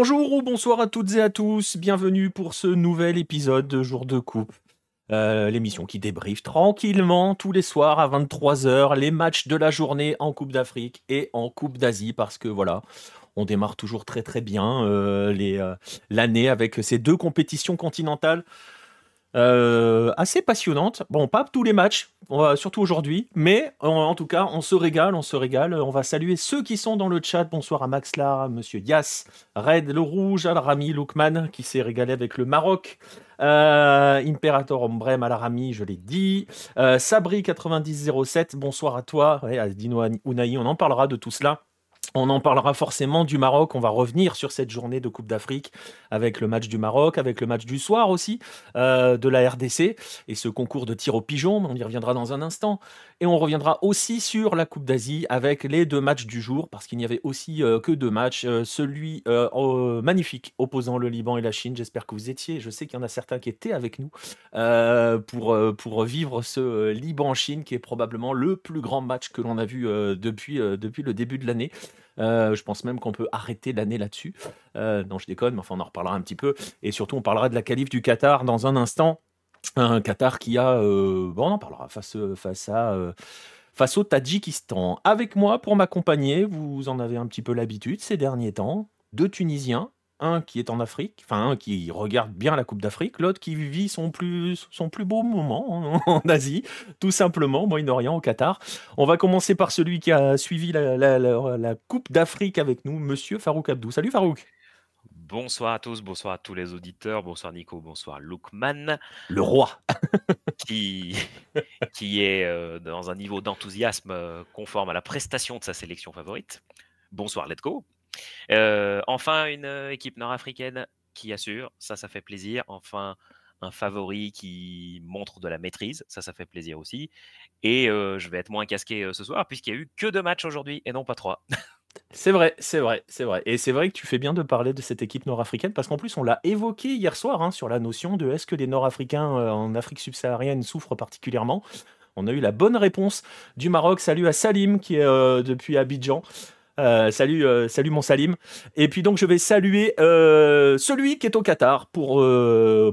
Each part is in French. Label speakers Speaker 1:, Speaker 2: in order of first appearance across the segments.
Speaker 1: Bonjour ou bonsoir à toutes et à tous, bienvenue pour ce nouvel épisode de Jour de Coupe. Euh, l'émission qui débriefe tranquillement tous les soirs à 23h les matchs de la journée en Coupe d'Afrique et en Coupe d'Asie parce que voilà, on démarre toujours très très bien euh, euh, l'année avec ces deux compétitions continentales. Euh, assez passionnante. Bon, pas tous les matchs, surtout aujourd'hui, mais en, tout cas, on se régale, on se régale. On va saluer ceux qui sont dans le chat. Bonsoir à Max Monsieur Yass, Red le Rouge, Al-Rami, Loukman, qui s'est régalé avec le Maroc. Euh, Imperator Ombrem, Al-Rami, je l'ai dit. Euh, Sabri9007, bonsoir à toi. Ouais, Dino Unai, on en parlera de tout cela. On en parlera forcément du Maroc. On va revenir sur cette journée de Coupe d'Afrique avec le match du Maroc, avec le match du soir aussi euh, de la RDC et ce concours de tir au pigeon. On y reviendra dans un instant. Et on reviendra aussi sur la Coupe d'Asie avec les deux matchs du jour parce qu'il n'y avait aussi euh, que deux matchs. Euh, celui magnifique opposant le Liban et la Chine. J'espère que vous étiez. Je sais qu'il y en a certains qui étaient avec nous pour, pour vivre ce Liban-Chine qui est probablement le plus grand match que l'on a vu depuis, depuis le début de l'année. Euh, je pense même qu'on peut arrêter l'année là-dessus. Euh, non, je déconne, mais enfin, on en reparlera un petit peu. Et surtout, on parlera de la qualif du Qatar dans un instant. Un Qatar qui a. Euh, bon, on en parlera face, face à. face au Tadjikistan. Avec moi pour m'accompagner, vous en avez un petit peu l'habitude ces derniers temps, deux Tunisiens, un qui est en Afrique, enfin un qui regarde bien la Coupe d'Afrique, l'autre qui vit son plus, son plus beau moment en, Asie, tout simplement, Moyen-Orient, au Qatar. On va commencer par celui qui a suivi la, Coupe d'Afrique avec nous, Monsieur Farouk Abdou. Salut Farouk
Speaker 2: Bonsoir à tous, bonsoir à tous les auditeurs, bonsoir Nico, bonsoir Lookman.
Speaker 1: Le roi
Speaker 2: qui, qui est euh, dans un niveau d'enthousiasme euh, conforme à la prestation de sa sélection favorite. Bonsoir Let's Go. Euh, enfin, une euh, équipe nord-africaine qui assure, ça, ça fait plaisir. Enfin, un favori qui montre de la maîtrise, ça, ça fait plaisir aussi. Et je vais être moins casqué ce soir, puisqu'il n'y a eu que deux matchs aujourd'hui et non pas trois.
Speaker 1: C'est vrai, c'est vrai, c'est vrai. Et c'est vrai que tu fais bien de parler de cette équipe nord-africaine parce qu'en plus, on l'a évoqué hier soir hein, sur la notion de est-ce que les Nord-Africains en Afrique subsaharienne souffrent particulièrement. On a eu la bonne réponse du Maroc. Salut à Salim qui est depuis Abidjan. Euh, salut, euh, salut mon Salim. Et puis donc je vais saluer euh, celui qui est au Qatar pour,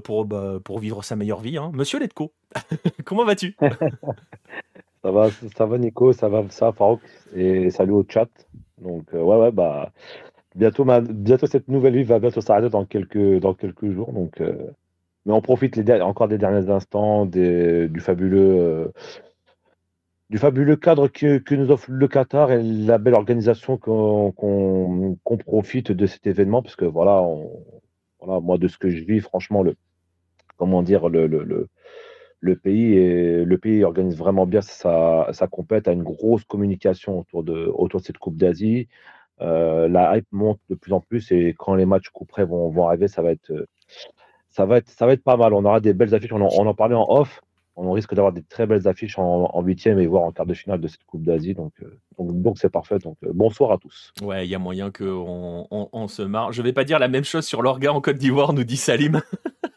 Speaker 1: pour, bah, pour vivre sa meilleure vie, hein. Monsieur Letko. Comment vas-tu?
Speaker 3: Ça va, ça va Nico, ça va, ça Farouk. Et salut au chat. Donc ouais ouais bah bientôt bientôt cette nouvelle vie va bientôt s'arrêter dans quelques dans quelques jours. Donc mais on profite les encore des derniers instants du fabuleux du fabuleux cadre que, nous offre le Qatar et la belle organisation qu'on profite de cet événement, parce que voilà, voilà, moi de ce que je vis, franchement, le, comment dire, le, le, le pays organise vraiment bien sa, sa compète, a une grosse communication autour de, cette Coupe d'Asie. Euh, la hype monte de plus en plus et quand les matchs couperets vont, vont arriver, ça va être pas mal. On aura des belles affiches. On en, parlait en off on risque d'avoir des très belles affiches en huitième et voire en quart de finale de cette Coupe d'Asie. Donc, euh, c'est parfait. Euh, bonsoir à tous.
Speaker 1: Ouais, il y a moyen qu'on on, se marre. Je vais pas dire la même chose sur l'orga en Côte d'Ivoire, nous dit Salim.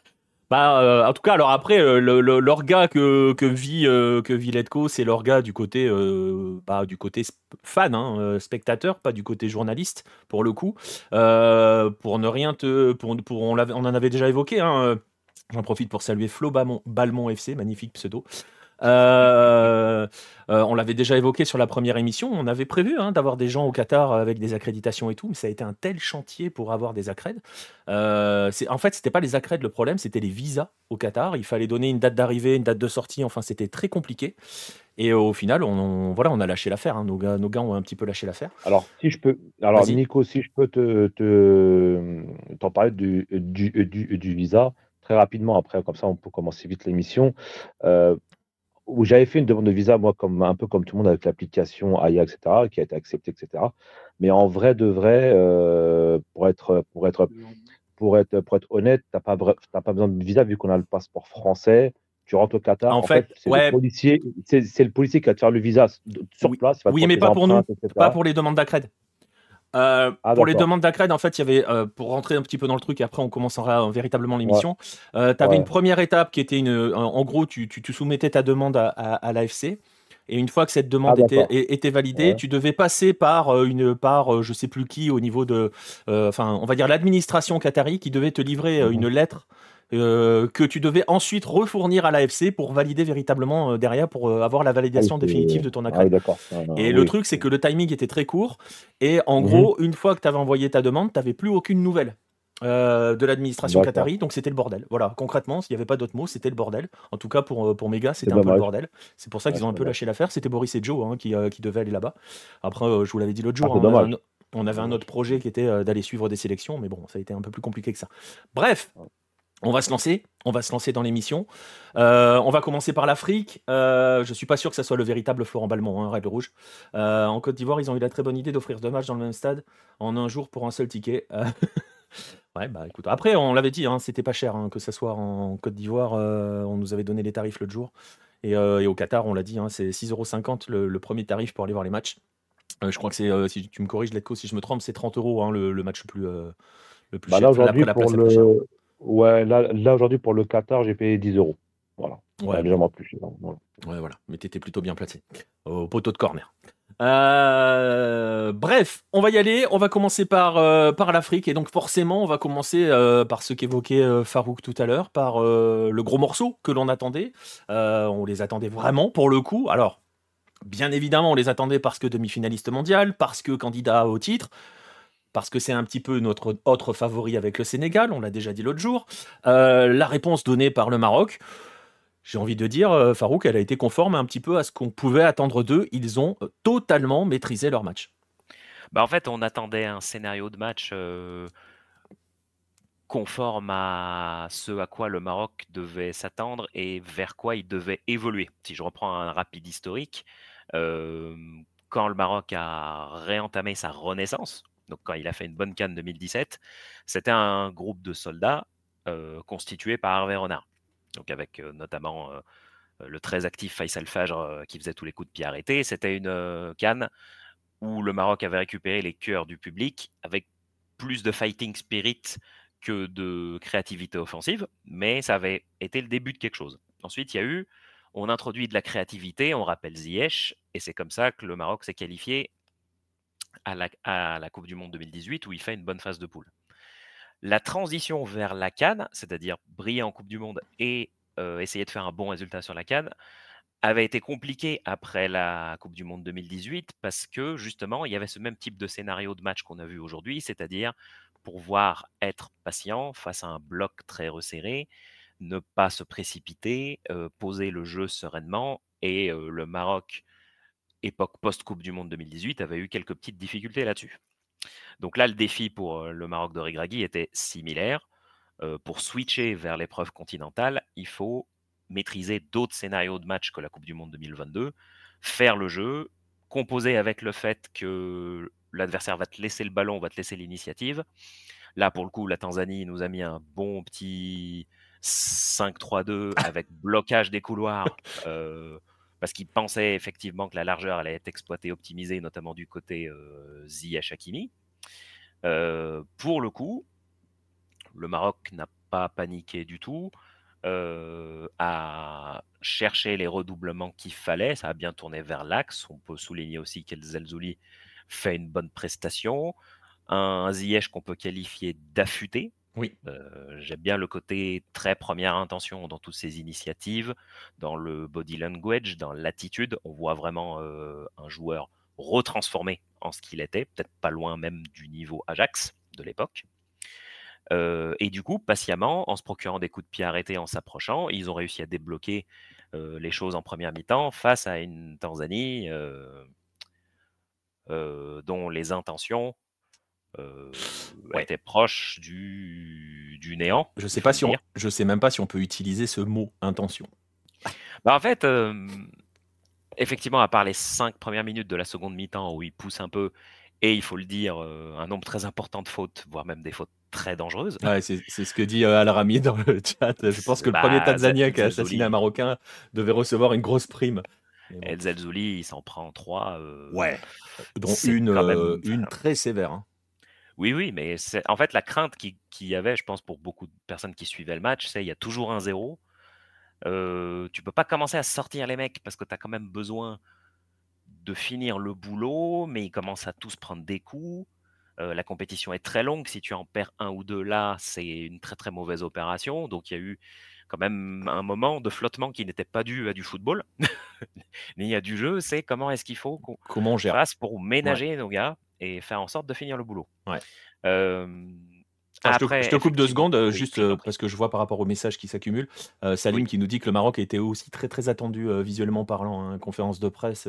Speaker 1: bah, euh, en tout cas, alors après, l'orga que, vit que vit Letco, c'est l'orga du côté bah, du côté fan, hein, spectateur, pas du côté journaliste pour le coup. pour ne rien te, pour, on en avait déjà évoqué. Hein, J'en profite pour saluer Flo Balmont, FC, magnifique pseudo. Euh, euh, on l'avait déjà évoqué sur la première émission. On avait prévu hein, d'avoir des gens au Qatar avec des accréditations et tout, mais ça a été un tel chantier pour avoir des accrèdes. Euh, en fait, c'était pas les accrèdes le problème, c'était les visas au Qatar. Il fallait donner une date d'arrivée, une date de sortie. Enfin, c'était très compliqué. Et au final, on, voilà, on a lâché l'affaire. Hein. Nos, gars, nos gars ont un petit peu lâché l'affaire.
Speaker 3: Alors, si je peux, alors Nico, si je peux te, t'en parler du, du, du visa très rapidement, après, comme ça, on peut commencer vite l'émission. Euh, où j'avais fait une demande de visa, moi, comme, un peu comme tout le monde avec l'application AIA, etc., qui a été acceptée, etc. Mais en vrai de vrai, euh, pour, être, pour, être, pour, être, pour être honnête, tu n'as pas, pas besoin de visa vu qu'on a le passeport français. Tu rentres au Qatar. En, fait, c'est le, policier, c'est, le policier qui va te faire le visa sur place.
Speaker 1: Oui, mais pas pour nous, pas pour les demandes d'accred. Euh, ah, pour les demandes d'accred, en fait, il y avait, euh, pour rentrer un petit peu dans le truc, et après on commencera euh, véritablement l'émission, tu avais une première étape qui était une. En, gros, tu, tu, soumettais ta demande à, à, l'AFC. Et une fois que cette demande
Speaker 3: Ah,
Speaker 1: était, validée,
Speaker 3: Ouais.
Speaker 1: tu devais passer par une par je sais plus qui au niveau de, enfin, on va dire l'administration qatari qui devait te livrer
Speaker 3: Mhm.
Speaker 1: une lettre euh, que tu devais ensuite refournir à l'AFC pour valider véritablement euh, derrière pour euh, avoir la
Speaker 3: Ah,
Speaker 1: validation
Speaker 3: c'est-
Speaker 1: définitive de ton
Speaker 3: Ah oui, d'accord. Ah,
Speaker 1: Et le truc, c'est que le timing était très court. Et en
Speaker 3: Mhm.
Speaker 1: gros, une fois que tu avais envoyé ta demande, tu n'avais plus aucune nouvelle de l'administration qatari. Donc c'était le bordel. Voilà, concrètement, s'il n'y avait pas d'autres mots, c'était le bordel. En tout cas, pour, pour Mega, c'était un peu le bordel. C'est pour ça qu'ils ont un peu lâché l'affaire. C'était Boris et Joe hein, qui, qui devaient aller là-bas. Après, je vous l'avais dit l'autre jour,
Speaker 3: Ah,
Speaker 1: hein, on, avait un, autre projet qui était d'aller suivre des sélections. Mais bon, ça a été un peu plus compliqué que ça. Bref. On va se lancer, on va se lancer dans l'émission. Euh, on va commencer par l'Afrique. Euh, je suis pas sûr que ça soit le véritable Florent Balmont, hein, Règle Rouge. Euh, en Côte d'Ivoire, ils ont eu la très bonne idée d'offrir deux matchs dans le même stade en un jour pour un seul ticket. Euh, ouais, bah écoute. Après, on l'avait dit, hein, c'était pas cher hein, que ça soit en Côte d'Ivoire. euh, on nous avait donné les tarifs l'autre jour. Et, euh, et au Qatar, on l'a dit, hein, c'est 6,50€ le, le premier tarif pour aller voir les matchs. Euh, je crois que c'est, si tu me corriges, Letco, si je me trompe, c'est 30 euros hein, le, le match le plus, le plus
Speaker 3: Bah,
Speaker 1: cher.
Speaker 3: là, aujourd'hui, pour le... Ouais, là, là aujourd'hui, pour le Qatar, j'ai payé 10 euros. Voilà.
Speaker 1: Ouais,
Speaker 3: légèrement plus. Voilà.
Speaker 1: Ouais, voilà, mais t'étais plutôt bien placé au poteau de corner. Euh, bref, on va y aller. On va commencer par, euh, par l'Afrique. Et donc, forcément, on va commencer euh, par ce qu'évoquait Farouk tout à l'heure, par le gros morceau que l'on attendait. On les attendait vraiment pour le coup. Alors, bien évidemment, on les attendait parce que demi-finaliste mondial, parce que candidat au titre. Parce que c'est un petit peu notre autre favori avec le Sénégal, on l'a déjà dit l'autre jour. Euh, la réponse donnée par le Maroc, j'ai envie de dire, euh, Farouk, elle a été conforme un petit peu à ce qu'on pouvait attendre d'eux. Ils ont euh, totalement maîtrisé leur match.
Speaker 2: Bah, en fait, on attendait un scénario de match conforme à ce à quoi le Maroc devait s'attendre et vers quoi il devait évoluer. Si je reprends un rapide historique, quand le Maroc a réentamé sa renaissance, donc quand il a fait une bonne canne 2017, c'était un groupe de soldats euh, constitué par Hervé Renard. Donc avec euh, notamment euh, le très actif Faisal Fajr qui faisait tous les coups de pied arrêtés. C'était une canne où le Maroc avait récupéré les cœurs du public avec plus de fighting spirit que de créativité offensive, mais ça avait été le début de quelque chose. Ensuite, il y a eu, on introduit de la créativité, on rappelle Ziyech, et c'est comme ça que le Maroc s'est qualifié à la, Coupe du Monde 2018 où il fait une bonne phase de poule. La transition vers la Cannes, c'est-à-dire briller en Coupe du Monde et euh, essayer de faire un bon résultat sur la Cannes, avait été compliquée après la Coupe du Monde 2018 parce que justement, il y avait ce même type de scénario de match qu'on a vu aujourd'hui, c'est-à-dire pouvoir être patient face à un bloc très resserré, ne pas se précipiter, euh, poser le jeu sereinement. Et euh, le Maroc, époque post-Coupe du Monde 2018, avait eu quelques petites difficultés là-dessus. Donc là, le défi pour euh, le Maroc de Regragui était similaire. Euh, pour switcher vers l'épreuve continentale, il faut maîtriser d'autres scénarios de match que la Coupe du Monde 2022, faire le jeu, composer avec le fait que l'adversaire va te laisser le ballon, va te laisser l'initiative. Là, pour le coup, la Tanzanie nous a mis un bon petit 5-3-2 avec blocage des couloirs. Euh, parce qu'ils pensaient effectivement que la largeur allait être exploitée, optimisée, notamment du côté euh, Ziyech Hakimi. Euh, pour le coup, le Maroc n'a pas paniqué du tout, euh, a cherché les redoublements qu'il fallait, ça a bien tourné vers l'axe. On peut souligner aussi qu'El Zelzouli fait une bonne prestation, un Ziyech qu'on peut qualifier d'affûté.
Speaker 1: Oui.
Speaker 2: Euh, J'aime bien le côté très première intention dans toutes ces initiatives, dans le body language, dans l'attitude. On voit vraiment euh, un joueur retransformé en ce qu'il était, peut-être pas loin même du niveau Ajax de l'époque. Euh, et du coup, patiemment, en se procurant des coups de pied arrêtés, en s'approchant, ils ont réussi à débloquer les choses en première mi-temps face à une Tanzanie dont les intentions euh,
Speaker 1: Ouais.
Speaker 2: étaient proches du, du néant.
Speaker 1: Je sais pas si on, je sais même pas si on peut utiliser ce mot intention.
Speaker 2: Bah, en fait, euh, effectivement, à part les cinq premières minutes de la seconde mi-temps où il pousse un peu, et il faut le dire, euh, un nombre très important de fautes, voire même des fautes très dangereuses.
Speaker 1: Ouais, c'est ce que dit euh, Al Rami dans le chat. Je pense que le
Speaker 2: Bah,
Speaker 1: premier Tanzanien qui a assassiné un Marocain devait recevoir une grosse prime.
Speaker 2: El Zelzouli, il s'en prend trois. euh,
Speaker 1: Ouais. Dont une,
Speaker 2: même-
Speaker 1: une très sévère. hein.
Speaker 2: Oui, oui, mais c'est en fait la crainte qui- qu'il y avait, je pense, pour beaucoup de personnes qui suivaient le match, c'est il y a toujours un zéro. Euh, tu peux pas commencer à sortir les mecs parce que tu as quand même besoin de finir le boulot, mais ils commencent à tous prendre des coups. la compétition est très longue. Si tu en perds un ou deux là, c'est une très très mauvaise opération. Donc il y a eu quand même un moment de flottement qui n'était pas dû à du football, ni à du jeu. C'est comment est-ce qu'il faut qu'on
Speaker 1: comment on gère
Speaker 2: fasse pour ménager nos gars? Et faire en sorte de finir le boulot.
Speaker 1: Ouais. je, te, coupe deux secondes, juste parce que je vois par rapport aux messages qui s'accumulent. Salim qui nous dit que le Maroc était aussi très très attendu visuellement parlant. Hein, conférence de presse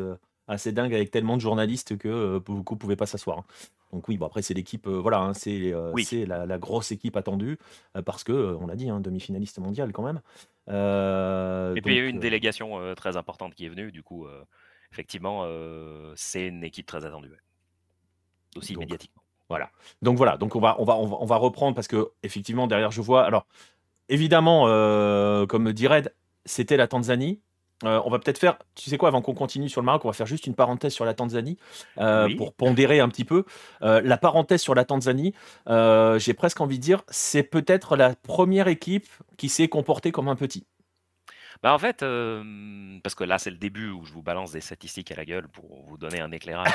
Speaker 1: assez dingue avec tellement de journalistes que beaucoup ne pouvaient pas s'asseoir. Hein. Donc oui, bon après c'est l'équipe, voilà, hein, c'est la, grosse équipe attendue parce que on l'a dit, demi-finaliste mondial quand même.
Speaker 2: Et puis il y a eu une délégation très importante qui est venue, du coup effectivement c'est une équipe très attendue, aussi médiatiquement.
Speaker 1: Voilà. Donc voilà, donc on va, on va, on va, reprendre parce que effectivement derrière je vois. Alors évidemment, comme dit Red, c'était la Tanzanie. Euh, on va peut-être faire, tu sais quoi, avant qu'on continue sur le Maroc, on va faire juste une parenthèse sur la Tanzanie euh, pour pondérer un petit peu. Euh, la parenthèse sur la Tanzanie, j'ai presque envie de dire, c'est peut-être la première équipe qui s'est comportée comme un petit.
Speaker 2: Bah en fait, parce que là c'est le début où je vous balance des statistiques à la gueule pour vous donner un éclairage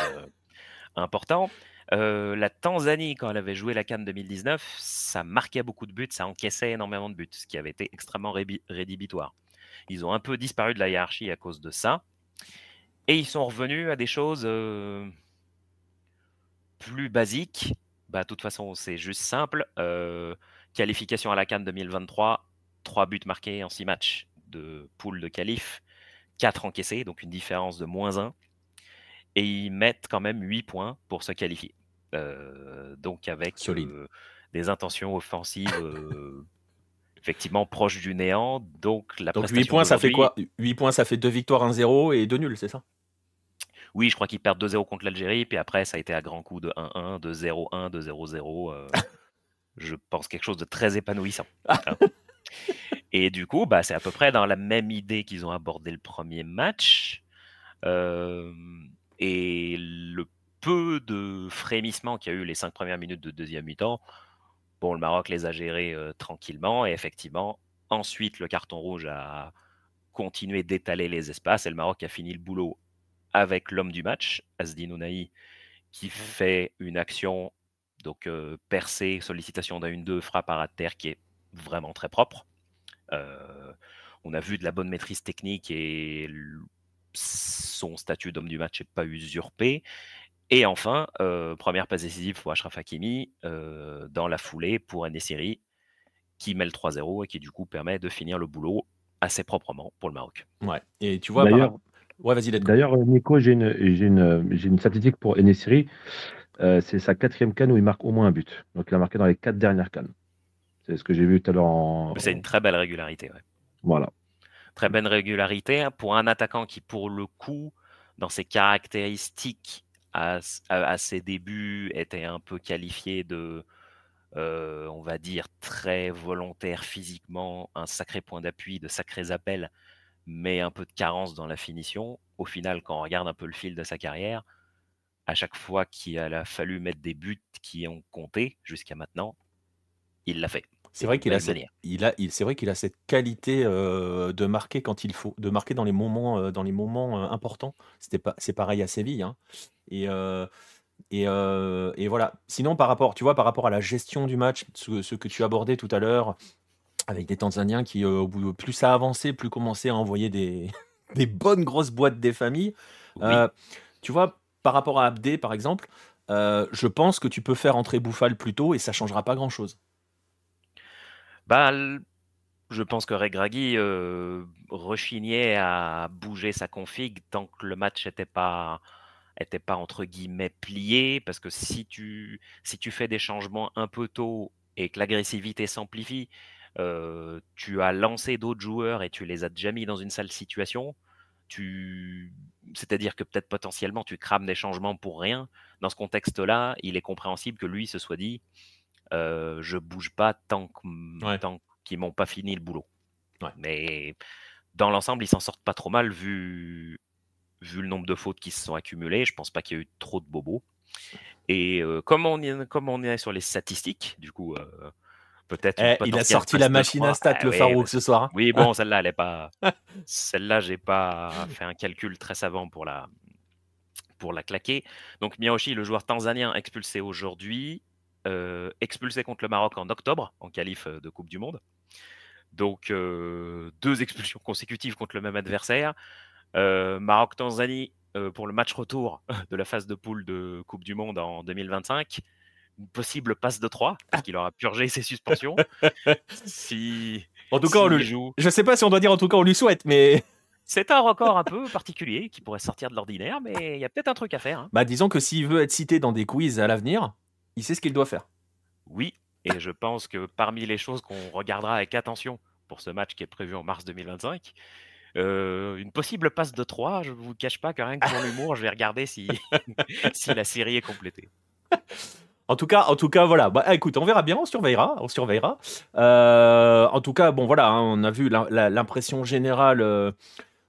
Speaker 2: important. la Tanzanie, quand elle avait joué la Cannes 2019, ça marquait beaucoup de buts, ça encaissait énormément de buts, ce qui avait été extrêmement rédhibitoire. Ils ont un peu disparu de la hiérarchie à cause de ça. Et ils sont revenus à des choses plus basiques. Bah, de toute façon, c'est juste simple. qualification à la Cannes 2023, 3 buts marqués en 6 matchs de poule de qualif, 4 encaissés, donc une différence de moins 1. Et ils mettent quand même 8 points pour se qualifier. donc avec des intentions offensives effectivement proche du néant. Donc, la
Speaker 1: donc 8 points, ça fait quoi? 8 points, ça fait 2 victoires, 1-0 et 2 nuls, c'est ça?
Speaker 2: Oui, je crois qu'ils perdent 2-0 contre l'Algérie, puis après, ça a été à grand coup de 1-1, de 0-1, de 0-0. Euh, je pense quelque chose de très épanouissant. Hein. et du coup, bah, c'est à peu près dans la même idée qu'ils ont abordé le premier match. Euh, et le peu de frémissement qu'il y a eu les 5 premières minutes de deuxième mi-temps, Bon, le Maroc les a gérés tranquillement et effectivement, ensuite, le carton rouge a continué d'étaler les espaces et le Maroc a fini le boulot avec l'homme du match, Asdin Ounahi, qui fait une action, donc percée, sollicitation d'un 1-2, frappe à ras de terre qui est vraiment très propre. on a vu de la bonne maîtrise technique et son statut d'homme du match n'est pas usurpé. Et enfin, euh, première passe décisive pour Ashraf Hakimi euh, dans la foulée pour Nesiri qui met le 3-0 et qui du coup permet de finir le boulot assez proprement pour le Maroc.
Speaker 1: Ouais. Et tu vois,
Speaker 3: d'ailleurs,
Speaker 1: ouais, vas-y,
Speaker 3: D'ailleurs, Nico, j'ai une, une, une, statistique pour Nesiri. Euh, c'est sa quatrième canne où il marque au moins un but. Donc il a marqué dans les quatre dernières cannes. C'est ce que j'ai vu tout à l'heure en.
Speaker 2: C'est une très belle régularité. Ouais.
Speaker 3: Voilà.
Speaker 2: Très belle régularité hein, pour un attaquant qui, pour le coup, dans ses caractéristiques, à, ses débuts était un peu qualifié de, euh, on va dire, très volontaire physiquement, un sacré point d'appui, de sacrés appels, mais un peu de carence dans la finition. Au final, quand on regarde un peu le fil de sa carrière, à chaque fois qu'il a fallu mettre des buts qui ont compté jusqu'à maintenant, il l'a fait.
Speaker 1: C'est vrai qu'il a, cette, il a, c'est vrai qu'il a cette qualité de marquer quand il faut, de marquer dans les moments, dans les moments importants. C'était pas, c'est pareil à Séville. Hein. Et, et, et, voilà. Sinon, par rapport, tu vois, par rapport à la gestion du match, ce, que tu abordais tout à l'heure, avec des Tanzaniens qui, au bout, plus ça avançait, plus commençaient à envoyer des, des bonnes grosses boîtes des familles. tu vois, par rapport à Abdé, par exemple, je pense que tu peux faire entrer Bouffal plus tôt et ça changera pas grand-chose.
Speaker 2: Bah, je pense que Regragui euh, rechignait à bouger sa config tant que le match n'était pas, entre guillemets plié, parce que si tu, si tu fais des changements un peu tôt et que l'agressivité s'amplifie, euh, tu as lancé d'autres joueurs et tu les as déjà mis dans une sale situation. Tu... C'est-à-dire que peut-être potentiellement tu crames des changements pour rien. Dans ce contexte-là, il est compréhensible que lui se soit dit euh, je bouge pas tant qu'ils m'ont pas fini le boulot. Mais dans l'ensemble, ils s'en sortent pas trop mal vu, vu le nombre de fautes qui se sont accumulées. Je pense pas qu'il y a eu trop de bobos. Et euh, comme, on est, comme on est sur les statistiques, du coup, euh, peut-être.
Speaker 1: Eh, il a sorti la machine à stats, le ah, Farouk, ce soir. Hein.
Speaker 2: Oui, bon, celle-là, elle est pas. celle-là, j'ai pas fait un calcul très savant pour la, pour la claquer. Donc Miyoshi, le joueur tanzanien expulsé aujourd'hui, expulsé contre le Maroc en octobre, en qualif de Coupe du Monde. Donc deux expulsions consécutives contre le même adversaire. Maroc-Tanzanie pour le match retour de la phase de poule de Coupe du Monde en 2025 une possible passe de 3, parce qu'il aura purgé ses suspensions. si,
Speaker 1: en tout cas, on le... joue. Je sais pas si on doit dire en tout cas on lui souhaite, mais.
Speaker 2: C'est un record un peu particulier qui pourrait sortir de l'ordinaire, mais il y a peut-être un truc à faire. Hein.
Speaker 1: Bah, disons que s'il veut être cité dans des quiz à l'avenir, il sait ce qu'il doit faire.
Speaker 2: Oui, et je pense que parmi les choses qu'on regardera avec attention pour ce match qui est prévu en mars 2025, euh, une possible passe de 3, je ne vous cache pas que rien que pour l'humour, je vais regarder si, si la série est complétée.
Speaker 1: En tout cas, en tout cas, voilà. Bah, écoute, on verra bien, on surveillera, on surveillera. Euh, en tout cas, bon, voilà, hein, on a vu l'impression générale. Euh,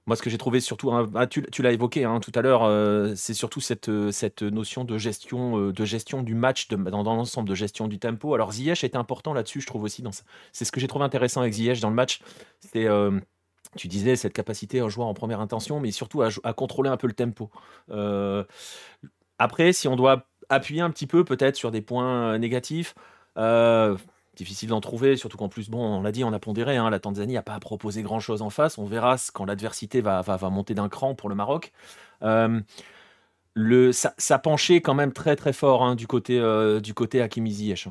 Speaker 1: moi, ce que j'ai trouvé surtout, hein, ah, tu, l'as évoqué hein, tout à l'heure, euh, c'est surtout cette, cette notion de gestion, gestion du match, dans, l'ensemble, de gestion du tempo. Alors, Ziyech était important là-dessus, je trouve aussi. C'est ce que j'ai trouvé intéressant avec Ziyech dans le match. C'est tu disais cette capacité à jouer en première intention, mais surtout à, contrôler un peu le tempo. après, si on doit appuyer un petit peu peut-être sur des points euh, négatifs. Euh, difficile d'en trouver, surtout qu'en plus, bon, on l'a dit, on a pondéré, hein, la Tanzanie n'a pas à proposer grand-chose en face. On verra quand l'adversité va, va, monter d'un cran pour le Maroc. Euh, le, ça, ça, penchait quand même très très fort hein, du côté du côté Hakimi Ziyech.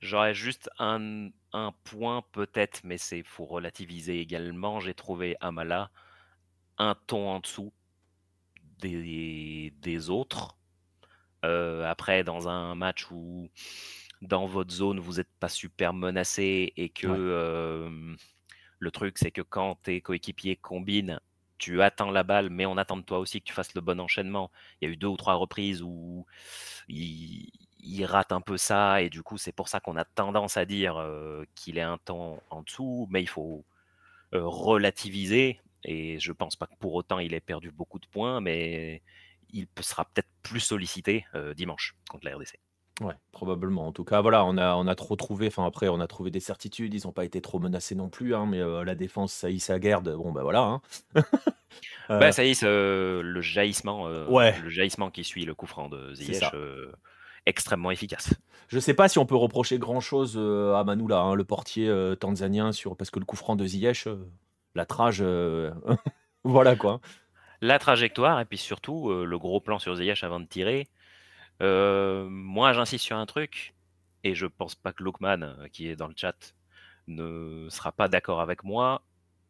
Speaker 2: J'aurais juste un, un point peut-être, mais c'est faut relativiser également. J'ai trouvé Amala un ton en dessous des, des autres. Euh, après, dans un match où dans votre zone, vous n'êtes pas super menacé et que le truc, c'est que quand tes coéquipiers combinent, tu attends la balle, mais on attend de toi aussi que tu fasses le bon enchaînement. Il y a eu deux ou trois reprises où il, rate un peu ça, et du coup, c'est pour ça qu'on a tendance à dire qu'il est un temps en dessous, mais il faut relativiser. Et je pense pas que pour autant il ait perdu beaucoup de points, mais il sera peut-être plus sollicité euh, dimanche contre la RDC.
Speaker 1: Ouais, probablement. En tout cas, voilà, on a, on a trop trouvé. Enfin, après, on a trouvé des certitudes. Ils n'ont pas été trop menacés non plus. Hein, mais euh, la défense, ça y sa garde. Bon, ben voilà. Hein.
Speaker 2: bah, ça y est, le jaillissement, euh, ouais. le jaillissement qui suit le coup franc de Ziyech, extrêmement efficace.
Speaker 1: Je sais pas si on peut reprocher grand chose à Manoula, hein, le portier tanzanien, sur parce que le coup franc de Ziyech, la trage, voilà quoi
Speaker 2: la trajectoire et puis surtout euh, le gros plan sur Ziyech avant de tirer. Euh, moi, j'insiste sur un truc, et je pense pas que Lookman, euh, qui est dans le chat, ne sera pas d'accord avec moi.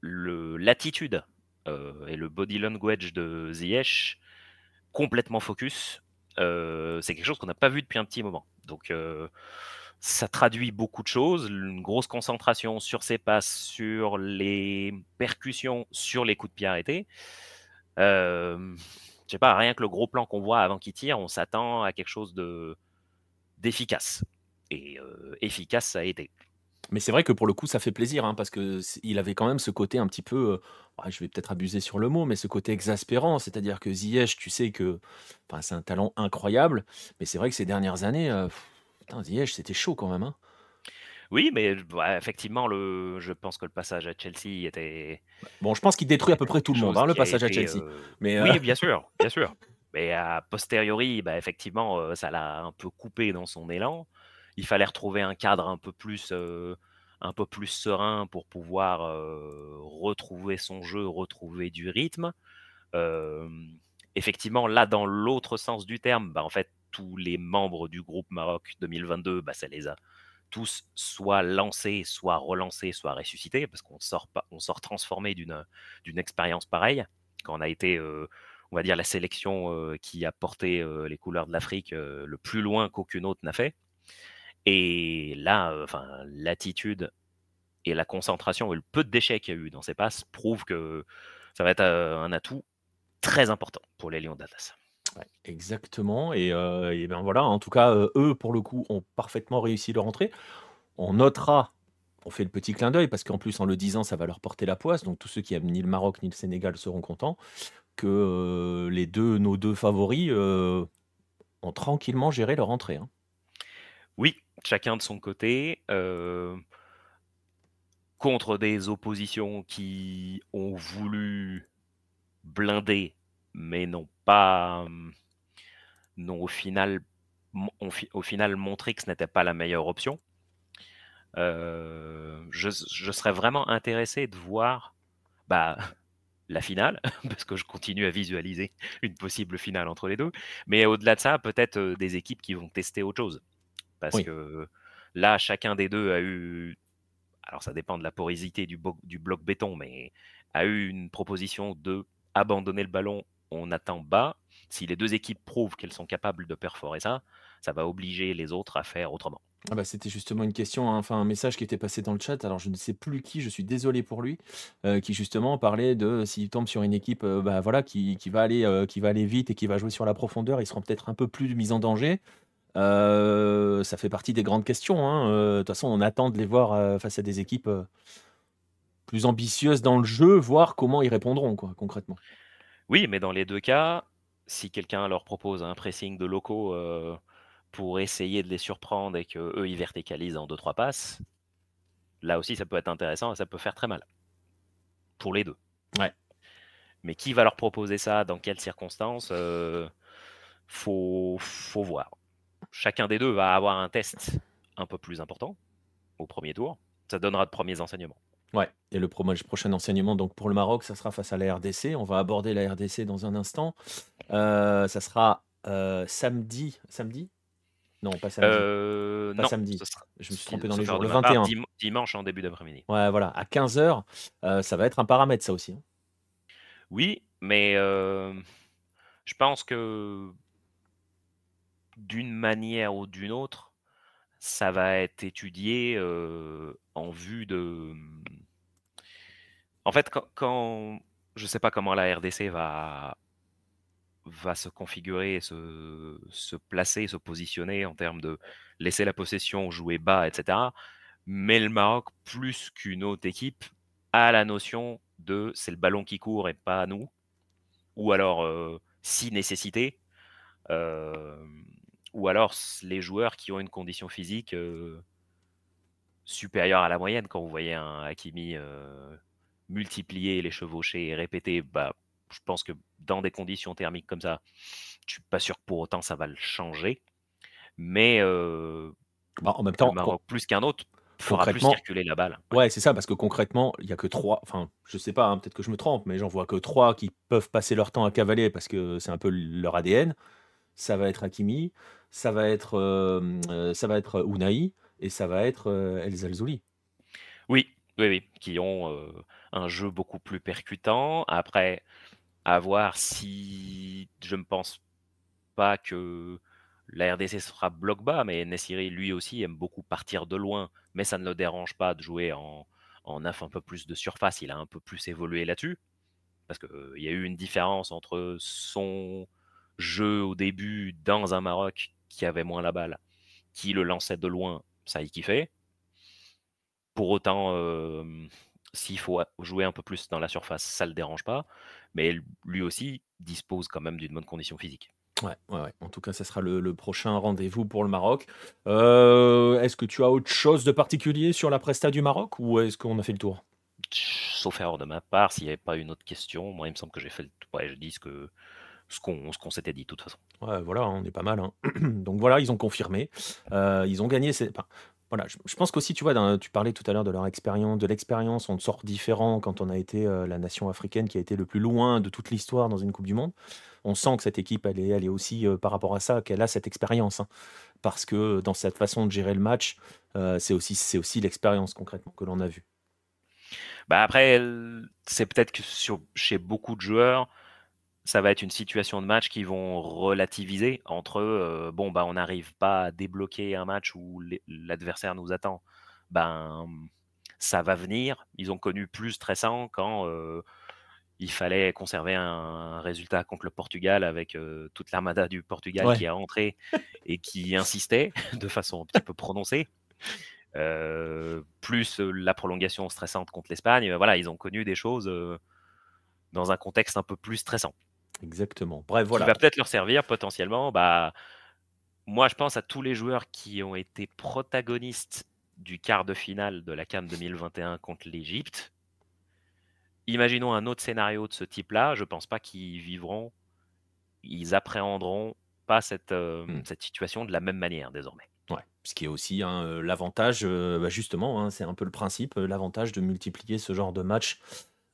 Speaker 2: L'attitude et le body language de Ziyech, complètement focus, c'est quelque chose qu'on n'a pas vu depuis un petit moment. Donc, ça traduit beaucoup de choses, une grosse concentration sur ses passes, sur les percussions, sur les coups de pied arrêtés. Euh, je sais pas, rien que le gros plan qu'on voit avant qu'il tire, on s'attend à quelque chose de d'efficace. Et efficace, ça a été.
Speaker 1: Mais c'est vrai que pour le coup, ça fait plaisir, hein, parce que il avait quand même ce côté un petit peu, je vais peut-être abuser sur le mot, mais ce côté exaspérant. C'est-à-dire que Ziyech, tu sais que, c'est un talent incroyable, mais c'est vrai que ces dernières années, Ziyech, c'était chaud quand même. Hein.
Speaker 2: Oui, mais bah, effectivement, le, je pense que le passage à Chelsea était.
Speaker 1: Bon, je pense qu'il détruit à peu près tout le monde, hein, le passage à Chelsea.
Speaker 2: Euh, mais, Oui, bien sûr, bien sûr. Mais a posteriori, bah, effectivement, euh, ça l'a un peu coupé dans son élan. Il fallait retrouver un cadre un peu plus, euh, un peu plus serein pour pouvoir retrouver son jeu, retrouver du rythme. effectivement, là, dans l'autre sens du terme, bah, en fait, tous les membres du groupe Maroc 2022, bah, ça les a tous soit lancés, soit relancés, soit ressuscités, parce qu'on sort, on sort transformé d'une, d'une expérience pareille. Quand on a été, on va dire, la sélection qui a porté les couleurs de l'Afrique le plus loin qu'aucune autre n'a fait. Et là, enfin, l'attitude et la concentration et le peu de déchets qu'il y a eu dans ces passes prouvent que ça va être un atout très important pour les Lions d'Atlas
Speaker 1: exactement. Et, ben voilà, en tout cas, eux, pour le coup, ont parfaitement réussi leur entrée. On notera, on fait le petit clin d'œil, parce qu'en plus, en le disant, ça va leur porter la poisse. Donc, tous ceux qui aiment ni le Maroc ni le Sénégal seront contents que les deux, nos deux favoris ont tranquillement géré leur entrée. Hein.
Speaker 2: Oui, chacun de son côté. contre des oppositions qui ont voulu blinder mais n'ont pas, n'ont au final, au final montré que ce n'était pas la meilleure option. je, je, serais vraiment intéressé de voir bah, la finale, parce que je continue à visualiser une possible finale entre les deux. Mais au-delà de ça, peut-être des équipes qui vont tester autre chose. Parce que là, chacun des deux a eu, alors ça dépend de la porosité du, du bloc béton, mais a eu une proposition de abandonner le ballon, on attend bas. Si les deux équipes prouvent qu'elles sont capables de perforer ça, ça va obliger les autres à faire autrement.
Speaker 1: Ah bah, c'était justement une question, hein, enfin un message qui était passé dans le chat. Alors je ne sais plus qui, je suis désolé pour lui, euh, qui justement parlait de s'il tombe sur une équipe, euh, bah, voilà, qui, va aller, euh, qui va aller vite et qui va jouer sur la profondeur, ils seront peut-être un peu plus mis en danger. ça fait partie des grandes questions. Hein, de toute façon, on attend de les voir face à des équipes plus ambitieuses dans le jeu, voir comment ils répondront, quoi, concrètement.
Speaker 2: Oui, mais dans les deux cas, si quelqu'un leur propose un pressing de locaux pour essayer de les surprendre et qu'eux, ils verticalisent en 2-3 passes, là aussi, ça peut être intéressant et ça peut faire très mal. Pour les deux.
Speaker 1: Ouais.
Speaker 2: Mais qui va leur proposer ça Dans quelles circonstances euh, faut, faut voir. Chacun des deux va avoir un test un peu plus important au premier tour. Ça donnera de premiers enseignements.
Speaker 1: Ouais, et le prochain enseignement donc pour le Maroc, ça sera face à la RDC. On va aborder la RDC dans un instant. Euh, ça sera euh, samedi, samedi? Non, pas samedi.
Speaker 2: Euh,
Speaker 1: pas samedi. Je me suis trompé dans les jours. Le 21.
Speaker 2: dimanche en début d'après-midi.
Speaker 1: Ouais, voilà. À 15h, euh, ça va être un paramètre, ça aussi. Hein.
Speaker 2: Oui, mais je pense que d'une manière ou d'une autre, ça va être étudié en vue de. En fait, quand, je ne sais pas comment la RDC va se configurer, se, se placer, se positionner en termes de laisser la possession, jouer bas, etc. Mais le Maroc, plus qu'une autre équipe, a la notion de c'est le ballon qui court et pas nous. Ou alors, euh, si nécessité, euh, ou alors les joueurs qui ont une condition physique euh, supérieure à la moyenne. Quand vous voyez un Hakimi multiplier les chevauchés et répéter, bah, je pense que dans des conditions thermiques comme ça, je suis pas sûr que pour autant ça va le changer. Mais euh,
Speaker 1: bah, en même temps,
Speaker 2: plus qu'un autre fera plus circuler la balle.
Speaker 1: Ouais, c'est ça, parce que concrètement, il y a que trois. Enfin, je sais pas, hein, peut-être que je me trompe, mais j'en vois que trois qui peuvent passer leur temps à cavaler parce que c'est un peu leur ADN. Ça va être Hakimi, ça va être, euh, euh, ça va être Unai et ça va être El Zalzouli.
Speaker 2: Oui, oui, oui, qui ont un jeu beaucoup plus percutant. Après, à voir si je ne pense pas que la RDC sera bloc bas, mais Nessiri lui aussi aime beaucoup partir de loin, mais ça ne le dérange pas de jouer en, en un peu plus de surface. Il a un peu plus évolué là-dessus. Parce qu'il y a eu une différence entre son jeu au début dans un Maroc qui avait moins la balle, qui le lançait de loin, ça y kiffait. Pour autant, s'il faut jouer un peu plus dans la surface, ça ne le dérange pas. Mais lui aussi dispose quand même d'une bonne condition physique.
Speaker 1: Ouais, ouais, En tout cas, ça sera le, prochain rendez-vous pour le Maroc. Euh, est-ce que tu as autre chose de particulier sur la presta du Maroc ou est-ce qu'on a fait le tour?
Speaker 2: Sauf erreur de ma part, s'il n'y avait pas une autre question, moi il me semble que j'ai fait le tour. Ouais, je dis ce que ce qu'on s'était dit de toute façon.
Speaker 1: Ouais, voilà, on est pas mal. Hein. Donc voilà, ils ont confirmé. Euh, ils ont gagné. Voilà, je, pense qu'aussi, tu vois, tu parlais tout à l'heure de leur expérience, de l'expérience, on sort différent quand on a été euh, la nation africaine qui a été le plus loin de toute l'histoire dans une Coupe du Monde. On sent que cette équipe, elle est, elle est aussi, euh, par rapport à ça, qu'elle a cette expérience. Hein. parce que dans cette façon de gérer le match, euh, c'est aussi, aussi l'expérience concrètement que l'on a vue.
Speaker 2: Bah après, c'est peut-être que chez beaucoup de joueurs, ça va être une situation de match qui vont relativiser entre euh, bon bah on n'arrive pas à débloquer un match où l'adversaire nous attend. Ben ça va venir. Ils ont connu plus stressant quand euh, il fallait conserver un, résultat contre le Portugal avec euh, toute l'armada du Portugal qui est rentré et qui insistait de façon un petit peu prononcée. plus la prolongation stressante contre l'Espagne. Voilà, ils ont connu des choses dans un contexte un peu plus stressant.
Speaker 1: Exactement. Bref, voilà.
Speaker 2: Qui va peut-être leur servir potentiellement. Bah, moi, je pense à tous les joueurs qui ont été protagonistes du quart de finale de la Cannes 2021 contre l'Égypte. Imaginons un autre scénario de ce type-là. Je ne pense pas qu'ils vivront ils appréhenderont pas cette, euh,
Speaker 1: Hmm.
Speaker 2: cette situation de la même manière désormais.
Speaker 1: Ouais, ce qui est aussi hein, euh, l'avantage, euh, bah, justement, hein, c'est un peu le principe, euh, l'avantage de multiplier ce genre de match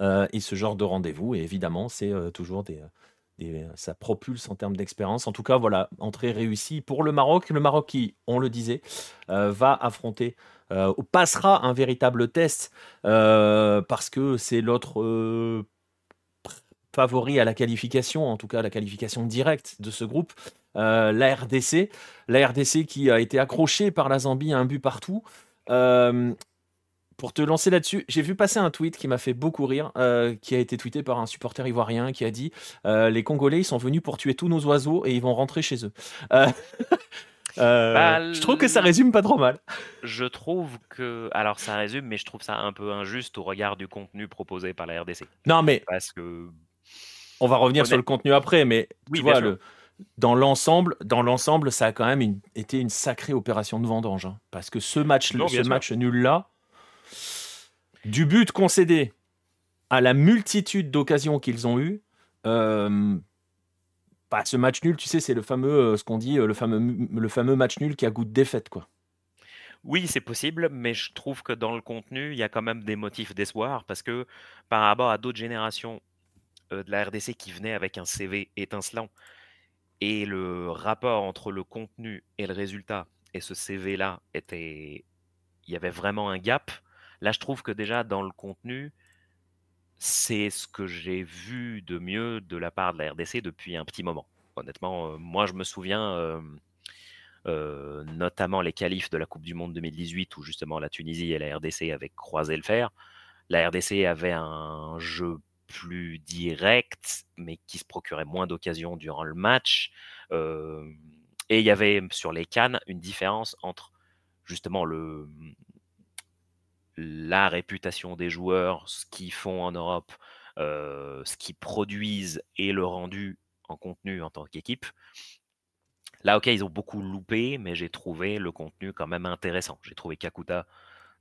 Speaker 1: euh, et ce genre de rendez-vous. Et évidemment, c'est toujours des, des- ça propulse en termes d'expérience. En tout cas, voilà, entrée réussie pour le Maroc. Le Maroc qui, on le disait, euh, va affronter, euh, passera un véritable test euh, parce que c'est l'autre euh, favori à la qualification, en tout cas la qualification directe de ce groupe, euh, la RDC. La RDC qui a été accrochée par la Zambie à un but partout. Pour te lancer là-dessus, j'ai vu passer un tweet qui m'a fait beaucoup rire, euh, qui a été tweeté par un supporter ivoirien qui a dit euh, Les Congolais, ils sont venus pour tuer tous nos oiseaux et ils vont rentrer chez eux. Euh,
Speaker 2: Bah,
Speaker 1: je trouve que ça résume pas trop mal.
Speaker 2: Je trouve que. Alors, ça résume, mais je trouve ça un peu injuste au regard du contenu proposé par la RDC.
Speaker 1: Non, mais
Speaker 2: Parce que.
Speaker 1: on va revenir
Speaker 2: Honnête-
Speaker 1: sur le contenu après, mais
Speaker 2: Oui,
Speaker 1: tu vois, le, dans l'ensemble, dans l'ensemble, ça a quand même une- été une sacrée opération de vendange, hein. parce que ce match,
Speaker 2: Non,
Speaker 1: ce match nul là, du but concédé à la multitude d'occasions qu'ils ont eues, euh, bah, ce match nul, tu sais, c'est le fameux, euh, ce qu'on dit, euh, le fameux, le fameux match nul qui a goût de défaite, quoi.
Speaker 2: Oui, c'est possible, mais je trouve que dans le contenu, il y a quand même des motifs d'espoir parce que par rapport à d'autres générations euh, de la RDC qui venaient avec un CV étincelant et le rapport entre le contenu et le résultat et ce CV-là était. Il y avait vraiment un gap. Là, je trouve que déjà dans le contenu, c'est ce que j'ai vu de mieux de la part de la RDC depuis un petit moment. Honnêtement, euh, moi, je me souviens. euh, euh, notamment les qualifs de la Coupe du Monde 2018 où justement la Tunisie et la RDC avaient croisé le fer. La RDC avait un jeu plus direct, mais qui se procurait moins d'occasions durant le match. Et il y avait sur les cannes une différence entre justement le, la réputation des joueurs, ce qu'ils font en Europe, euh, ce qu'ils produisent et le rendu en contenu en tant qu'équipe. Là, ok, ils ont beaucoup loupé, mais j'ai trouvé le contenu quand même intéressant. J'ai trouvé Kakuta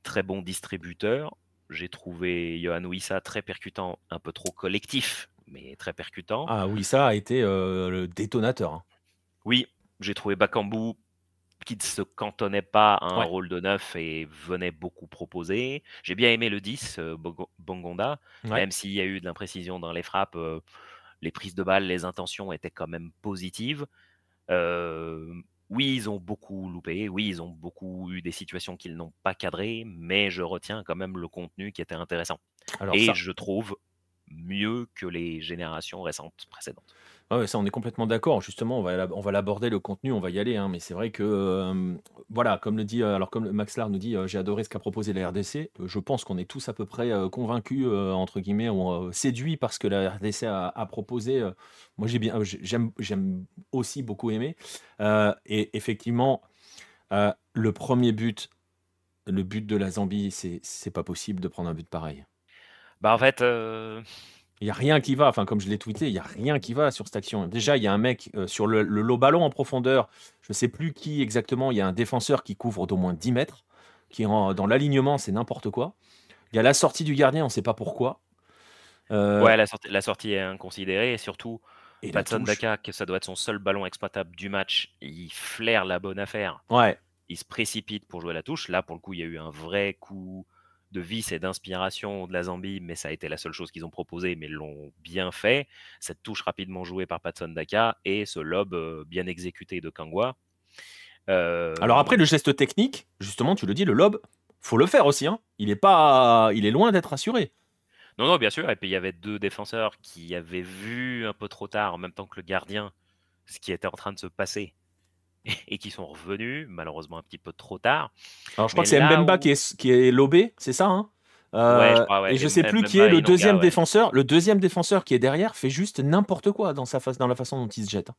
Speaker 2: très bon distributeur. J'ai trouvé Johan Wissa très percutant, un peu trop collectif, mais très percutant.
Speaker 1: Ah oui, ça a été euh, le détonateur. hein.
Speaker 2: Oui, j'ai trouvé Bakambu qui ne se cantonnait pas à un
Speaker 1: Ouais.
Speaker 2: rôle de neuf et venait beaucoup proposer. J'ai bien aimé le 10, euh, Bongonda,
Speaker 1: Ouais.
Speaker 2: même s'il y a eu de l'imprécision dans les frappes, euh, les prises de balles, les intentions étaient quand même positives. Euh, oui, ils ont beaucoup loupé, oui, ils ont beaucoup eu des situations qu'ils n'ont pas cadrées, mais je retiens quand même le contenu qui était intéressant.
Speaker 1: Alors
Speaker 2: et
Speaker 1: ça,
Speaker 2: je trouve mieux que les générations récentes précédentes.
Speaker 1: Ça, on est complètement d'accord. Justement, on va, l'aborder le contenu, on va y aller. hein, mais c'est vrai que, euh, voilà, comme le dit, euh, alors comme Max Lar nous dit, euh, j'ai adoré ce qu'a proposé la RDC. Je pense qu'on est tous à peu près convaincus, entre guillemets, ou euh, séduits par ce que la RDC a, proposé. Moi, j'ai bien, j'ai- j'aime, aussi beaucoup aimé. Et effectivement, le premier but, le but de la Zambie, c'est, c'est pas possible de prendre un but pareil.
Speaker 2: Bah en fait,
Speaker 1: Il n'y a rien qui va, enfin comme je l'ai tweeté, il n'y a rien qui va sur cette action. Déjà, il y a un mec euh, sur le, le low ballon en profondeur, je ne sais plus qui exactement, il y a un défenseur qui couvre d'au moins 10 mètres, qui rend, dans l'alignement, c'est n'importe quoi. Il y a la sortie du gardien, on ne sait pas pourquoi. Euh,
Speaker 2: ouais, la sortie, la sortie est inconsidérée et surtout,
Speaker 1: et
Speaker 2: Patson. Daka, que ça doit être son seul ballon exploitable du match, il flaire la bonne affaire,
Speaker 1: Ouais,
Speaker 2: il se précipite pour jouer la touche. Là, pour le coup, il y a eu un vrai coup de vis et d'inspiration de la Zambie, mais ça a été la seule chose qu'ils ont proposé, mais l'ont bien fait. Cette touche rapidement jouée par Patson Daka et ce lob euh, bien exécuté de Kangwa. Euh,
Speaker 1: alors après, le geste technique, justement, tu le dis, le lob, faut le faire aussi. hein. Il, est pas, il est loin d'être assuré.
Speaker 2: Non, non, bien sûr. Et puis il y avait deux défenseurs qui avaient vu un peu trop tard, en même temps que le gardien, ce qui était en train de se passer et qui sont revenus, malheureusement un petit peu trop tard.
Speaker 1: Alors je crois
Speaker 2: Mais
Speaker 1: que c'est Mbemba
Speaker 2: où-
Speaker 1: qui est, qui est lobé, c'est ça hein? Euh,
Speaker 2: Ouais, je crois, ouais.
Speaker 1: Et je sais plus qui est le deuxième
Speaker 2: ouais.
Speaker 1: défenseur. Le deuxième défenseur qui est derrière fait juste n'importe quoi dans, sa dans la façon dont il se jette. hein.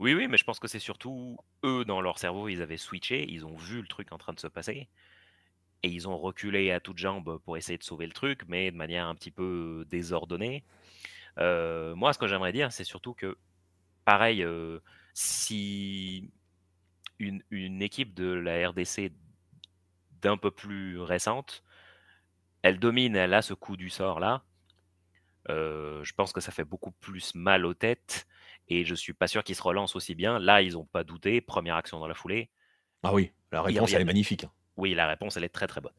Speaker 2: Oui, oui, mais je pense que c'est surtout eux, dans leur cerveau, ils avaient switché, ils ont vu le truc en train de se passer, et ils ont reculé à toutes jambes pour essayer de sauver le truc, mais de manière un petit peu désordonnée. Euh, moi, ce que j'aimerais dire, c'est surtout que, pareil, euh, si une, une équipe de la RDC d'un peu plus récente, elle domine, elle a ce coup du sort là, euh, je pense que ça fait beaucoup plus mal aux têtes et je suis pas sûr qu'ils se relancent aussi bien. Là, ils n'ont pas douté. Première action dans la foulée.
Speaker 1: Ah oui, la réponse, elle est magnifique. Hein.
Speaker 2: Oui, la réponse, elle est très très bonne.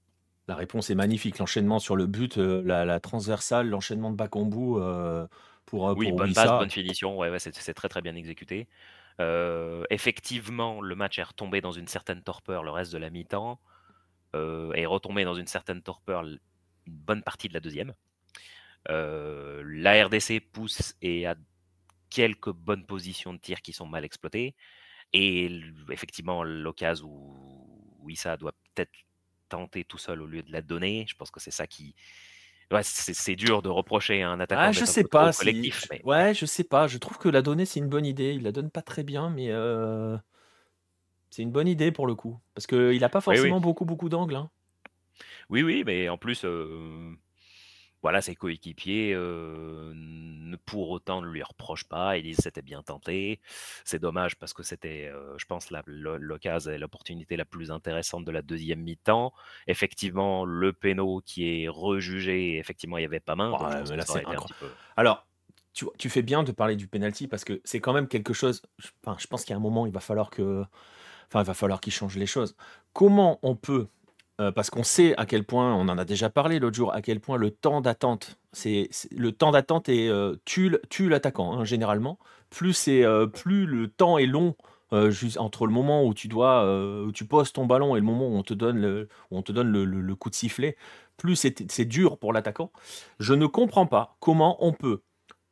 Speaker 1: La réponse est magnifique. L'enchaînement sur le but, euh, la, transversale, l'enchaînement de Bakambu euh, pour, euh,
Speaker 2: Oui, bonne passe, bonne finition. Ouais, ouais, c'est très très bien exécuté. Effectivement, le match est retombé dans une certaine torpeur le reste de la mi-temps. est retombé dans une certaine torpeur une bonne partie de la deuxième. la RDC pousse et a quelques bonnes positions de tir qui sont mal exploitées. Et effectivement, l'occasion où, où Issa doit peut-être tenter tout seul au lieu de la donner, je pense que c'est ça qui. Ouais, c'est dur de reprocher à un attaquant.
Speaker 1: Ah, je sais pas. Collectif, Ouais, je sais pas. Je trouve que la donner, c'est une bonne idée. Il la donne pas très bien, mais euh, c'est une bonne idée pour le coup. Parce qu'il n'a pas forcément beaucoup, beaucoup d'angles. Hein.
Speaker 2: Oui, oui, mais en plus, euh, voilà, ses coéquipiers ne pour autant ne lui reprochent pas. Ils disent c'était bien tenté. C'est dommage parce que c'était, je pense, l'occasion et l'opportunité la plus intéressante de la deuxième mi-temps. Effectivement, le péno qui est rejugé, effectivement, il n'y avait pas main.
Speaker 1: Alors, tu, tu, fais bien de parler du penalty parce que c'est quand même quelque chose. Enfin, je pense qu'il y a un moment, il va falloir que. Enfin, il va falloir qu'il change les choses. Comment on peut euh, parce qu'on sait à quel point, on en a déjà parlé l'autre jour, à quel point le temps d'attente, c'est le temps d'attente euh, tue, l'attaquant hein, généralement. Plus c'est euh, plus le temps est long juste entre le moment où tu dois où tu poses ton ballon et le moment où on te donne le, on te donne le, coup de sifflet, plus c'est dur pour l'attaquant. Je ne comprends pas comment on peut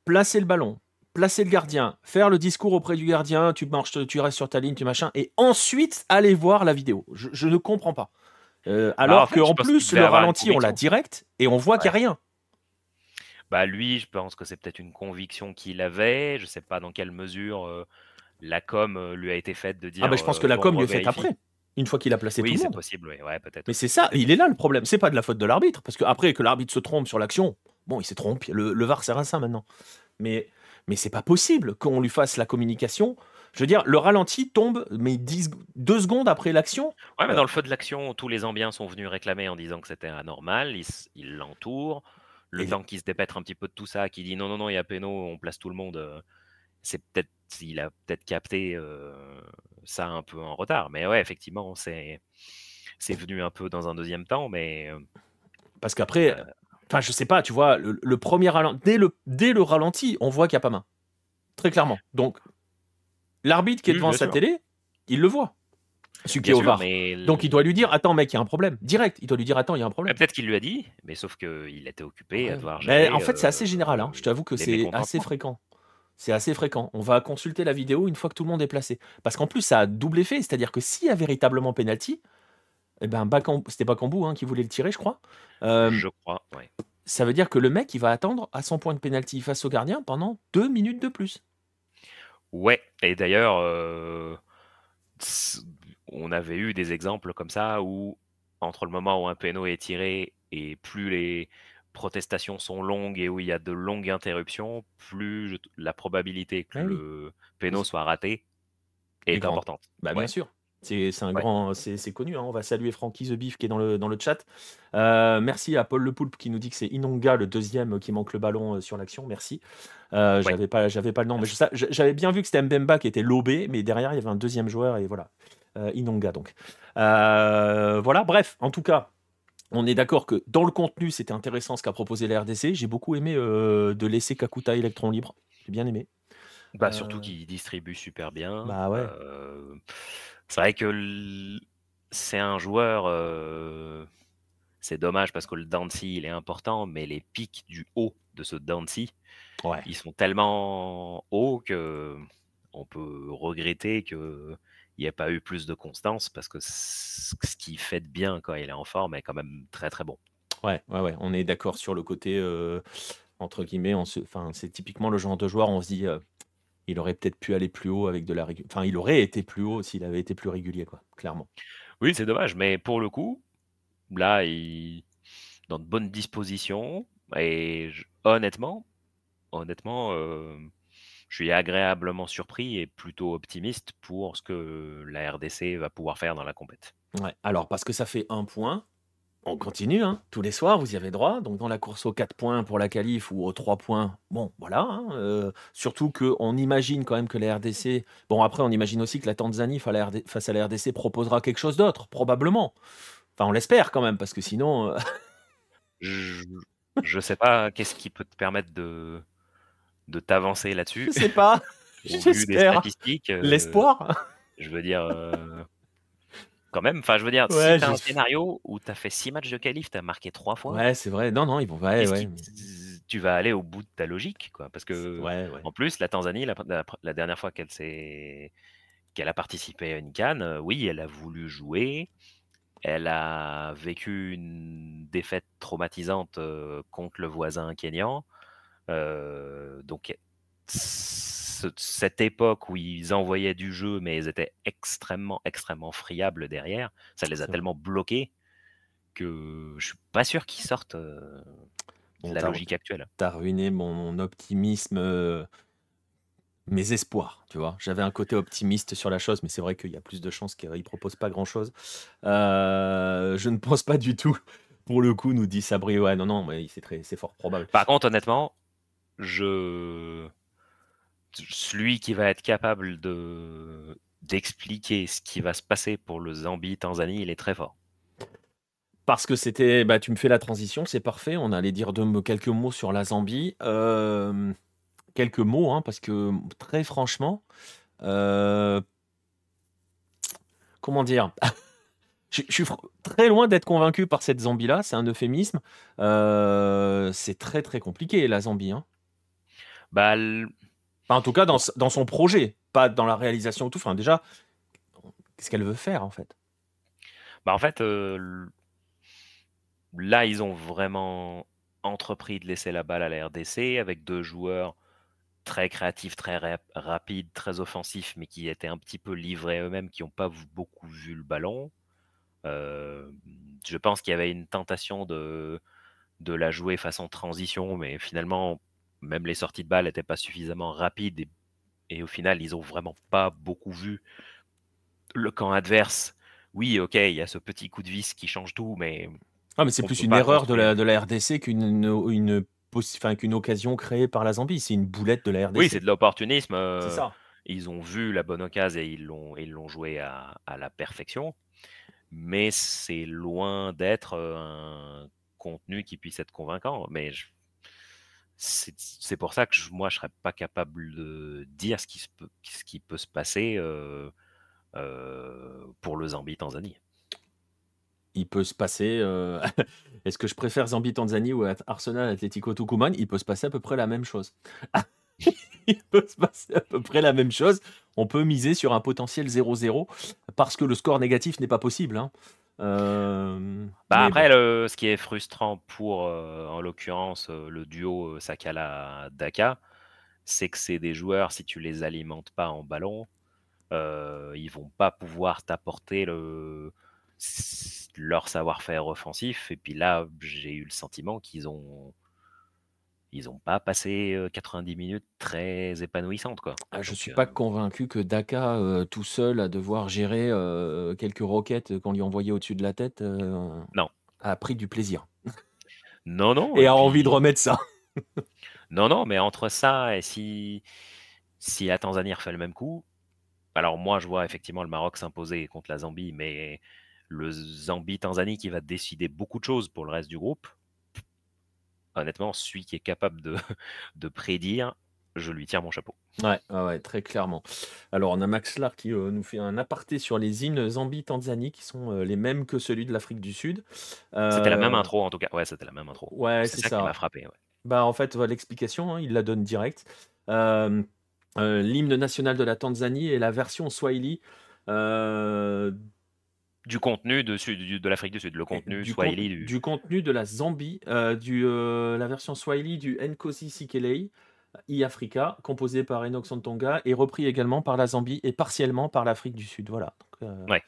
Speaker 1: placer le ballon, placer le gardien, faire le discours auprès du gardien, tu marches, tu restes sur ta ligne, tu machin, et ensuite aller voir la vidéo. je ne comprends pas. Euh, bah, alors qu'en plus, le ralenti, on l'a direct et on voit qu'il n'y a rien.
Speaker 2: Bah lui, je pense que c'est peut-être une conviction qu'il avait. Je ne sais pas dans quelle mesure euh, la com euh, lui a été faite de dire.
Speaker 1: Ah bah je pense que la com lui est faite après. Une fois qu'il a placé tout le monde.
Speaker 2: Oui, c'est possible, ouais, peut-être.
Speaker 1: Mais c'est ça, il est là le problème. C'est pas de la faute de l'arbitre, parce qu'après que l'arbitre se trompe sur l'action, bon, il s'est trompé. Le, le, VAR sert à ça maintenant. Mais, mais c'est pas possible qu'on lui fasse la communication je veux dire, le ralenti tombe, mais 10, deux secondes après l'action.
Speaker 2: Ouais, mais dans le feu de l'action, tous les ambiants sont venus réclamer en disant que c'était anormal. Ils l'entourent. Le temps qui se dépêtre un petit peu de tout ça, qui dit non, non, non, il y a Péno, on place tout le monde. Euh, c'est peut-être, il a peut-être capté euh, ça un peu en retard. Mais ouais, effectivement, c'est, c'est venu un peu dans un deuxième temps, mais. Euh,
Speaker 1: Parce qu'après, enfin, je sais pas, tu vois, le, premier ralenti, dès le, dès le ralenti, on voit qu'il n'y a pas main. Très clairement. Donc, L'arbitre qui est devant sa télé, il le voit. Celui qui est au VAR. Donc il doit lui dire Attends, mec, il y a un problème. Direct, il doit lui dire Attends, il y a un problème.
Speaker 2: Peut-être qu'il lui a dit, mais sauf qu'il était occupé à devoir
Speaker 1: gérer, En fait, c'est assez général. Hein. Je t'avoue que c'est assez fréquent. C'est assez fréquent. On va consulter la vidéo une fois que tout le monde est placé. Parce qu'en plus, ça a double effet. C'est-à-dire que s'il y a véritablement penalty, eh ben, c'était pas Cambou hein, qui voulait le tirer, je crois.
Speaker 2: Euh, je crois, ouais.
Speaker 1: Ça veut dire que le mec, il va attendre à son point de penalty face au gardien pendant deux minutes de plus.
Speaker 2: Ouais, et d'ailleurs, on avait eu des exemples comme ça où, entre le moment où un péno est tiré et plus les protestations sont longues et où il y a de longues interruptions, plus la probabilité que ah le péno soit raté est importante.
Speaker 1: Bah, bien sûr. C'est un grand, c'est connu. Hein. On va saluer Frankie The Beef qui est dans le, dans le chat. Euh, merci à Paul Le Poulpe qui nous dit que c'est Inonga le deuxième qui manque le ballon euh, sur l'action. Merci. Euh, j'avais pas, j'avais pas le nom, mais j'avais bien vu que c'était Mbemba qui était lobé, mais derrière il y avait un deuxième joueur et voilà. Inonga donc. voilà. Bref, en tout cas. On est d'accord que dans le contenu, c'était intéressant ce qu'a proposé la RDC. J'ai beaucoup aimé de laisser Kakuta électron libre. J'ai bien aimé.
Speaker 2: Bah, surtout qu'il distribue super bien.
Speaker 1: Bah ouais.
Speaker 2: C'est vrai que c'est un joueur. c'est dommage parce que le Dancy il est important, mais les pics du haut de ce Dancy, ouais. ils sont tellement hauts que on peut regretter qu'il n'y ait pas eu plus de constance parce que ce qu'il fait de bien quand il est en forme est quand même très très bon.
Speaker 1: Ouais, ouais, ouais. On est d'accord sur le côté entre guillemets. Enfin, c'est typiquement le genre de joueur. On se dit il aurait peut-être pu aller plus haut avec de la Enfin, il aurait été plus haut s'il avait été plus régulier, quoi, clairement.
Speaker 2: Oui, c'est dommage, mais pour le coup, là, il dans de bonnes dispositions et honnêtement, honnêtement, euh, je suis agréablement surpris et plutôt optimiste pour ce que la RDC va pouvoir faire dans la compète.
Speaker 1: Ouais, alors parce que ça fait un point, on continue, hein. tous les soirs, vous y avez droit. Donc, dans la course aux 4 points pour la qualif ou aux 3 points, bon, voilà. Hein, euh, surtout qu'on imagine quand même que la RDC. Bon, après, on imagine aussi que la Tanzanie, face à la RDC, proposera quelque chose d'autre, probablement. Enfin, on l'espère quand même, parce que sinon. Euh,
Speaker 2: je, ne sais pas qu'est-ce qui peut te permettre de, de t'avancer là-dessus.
Speaker 1: Je sais pas. J'espère.
Speaker 2: Euh,
Speaker 1: L'espoir.
Speaker 2: Je veux dire quand même. Enfin, je veux dire, si tu as un scénario où tu as fait six matchs de qualif, tu as marqué trois fois.
Speaker 1: Ouais, c'est vrai. Non, non, ils vont. Ouais, ouais.
Speaker 2: Tu vas aller au bout de ta logique, quoi? Parce que, en plus, la Tanzanie, la, dernière fois qu'elle s'est qu'elle a participé à une canne, euh, oui, elle a voulu jouer. Elle a vécu une défaite traumatisante euh, contre le voisin kényan. Euh, donc, cette époque où ils envoyaient du jeu, mais ils étaient extrêmement, extrêmement friables derrière, ça les a tellement bloqués que je suis pas sûr qu'ils sortent euh, de la logique actuelle.
Speaker 1: T'as ruiné mon optimisme, euh, mes espoirs, tu vois. J'avais un côté optimiste sur la chose, mais c'est vrai qu'il y a plus de chances qu'ils ne proposent pas grand-chose. Euh, je ne pense pas du tout, pour le coup, nous dit Sabri. Ouais, non, non, mais c'est très, c'est fort probable.
Speaker 2: Par contre, honnêtement, je celui qui va être capable de d'expliquer ce qui va se passer pour le Zambie-Tanzanie, il est très fort.
Speaker 1: Parce que c'était, bah, tu me fais la transition, c'est parfait. On allait dire de, quelques mots sur la Zambie. Euh, quelques mots, hein, parce que très franchement, euh, comment dire? Je, suis très loin d'être convaincu par cette Zambie-là, c'est un euphémisme. Euh, c'est très très compliqué la Zambie. Hein.
Speaker 2: Bah,
Speaker 1: en tout cas, dans, son projet, pas dans la réalisation tout. Enfin, déjà, qu'est-ce qu'elle veut faire, en fait?
Speaker 2: Bah, En fait, euh, là, ils ont vraiment entrepris de laisser la balle à la RDC avec deux joueurs très créatifs, très rapides, très offensifs, mais qui étaient un petit peu livrés eux-mêmes, qui n'ont pas beaucoup vu le ballon. Euh, je pense qu'il y avait une tentation de, de la jouer façon transition, mais finalement, même les sorties de balles n'étaient pas suffisamment rapides et, au final, ils ont vraiment pas beaucoup vu le camp adverse. Oui, ok, il y a ce petit coup de vis qui change tout, mais.
Speaker 1: Ah, mais c'est plus une erreur de la, de la RDC qu'une une, qu'une occasion créée par la Zambie. C'est une boulette de la RDC.
Speaker 2: Oui, c'est de l'opportunisme. Euh, c'est ça. Ils ont vu la bonne occasion et ils l'ont, ils l'ont joué à, à, la perfection. Mais c'est loin d'être euh, un contenu qui puisse être convaincant. Mais je, c'est pour ça que moi, je serais pas capable de dire ce qui, peut, se passer pour le Zambie-Tanzanie.
Speaker 1: Il peut se passer. Est-ce que je préfère Zambie-Tanzanie ou Arsenal Atlético Tucumán? Il peut se passer à peu près la même chose. Il peut se passer à peu près la même chose. On peut miser sur un potentiel 0-0 parce que le score négatif n'est pas possible. Hein.
Speaker 2: Euh, bah après, le, ce qui est frustrant pour, euh, en l'occurrence, euh, le duo Sakala-Daka, c'est que c'est des joueurs, si tu les alimentes pas en ballon, ils vont pas pouvoir t'apporter le, leur savoir-faire offensif. Et puis là, j'ai eu le sentiment qu'ils ont ils n'ont pas passé 90 minutes très épanouissantes. Quoi.
Speaker 1: Ah, je ne suis pas convaincu que Daka, tout seul, à devoir gérer quelques roquettes qu'on lui envoyait au-dessus de la tête,
Speaker 2: non.
Speaker 1: a pris du plaisir.
Speaker 2: Non, non.
Speaker 1: et, a envie de remettre ça.
Speaker 2: non, non, mais entre ça et si, si la Tanzanie refait le même coup, alors moi je vois effectivement le Maroc s'imposer contre la Zambie, mais le Zambie-Tanzanie qui va décider beaucoup de choses pour le reste du groupe honnêtement, celui qui est capable de, de prédire, je lui tire mon chapeau.
Speaker 1: Ouais, ouais, très clairement. Alors, on a Max Lar qui euh, nous fait un aparté sur les hymnes Zambie-Tanzanie qui sont euh, les mêmes que celui de l'Afrique du Sud.
Speaker 2: C'était la même euh, intro en tout cas. Ouais, c'était la même intro.
Speaker 1: Ouais, c'est ça.
Speaker 2: ça. qui m'a frappé.
Speaker 1: Bah, en fait, l'explication, hein, il la donne direct. L'hymne national de la Tanzanie est la version Swahili
Speaker 2: du contenu de, de l'Afrique du Sud, le contenu
Speaker 1: du
Speaker 2: Swahili.
Speaker 1: du... contenu de la Zambie, euh, du, euh, la version Swahili du Nkosi Sikelei, I-Africa, composé par Enoch Santonga, et repris également par la Zambie et partiellement par l'Afrique du Sud. Voilà.
Speaker 2: Donc, euh,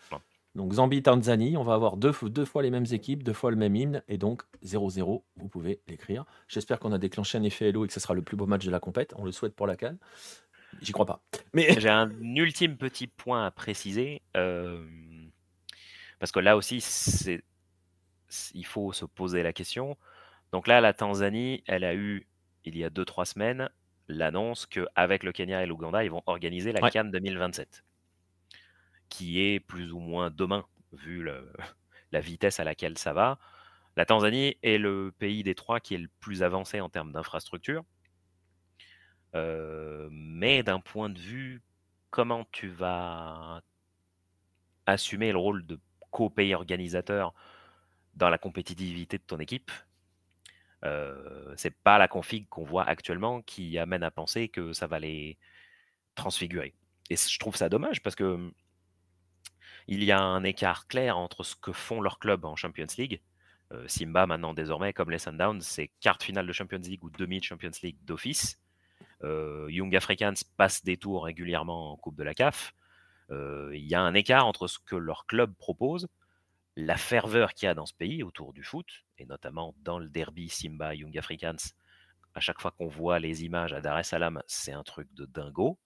Speaker 1: donc Zambie-Tanzanie, on va avoir deux, deux fois les mêmes équipes, deux fois le même hymne, et donc 0-0, vous pouvez l'écrire. J'espère qu'on a déclenché un effet Hello et que ce sera le plus beau match de la compète. On le souhaite pour la Cannes. J'y crois pas.
Speaker 2: Mais j'ai un ultime petit point à préciser. Parce que là aussi, c'est il faut se poser la question. Donc là, la Tanzanie, elle a eu, il y a 2-3 semaines, l'annonce qu'avec le Kenya et l'Ouganda, ils vont organiser la Cannes 2027, qui est plus ou moins demain, vu la vitesse à laquelle ça va. La Tanzanie est le pays des trois qui est le plus avancé en termes d'infrastructure. Euh, mais d'un point de vue, comment tu vas assumer le rôle de co-pays organisateur dans la compétitivité de ton équipe, euh, c'est pas la config qu'on voit actuellement qui amène à penser que ça va les transfigurer. Et je trouve ça dommage parce que il y a un écart clair entre ce que font leurs clubs en Champions League. Euh, Simba, maintenant, désormais, comme les Sundowns, c'est quart finale de Champions League ou demi de Champions League d'office. Euh, Young Africans passe des tours régulièrement en Coupe de la CAF. Il y a un écart entre ce que leur club propose, la ferveur qu'il y a dans ce pays autour du foot, et notamment dans le derby Simba Young Africans. À chaque fois qu'on voit les images à Dar es Salaam, c'est un truc de dingo.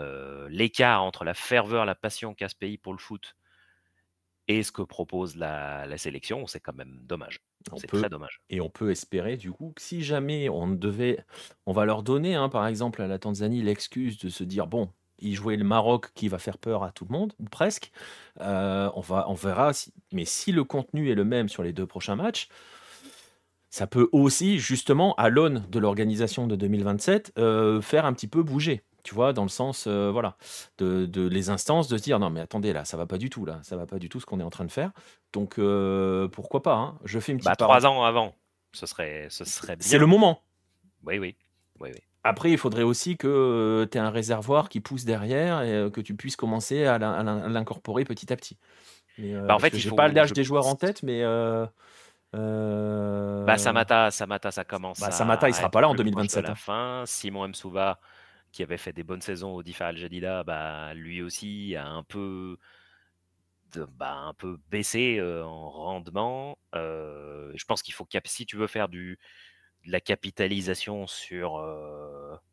Speaker 2: Euh, l'écart entre la ferveur, la passion qu'a ce pays pour le foot et ce que propose la, sélection, c'est quand même dommage. C'est très dommage.
Speaker 1: Et on peut espérer, du coup, que si jamais on devait. On va leur donner, hein, par exemple, à la Tanzanie, l'excuse de se dire bon, ils jouaient le Maroc qui va faire peur à tout le monde, ou presque. Euh, on, va, on verra. Si, mais si le contenu est le même sur les deux prochains matchs, ça peut aussi, justement, à l'aune de l'organisation de 2027, euh, faire un petit peu bouger tu vois, dans le sens, euh, voilà, de, les instances de se dire non mais attendez là, ça va pas du tout là, ça va pas du tout ce qu'on est en train de faire. Donc pourquoi pas hein, Je fais une petite.
Speaker 2: Bah, trois ans avant, ce serait, ce serait bien.
Speaker 1: C'est le moment.
Speaker 2: Oui, oui, oui,
Speaker 1: Après, il faudrait aussi que euh, tu aies un réservoir qui pousse derrière et que tu puisses commencer à l'incorporer petit à petit. bah, en fait, j'ai pas l'âge des joueurs en tête, mais.
Speaker 2: Bah, Samata, Samata, ça commence.
Speaker 1: Bah, Samata, il sera pas là en 2027.
Speaker 2: la hein. fin. Simon Msouva, qui avait fait des bonnes saisons au Difa Al Jadida, bah, lui aussi a un peu, bah, un peu baissé en rendement. je pense qu'il faut que si tu veux faire du, de la capitalisation sur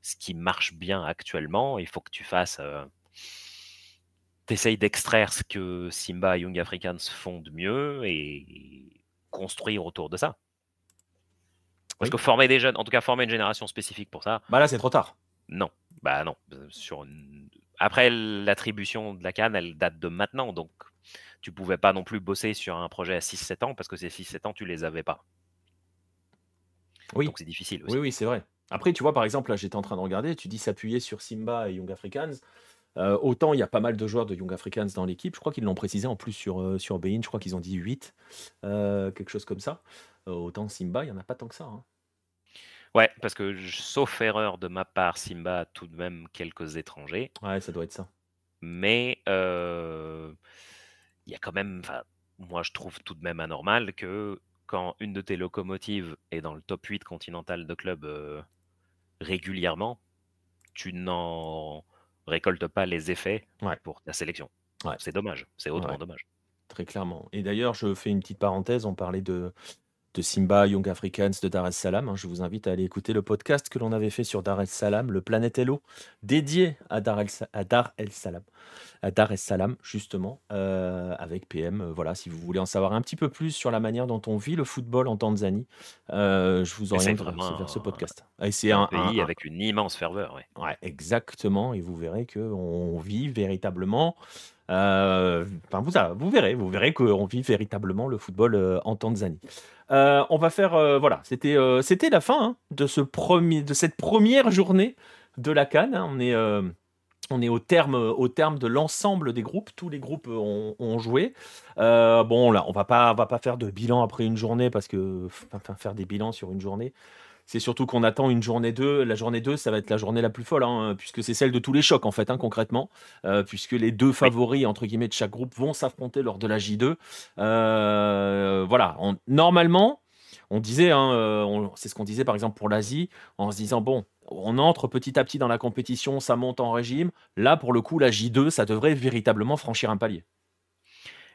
Speaker 2: ce qui marche bien actuellement, il faut que tu fasses. T'essayes d'extraire ce que Simba et Young Africans font de mieux et construire autour de ça. Parce que former des jeunes, en tout cas former une génération spécifique pour ça.
Speaker 1: Bah là, c'est trop tard.
Speaker 2: Non, bah non. Sur Après, l'attribution de la canne, elle date de maintenant. Donc, tu pouvais pas non plus bosser sur un projet à 6-7 ans parce que ces 6-7 ans, tu les avais pas.
Speaker 1: Oui.
Speaker 2: Donc, c'est difficile aussi.
Speaker 1: Oui, oui, c'est vrai. Après, tu vois, par exemple, là, j'étais en train de regarder, tu dis s'appuyer sur Simba et Young Africans. Euh, autant il y a pas mal de joueurs de Young Africans dans l'équipe, je crois qu'ils l'ont précisé en plus sur, euh, sur Bein, je crois qu'ils ont dit 8, euh, quelque chose comme ça. autant Simba, il n'y en a pas tant que ça. Hein.
Speaker 2: Ouais, parce que sauf erreur de ma part, Simba a tout de même quelques étrangers.
Speaker 1: Ouais, ça doit être ça.
Speaker 2: Mais il y a quand même, moi je trouve tout de même anormal que quand une de tes locomotives est dans le top 8 continental de club régulièrement, tu n'en récoltes pas les effets pour ta sélection. Ouais. C'est dommage, c'est autrement dommage.
Speaker 1: Très clairement. Et d'ailleurs, je fais une petite parenthèse, on parlait de, de Simba, Young Africans de Dar es Salaam. Hein. Je vous invite à aller écouter le podcast que l'on avait fait sur Dar es Salaam, le Planète Hello, dédié à Dar es, à Dar es Salaam, à Dar es Salaam justement, euh, avec PM. Euh, voilà, si vous voulez en savoir un petit peu plus sur la manière dont on vit le football en Tanzanie, euh, je vous oriente vers, ce podcast.
Speaker 2: c'est un, pays avec une immense ferveur.
Speaker 1: Ouais. exactement. Et vous verrez que on vit véritablement. Enfin, vous, vous verrez, vous verrez qu'on vit véritablement le football en Tanzanie. Euh, on va faire, euh, voilà, c'était euh, c'était la fin hein, de ce premier, de cette première journée de la Cannes. Hein. On est on est au terme, au terme de l'ensemble des groupes. Tous les groupes ont, joué. bon, là, on va pas, va pas faire de bilan après une journée parce que faire des bilans sur une journée, c'est surtout qu'on attend une journée 2. La journée 2, ça va être la journée la plus folle, hein, puisque c'est celle de tous les chocs, en fait, hein, concrètement, euh, puisque les deux favoris, entre guillemets, de chaque groupe vont s'affronter lors de la J2. Euh, voilà, normalement, on disait, hein, euh, c'est ce qu'on disait par exemple pour l'Asie, en se disant, bon, on entre petit à petit dans la compétition, ça monte en régime. Là, pour le coup, la J2, ça devrait véritablement franchir un palier.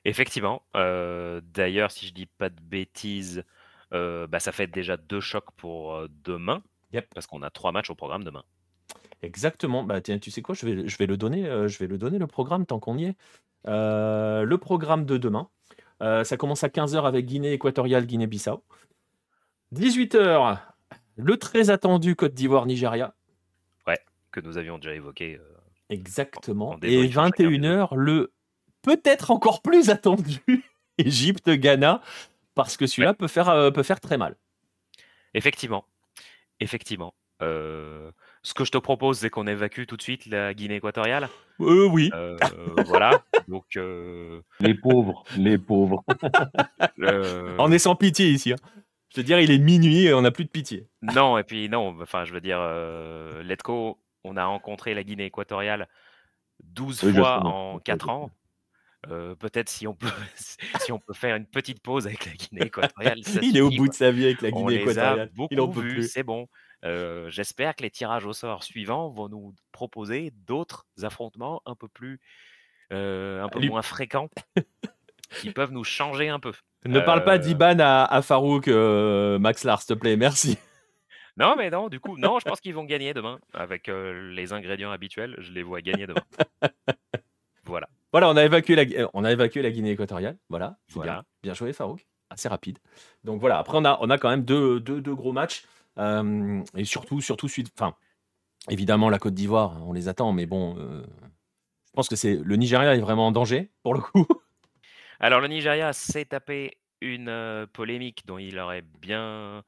Speaker 2: Effectivement. D'ailleurs, si je dis pas de bêtises, bah, ça fait déjà deux chocs pour demain. Parce qu'on a trois matchs au programme demain.
Speaker 1: Exactement. Bah, tiens, tu sais quoi, je vais, je vais le donner, je vais le donner le programme tant qu'on y est. le programme de demain. Euh, ça commence à 15h avec Guinée équatoriale, Guinée-Bissau. 18h, le très attendu Côte d'Ivoire-Nigeria.
Speaker 2: Ouais, que nous avions déjà évoqué. euh,
Speaker 1: Exactement.
Speaker 2: En- en
Speaker 1: Et
Speaker 2: débrief sur chacun des
Speaker 1: 21h, le peut-être encore plus attendu Égypte-Ghana, parce que celui-là peut, faire, euh, peut faire très mal.
Speaker 2: Effectivement. Effectivement. Euh, ce que je te propose, c'est qu'on évacue tout de suite la Guinée équatoriale?
Speaker 1: Euh, oui.
Speaker 2: Euh, voilà. Donc, euh,
Speaker 3: Les pauvres, les pauvres.
Speaker 2: euh,
Speaker 1: On est sans pitié ici. hein. Je veux dire, il est minuit et on n'a plus de pitié.
Speaker 2: non, et puis non, enfin, je veux dire, euh, Letco, on a rencontré la Guinée équatoriale 12
Speaker 3: Oui,
Speaker 2: fois en 4 ans. Euh, Peut-être si on peut si on peut faire une petite pause avec la Guinée équatoriale. ça
Speaker 1: Il est au bout
Speaker 2: quoi.
Speaker 1: de sa vie avec la
Speaker 2: On
Speaker 1: Guinée
Speaker 2: les a
Speaker 1: équatoriale.
Speaker 2: beaucoup
Speaker 1: Il en peut plus.
Speaker 2: c'est bon. Euh, J'espère que les tirages au sort suivants vont nous proposer d'autres affrontements un peu plus, euh, un peu
Speaker 1: Lui-
Speaker 2: moins fréquents, qui peuvent nous changer un peu.
Speaker 1: Ne parle pas d'Iban à, à Farouk, Max Lars, s'il te plaît. Merci.
Speaker 2: Non, mais non, du coup, non, je pense qu'ils vont gagner demain avec les ingrédients habituels. Je les vois gagner demain. voilà.
Speaker 1: Voilà, on a évacué la, euh, on a évacué la Guinée équatoriale. Voilà, bien. Bien joué, Farouk. Assez rapide. Donc voilà, après, on a, on a quand même deux, deux, deux gros matchs. Euh, et surtout, surtout, suite, enfin, évidemment, la Côte d'Ivoire, on les attend, mais bon, euh, je pense que c'est le Nigeria est vraiment en danger, pour le coup.
Speaker 2: Alors, le Nigeria s'est tapé une polémique dont il aurait bien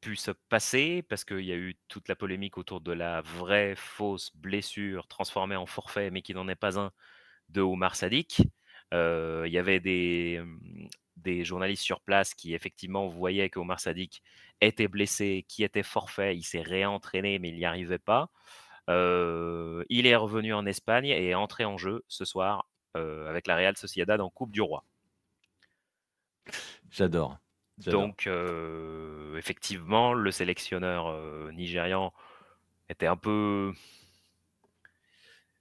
Speaker 2: pu se passer, parce qu'il y a eu toute la polémique autour de la vraie fausse blessure transformée en forfait, mais qui n'en est pas un, de Oumar Sadik. Euh, il y avait des, hum, des journalistes sur place qui effectivement voyaient que Omar Sadik était blessé, qui était forfait, il s'est réentraîné mais il n'y arrivait pas. Euh, il est revenu en Espagne et est entré en jeu ce soir euh, avec la Real Sociedad en Coupe du Roi.
Speaker 1: J'adore.
Speaker 2: Donc euh, effectivement, le sélectionneur nigérian était un peu,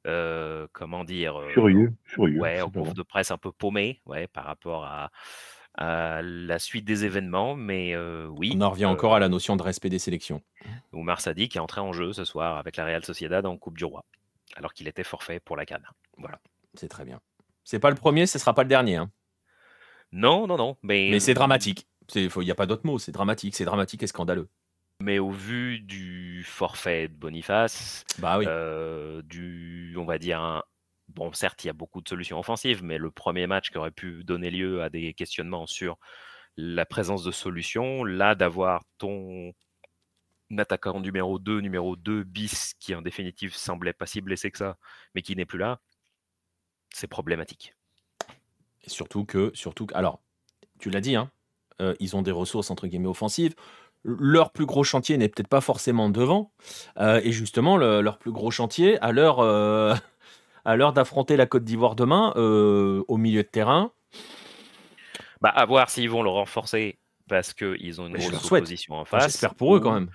Speaker 2: euh, comment dire, euh,
Speaker 3: Furieux, furieux.
Speaker 2: Ouais, en conf de presse un peu paumé, ouais, par rapport à, à la suite des événements, mais euh, oui,
Speaker 1: on en revient
Speaker 2: euh,
Speaker 1: encore à la notion de respect des sélections.
Speaker 2: Oumar Sadik est entré en jeu ce soir avec la Real Sociedad en Coupe du Roi, alors qu'il était forfait pour la Cannes. Voilà.
Speaker 1: C'est très bien. C'est pas le premier, ce sera pas le dernier. hein.
Speaker 2: Non, non, non, mais,
Speaker 1: Mais c'est dramatique. Il n'y a pas d'autre mot. C'est dramatique. C'est dramatique et scandaleux.
Speaker 2: Mais au vu du forfait de Boniface,
Speaker 1: Bah oui.
Speaker 2: euh, du, on va dire, un- bon, certes, il y a beaucoup de solutions offensives, mais le premier match qui aurait pu donner lieu à des questionnements sur la présence de solutions, là, d'avoir ton attaquant numéro 2, numéro 2 bis, qui en définitive semblait pas si blessé que ça, mais qui n'est plus là, c'est problématique.
Speaker 1: Et surtout que, surtout que- alors, tu l'as dit, hein, euh, ils ont des ressources entre guillemets offensives. Leur plus gros chantier n'est peut-être pas forcément devant. Euh, et justement, le- leur plus gros chantier, à l'heure, euh, à l'heure d'affronter la Côte d'Ivoire demain, euh, au milieu de terrain,
Speaker 2: Bah, à voir s'ils vont le renforcer parce qu'ils ont une
Speaker 1: Mais
Speaker 2: grosse opposition en face.
Speaker 1: j'espère pour eux quand même.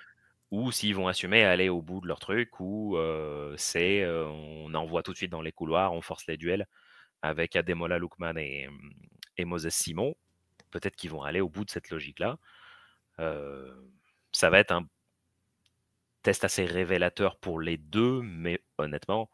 Speaker 2: ou s'ils vont assumer aller au bout de leur truc, ou c'est on envoie tout de suite dans les couloirs, on force les duels avec Ademola Lookman et, et Moses Simon. Peut-être qu'ils vont aller au bout de cette logique-là. Euh, ça va être un test assez révélateur pour les deux, mais honnêtement,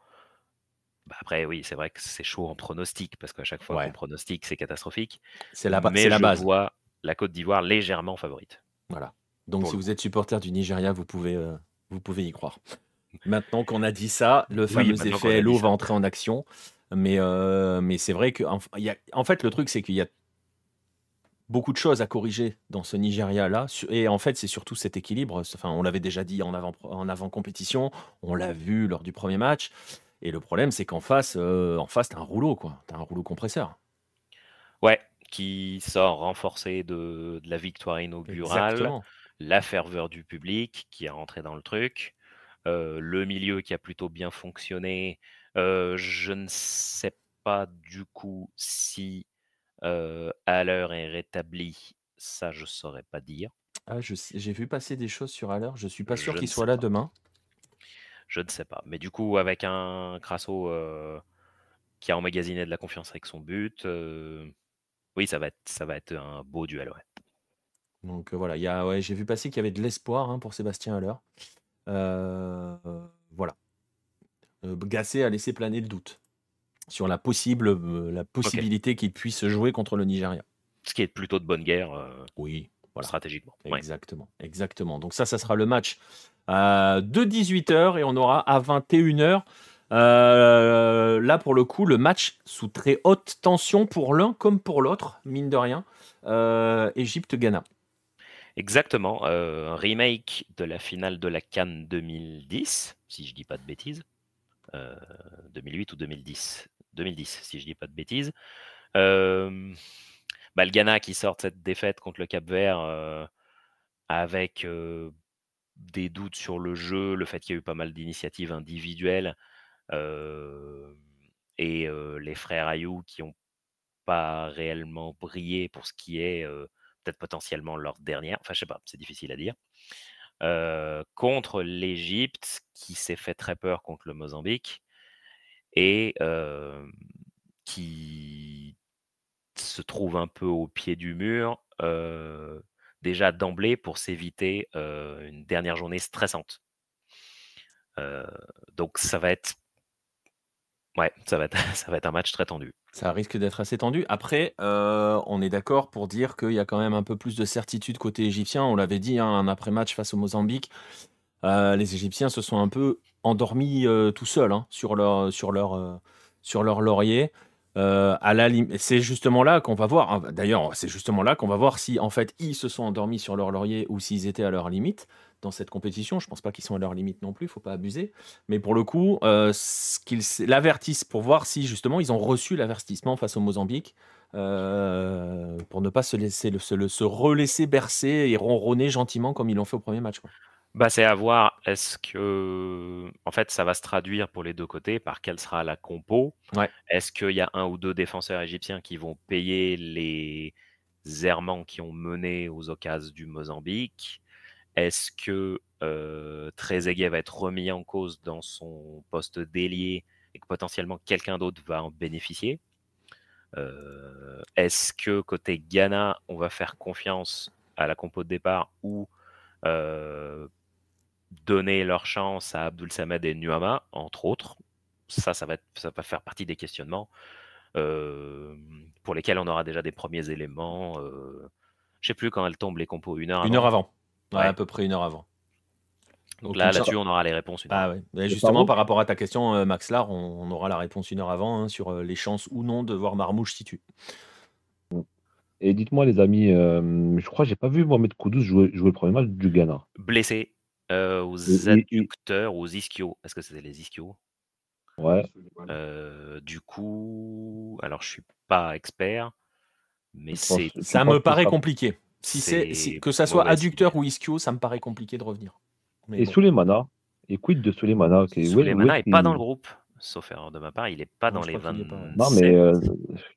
Speaker 2: bah après oui, c'est vrai que c'est chaud en pronostic, parce qu'à chaque fois
Speaker 1: Ouais.
Speaker 2: qu'on pronostique, c'est catastrophique.
Speaker 1: C'est la, ba-
Speaker 2: mais
Speaker 1: c'est la
Speaker 2: je
Speaker 1: base.
Speaker 2: vois la Côte d'Ivoire légèrement favorite.
Speaker 1: Voilà. Donc,
Speaker 2: Pour
Speaker 1: si
Speaker 2: le
Speaker 1: vous êtes supporter du Nigeria, vous pouvez, euh, vous pouvez y croire. Maintenant qu'on a dit ça, le fameux effet
Speaker 2: ça.
Speaker 1: va entrer en action. Mais, euh, mais c'est vrai que, en, il y a- en fait, le truc, c'est qu'il y a beaucoup de choses à corriger dans ce Nigeria-là. Et en fait, c'est surtout cet équilibre. Enfin, on l'avait déjà dit en avant, en avant compétition, on l'a vu lors du premier match. Et le problème, c'est qu'en face, euh, en face, t'as un rouleau, quoi. T'as un rouleau compresseur.
Speaker 2: Ouais, qui sort renforcé de, de la victoire inaugurale,
Speaker 1: Exactement.
Speaker 2: la ferveur du public qui est rentré dans le truc, euh, le milieu qui a plutôt bien fonctionné. Euh, je ne sais pas du coup si euh, Haller est rétabli, ça je saurais pas dire.
Speaker 1: Ah, je sais- j'ai vu passer des choses sur Haller. Je suis pas sûr
Speaker 2: Je
Speaker 1: qu'il soit
Speaker 2: sais
Speaker 1: là
Speaker 2: pas.
Speaker 1: demain.
Speaker 2: Je ne sais pas. Mais du coup, avec un Crasso euh, qui a emmagasiné de la confiance avec son but, euh, oui, ça va être, ça va être un beau duel. Ouais.
Speaker 1: Donc euh, voilà, il y a, ouais, j'ai vu passer qu'il y avait de l'espoir hein, pour Sébastien Haller. Euh, voilà. Euh, Gasset a laissé planer le doute sur la, possible, euh, la possibilité qu'il puisse jouer contre le Nigeria.
Speaker 2: ce qui est plutôt de bonne guerre
Speaker 1: Oui, voilà.
Speaker 2: stratégiquement.
Speaker 1: Exactement, exactement. Donc ça, ça sera le match de 18h et on aura à 21h. là, pour le coup, le match sous très haute tension pour l'un comme pour l'autre, mine de rien. Égypte-Ghana.
Speaker 2: Exactement, un remake de la finale de la Cannes 2010, si je dis pas de bêtises. 2008 ou 2010 2010, si je dis pas de bêtises. Bah, le Ghana qui sort cette défaite contre le Cap Vert avec des doutes sur le jeu, le fait qu'il y a eu pas mal d'initiatives individuelles et les frères Ayou qui n'ont pas réellement brillé pour ce qui est peut-être potentiellement leur dernière, enfin je sais pas, c'est difficile à dire. contre l'Égypte qui s'est fait très peur contre le Mozambique et qui se trouve un peu au pied du mur déjà d'emblée pour s'éviter une dernière journée stressante. donc ça va être Ouais, ça va, être, ça va être un match très tendu.
Speaker 1: Ça risque d'être assez tendu. Après, on est d'accord pour dire qu'il y a quand même un peu plus de certitude côté égyptien. On l'avait dit, hein, un après-match face au Mozambique. les Égyptiens se sont un peu endormis tout seuls hein, sur, leur, sur, leur, sur leur laurier. la c'est justement là qu'on va voir. Hein, d'ailleurs, c'est justement là qu'on va voir si en fait ils se sont endormis sur leur laurier ou s'ils étaient à leur limite dans cette compétition. Je pense pas qu'ils sont à leur limite non plus, il faut pas abuser. Mais pour le coup, euh, l'avertissent pour voir si justement ils ont reçu l'avertissement face au Mozambique. Euh, pour ne pas se laisser se, se, relaisser bercer et ronronner gentiment comme ils l'ont fait au premier match.
Speaker 2: Bah, c'est à voir. Est-ce que, en fait, ça va se traduire pour les deux côtés par quelle sera la compo
Speaker 1: ouais.
Speaker 2: Est-ce qu'il y a un ou deux défenseurs égyptiens qui vont payer les errements qui ont mené aux occasions du Mozambique? Est-ce que euh, Trezeguet va être remis en cause dans son poste d'ailier et que potentiellement quelqu'un d'autre va en bénéficier? Euh, Est-ce que côté Ghana, on va faire confiance à la compo de départ ou euh, donner leur chance à Abdul Samed et Nuama, entre autres ça, ça va, ça va faire partie des questionnements pour lesquels on aura déjà des premiers éléments. je ne sais plus quand elles tombent les compos, une heure
Speaker 1: Une heure avant. Ouais, à peu près une heure avant.
Speaker 2: Donc, là, là-dessus, on aura les réponses.
Speaker 1: Une ah, ouais. justement, par rapport à ta question, euh, Max Lar, on, aura la réponse une heure avant hein, sur euh, les chances ou non de voir Marmouche situ.
Speaker 3: Et dites-moi, les amis, euh, je crois que j'ai pas vu Mohamed Koudous jouer, jouer, le premier match du Ghana.
Speaker 2: Blessé aux adducteurs, aux ischios. Est-ce que c'était les ischios?
Speaker 3: Ouais.
Speaker 2: du coup, alors je suis pas expert, mais c'est.
Speaker 1: Ça me paraît compliqué. Si c'est que ça soit adducteur ou ischio, ça me paraît compliqué de revenir.
Speaker 3: et bon. Souleymana Et quid de Souleymana
Speaker 2: Souleymana n'est pas dans le groupe. Sauf erreur de ma part, il n'est pas dans les 20.
Speaker 3: Non, mais euh,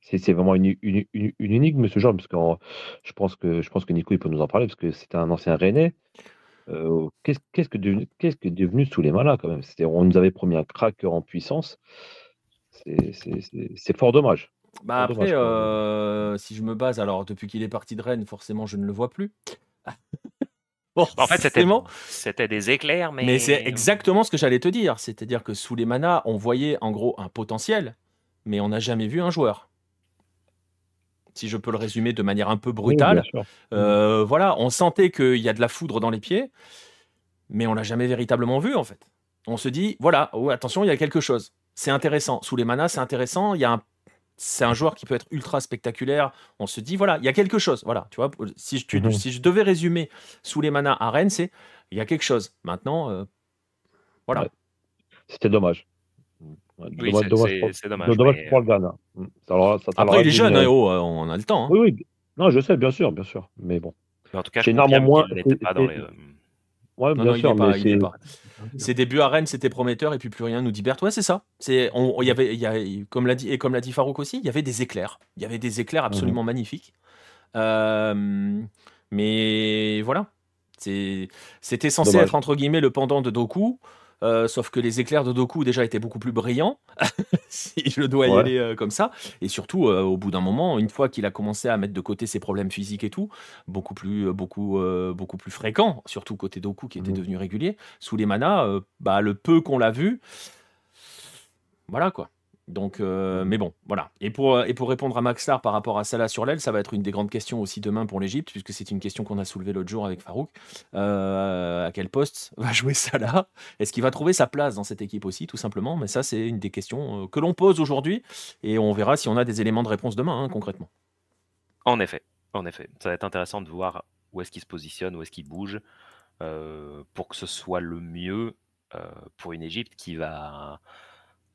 Speaker 3: c'est vraiment une, une, une, énigme ce genre, parce que je pense que je pense que Nico il peut nous en parler parce que c'est un ancien Rennais. Euh, qu'est-ce que devenu qu'est-ce que devenu Souleymana quand même? On nous avait promis un cracker en puissance. C'est fort dommage.
Speaker 1: Bah après, euh, si je me base, alors depuis qu'il est parti de Rennes, forcément, je ne le vois plus.
Speaker 2: bon, en fait, c'était des éclairs, mais.
Speaker 1: Mais c'est exactement ce que j'allais te dire. C'est-à-dire que sous les manas, on voyait en gros un potentiel, mais on n'a jamais vu un joueur. Si je peux le résumer de manière un peu brutale. Euh, voilà, on sentait qu'il y a de la foudre dans les pieds, mais on l'a jamais véritablement vu en fait. On se dit, voilà, oh, attention, il y a quelque chose. C'est intéressant. Sous les manas, c'est intéressant. Il y a un c'est un joueur qui peut être ultra spectaculaire. On se dit, voilà, il y a quelque chose. Voilà, tu vois, si je, mhm. si je devais résumer sous les manas à Rennes, c'est il y a quelque chose. Maintenant, euh, voilà.
Speaker 3: C'était dommage.
Speaker 2: Oui, c'est dommage,
Speaker 3: dommage, dommage pour le Ghana.
Speaker 1: Mm. Après, il est jeune, hein, oh, euh, on a le temps. Hein.
Speaker 3: Oui, oui. Non, je sais, bien sûr, bien sûr. Mais bon.
Speaker 2: en tout cas, c'est énormément moins. Pas dans les, euh,
Speaker 3: Ouais, bien sûr, mais
Speaker 1: Ses débuts à Rennes, c'était prometteur, et puis plus rien, nous dit Bert. Ouais, c'est ça. C'est, on, y avait, y a, comme l'a dit, et comme l'a dit Farouk aussi, il y avait des éclairs. Il y avait des éclairs absolument mhm. magnifiques. Euh, mais voilà. C'était censé être, entre guillemets, le pendant de Doku. Euh, sauf que les éclairs de Doku déjà étaient beaucoup plus brillants, si je dois y aller euh, comme ça. Et surtout, euh, au bout d'un moment, une fois qu'il a commencé à mettre de côté ses problèmes physiques et tout, beaucoup plus, beaucoup, beaucoup plus fréquents, surtout côté Doku qui était mmh. devenu régulier, sous les manas, bah, le peu qu'on l'a vu, voilà quoi. Donc, euh, mais bon, voilà. Et pour, et pour répondre à Max Star par rapport à Salah sur l'aile, ça va être une des grandes questions aussi demain pour l'Égypte, puisque c'est une question qu'on a soulevée l'autre jour avec Farouk. Euh, à quel poste va jouer Salah? Est-ce qu'il va trouver sa place dans cette équipe aussi, tout simplement? Mais ça, c'est une des questions euh, que l'on pose aujourd'hui, et on verra si on a des éléments de réponse demain, hein, concrètement.
Speaker 2: En effet, en effet. Ça va être intéressant de voir où est-ce qu'il se positionne, où est-ce qu'il bouge, pour que ce soit le mieux pour une Égypte qui va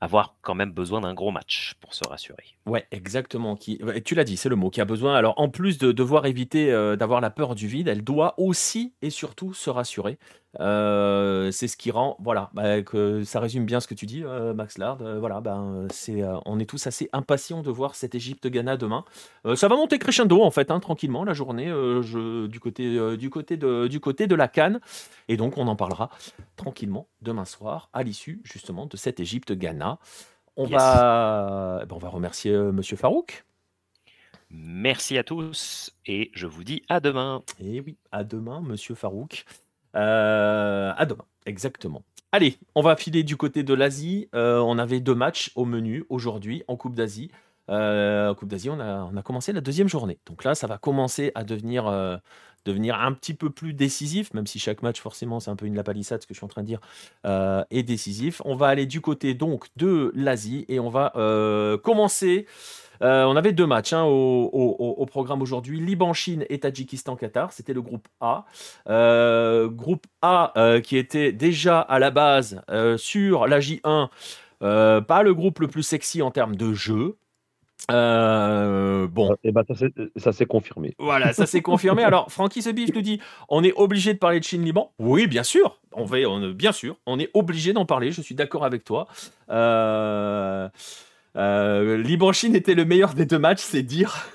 Speaker 2: avoir quand même besoin d'un gros match pour se rassurer.
Speaker 1: Ouais, exactement. Tu l'as dit, c'est le mot qui a besoin. Alors, en plus de devoir éviter euh, d'avoir la peur du vide, elle doit aussi et surtout se rassurer. Euh, c'est ce qui rend, voilà, bah, que ça résume bien ce que tu dis, euh, Max Lard. voilà, ben, c'est, on est tous assez impatients de voir cette Égypte-Ghana demain. ça va monter crescendo en fait, hein, tranquillement la journée, je, du côté, du côté de, du côté de la Cannes, et donc on en parlera tranquillement demain soir à l'issue justement de cette Égypte-Ghana. On va, eh ben, on va remercier Monsieur Farouk.
Speaker 2: Merci à tous et je vous dis à demain.
Speaker 1: Et oui, à demain, Monsieur Farouk. Euh, à demain, exactement. Allez, on va filer du côté de l'Asie. Euh, on avait deux matchs au menu aujourd'hui en Coupe d'Asie. Euh, en Coupe d'Asie, on a, commencé la deuxième journée. Donc là, ça va commencer à devenir, devenir un petit peu plus décisif, même si chaque match, forcément, c'est un peu une lapalissade, ce que je suis en train de dire, est décisif. On va aller du côté donc de l'Asie et on va commencer euh, on avait deux matchs hein, au, programme aujourd'hui Liban-Chine et Tadjikistan-Qatar. C'était le groupe A. Euh, groupe A euh, qui était déjà à la base sur la J1, pas le groupe le plus sexy en termes de jeu. bon.
Speaker 3: Et eh ben, ça s'est confirmé.
Speaker 1: Voilà, ça s'est confirmé. Alors, Francky Sebif nous dit on est obligé de parler de Chine-Liban Oui, bien sûr. On va, on, bien sûr, on est obligé d'en parler. Je suis d'accord avec toi. Euh. Euh, Liban-Chine était le meilleur des deux matchs, c'est dire.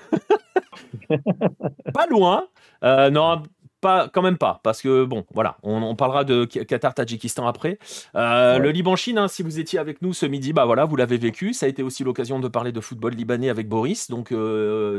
Speaker 1: pas loin. Euh, non, pas, quand même pas, parce que bon, voilà, on, parlera de Qatar-Tadjikistan après. Euh, le Liban-Chine, hein, si vous étiez avec nous ce midi, bah voilà, vous l'avez vécu. Ça a été aussi l'occasion de parler de football libanais avec Boris. Donc,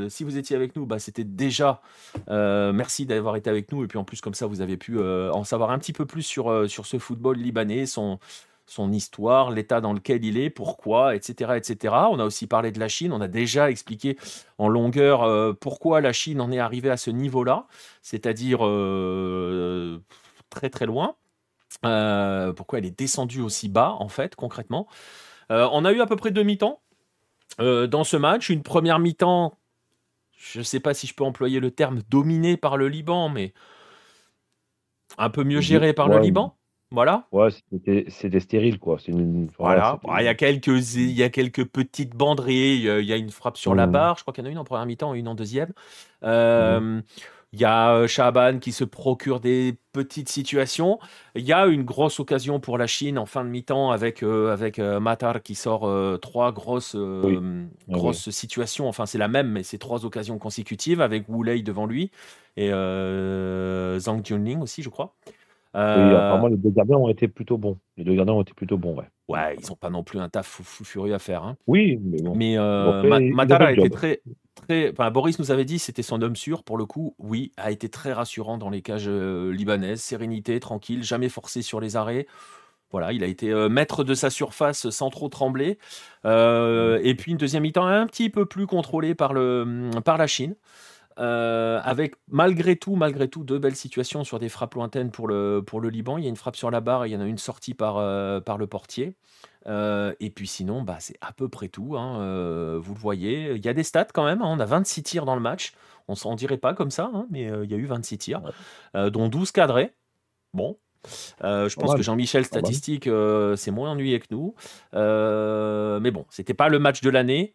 Speaker 1: si vous étiez avec nous, bah, c'était déjà. merci d'avoir été avec nous. Et puis en plus, comme ça, vous avez pu en savoir un petit peu plus sur, sur ce football libanais, son, son histoire, l'état dans lequel il est, pourquoi, etc., etc. On a aussi parlé de la Chine. On a déjà expliqué en longueur euh, pourquoi la Chine en est arrivée à ce niveau-là, c'est-à-dire euh, très très loin. Euh, pourquoi elle est descendue aussi bas, en fait, concrètement. on a eu à peu près deux mi-temps dans ce match. Une première mi-temps, je ne sais pas si je peux employer le terme dominé par le Liban, mais un peu mieux géré par le Liban. Voilà.
Speaker 3: Ouais, c'était stérile, quoi.
Speaker 1: Voilà. il, y a quelques, il y a quelques petites banderies. Il y a une frappe sur la mmh. barre. Je crois qu'il y en a une en première mi-temps et une en deuxième. Mmh. Euh, il y a Shaban qui se procure des petites situations. Il y a une grosse occasion pour la Chine en fin de mi-temps avec, euh, avec euh, Matar qui sort trois grosses, grosses situations. Enfin, c'est la même, mais c'est trois occasions consécutives avec Wu Lei devant lui et Zhang Junling aussi, je crois.
Speaker 3: Euh, apparemment, les deux gardiens ont été plutôt bons. Les deux gardiens ont été plutôt bons, ouais.
Speaker 1: Ouais, ils n'ont pas non plus un taf fou, furieux à faire. Hein.
Speaker 3: Oui, mais bon.
Speaker 1: Mais euh, a été très, très. Enfin, Boris nous avait dit c'était son homme sûr pour le coup. Oui, a été très rassurant dans les cages euh, libanaises. Sérénité, tranquille, jamais forcé sur les arrêts. Voilà, il a été euh, maître de sa surface sans trop trembler. et puis une deuxième mi-temps un petit peu plus contrôlée par, le, par la Chine. Euh, avec malgré tout, malgré tout, deux belles situations sur des frappes lointaines pour le, pour le Liban. Il y a une frappe sur la barre et il y en a une sortie par, euh, par le portier. Euh, et puis sinon, bah, c'est à peu près tout. Hein, vous le voyez. Il y a des stats quand même. Hein. on a 26 tirs dans le match. On s'en dirait pas comme ça, hein, mais il y a eu 26 tirs, dont 12 cadrés. Bon, je pense que Jean-Michel, statistique, c'est moins ennuyé que nous. mais bon, c'était pas le match de l'année.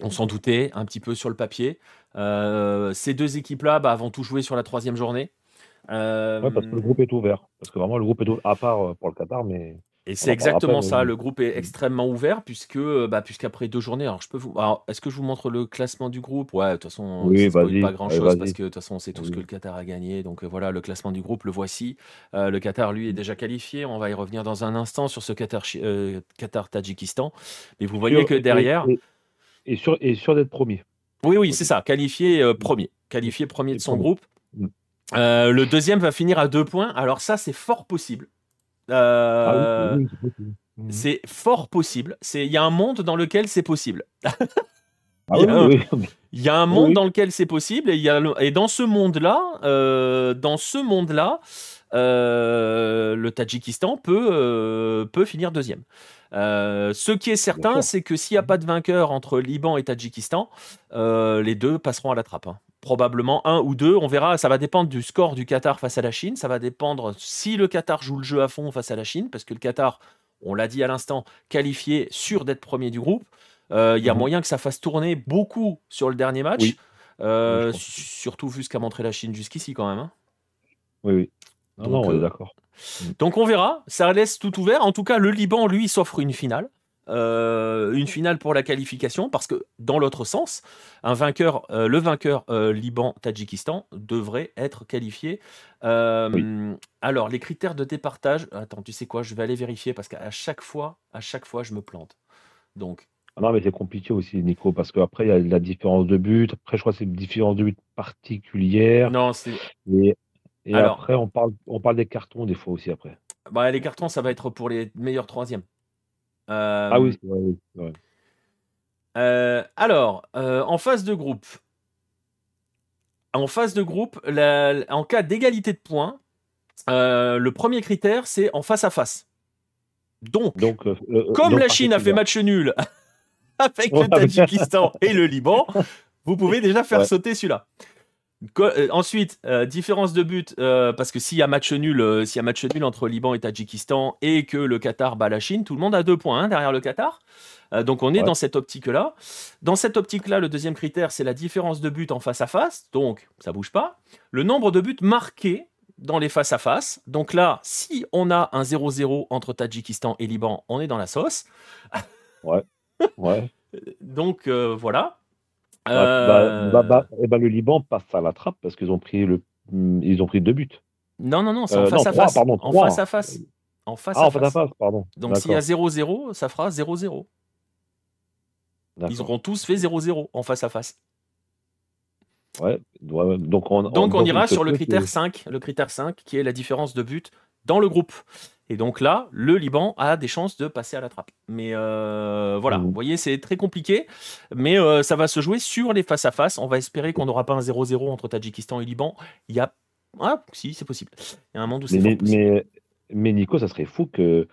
Speaker 1: On s'en doutait un petit peu sur le papier. Euh, ces deux équipes-là bah, vont tout jouer sur la troisième journée.
Speaker 3: Euh, parce que le groupe est ouvert. Parce que vraiment, le groupe est ouvert, à part euh, pour le Qatar, mais.
Speaker 1: Et c'est exactement ça. Le groupe est extrêmement ouvert puisque, bah, puisqu'après deux journées, alors je peux vous, est-ce que je vous montre le classement du groupe? Ouais, de toute façon,
Speaker 3: oui, pas
Speaker 1: grand chose parce que de toute façon, on sait tous que le Qatar a gagné. Donc voilà, le classement du groupe, le voici. le Qatar, lui, est déjà qualifié. On va y revenir dans un instant sur ce Qatar, Qatar Tadjikistan. Mais vous voyez que derrière.
Speaker 3: Et, sur, et sur d'être premier.
Speaker 1: Oui, oui, c'est ça. Qualifié euh, premier. Qualifié premier de son groupe. Mm. Euh, le deuxième va finir à deux points. Alors ça, c'est fort possible. Euh, ah
Speaker 3: Mhm.
Speaker 1: C'est fort possible. C'est il y a un monde dans lequel c'est possible.
Speaker 3: Ah
Speaker 1: Il y a un monde dans lequel c'est possible et, il y a, le- et dans ce monde-là, euh, dans ce monde-là, le Tadjikistan peut, peut finir deuxième. Euh, ce qui est certain, c'est que s'il n'y a pas de vainqueur entre Liban et Tadjikistan, euh, les deux passeront à la trappe. hein. Probablement un ou deux, on verra, ça va dépendre du score du Qatar face à la Chine, ça va dépendre si le Qatar joue le jeu à fond face à la Chine, parce que le Qatar, on l'a dit à l'instant, qualifié, sûr d'être premier du groupe. Euh, Il y a
Speaker 3: Mhm.
Speaker 1: moyen que ça fasse tourner beaucoup sur le dernier match.
Speaker 3: Oui.
Speaker 1: Euh,
Speaker 3: Oui,
Speaker 1: surtout vu ce qu'a montré la Chine jusqu'ici quand même. hein.
Speaker 3: Oui, oui. Non,
Speaker 1: Donc,
Speaker 3: non, on est
Speaker 1: euh,
Speaker 3: d'accord.
Speaker 1: Donc on verra, ça laisse tout ouvert. En tout cas, le Liban, lui, s'offre une finale. Euh, une finale pour la qualification parce que dans l'autre sens, un vainqueur, euh, le vainqueur euh, Liban-Tadjikistan devrait être qualifié. Alors les critères de départage, attends, tu sais quoi, je vais aller vérifier parce qu'à chaque fois, à chaque fois, je me plante. Donc
Speaker 3: Ah non, mais c'est compliqué aussi, Nico, parce qu'après, il y a la différence de but. Après, je crois que c'est une différence de but particulière.
Speaker 1: non, c'est
Speaker 3: Et, et
Speaker 1: Alors.
Speaker 3: après, on parle, on parle des cartons des fois aussi après.
Speaker 1: bah, les cartons, ça va être pour les meilleurs troisièmes. Euh,
Speaker 3: Ah oui, c'est vrai, oui, c'est vrai.
Speaker 1: Euh, alors, euh, en phase de groupe, en phase de groupe, la- en cas d'égalité de points, le premier critère, c'est en face à face. Donc,
Speaker 3: Donc,
Speaker 1: comme
Speaker 3: donc,
Speaker 1: la Chine a fait match nul avec le. Tadjikistan et le Liban, vous pouvez déjà faire
Speaker 3: Ouais.
Speaker 1: sauter celui-là. Euh, ensuite, euh, différence de but, euh, parce que s'il y a match nul, euh, s'il y a match nul entre Liban et Tadjikistan et que le Qatar bat la Chine, tout le monde a deux points hein, derrière le Qatar. Donc on est
Speaker 3: Ouais.
Speaker 1: dans cette optique-là. Dans cette optique-là, le deuxième critère, c'est la différence de but en face à face. Donc ça bouge pas. Le nombre de buts marqués dans les face à face. Donc là, si on a un 0-0 entre Tadjikistan et Liban, on est dans la sauce.
Speaker 3: Ouais.
Speaker 1: Donc euh, voilà.
Speaker 3: Bah,
Speaker 1: Euh,
Speaker 3: bah, bah, bah, eh ben, le Liban passe à la trappe parce qu'ils ont pris le, hmm, ils ont pris deux buts.
Speaker 1: Non, non, non, c'est en
Speaker 3: Euh,
Speaker 1: face
Speaker 3: non,
Speaker 1: à face.
Speaker 3: pardon,
Speaker 1: en face à face. En face
Speaker 3: Ah,
Speaker 1: à
Speaker 3: en face à
Speaker 1: face.
Speaker 3: face, pardon.
Speaker 1: Donc s'il y a
Speaker 3: D'accord,
Speaker 1: 0-0, ça fera 0-0. Ils auront tous fait 0-0 en face à face.
Speaker 3: Ouais. Donc on,
Speaker 1: Donc on ira sur le critère
Speaker 3: que-
Speaker 1: 5, le critère 5 qui est la différence de but dans le groupe. Et donc là, le Liban a des chances de passer à la trappe. Mais euh, voilà,
Speaker 3: Mhm.
Speaker 1: vous voyez, c'est très compliqué. Mais euh, ça va se jouer sur les face-à-face. On va espérer qu'on n'aura pas un 0-0 entre Tadjikistan et Liban. Il y a... Ah, si, c'est possible. Il y a un monde où c'est
Speaker 3: Mais, mais,
Speaker 1: possible.
Speaker 3: mais, mais Nico, ça serait fou que,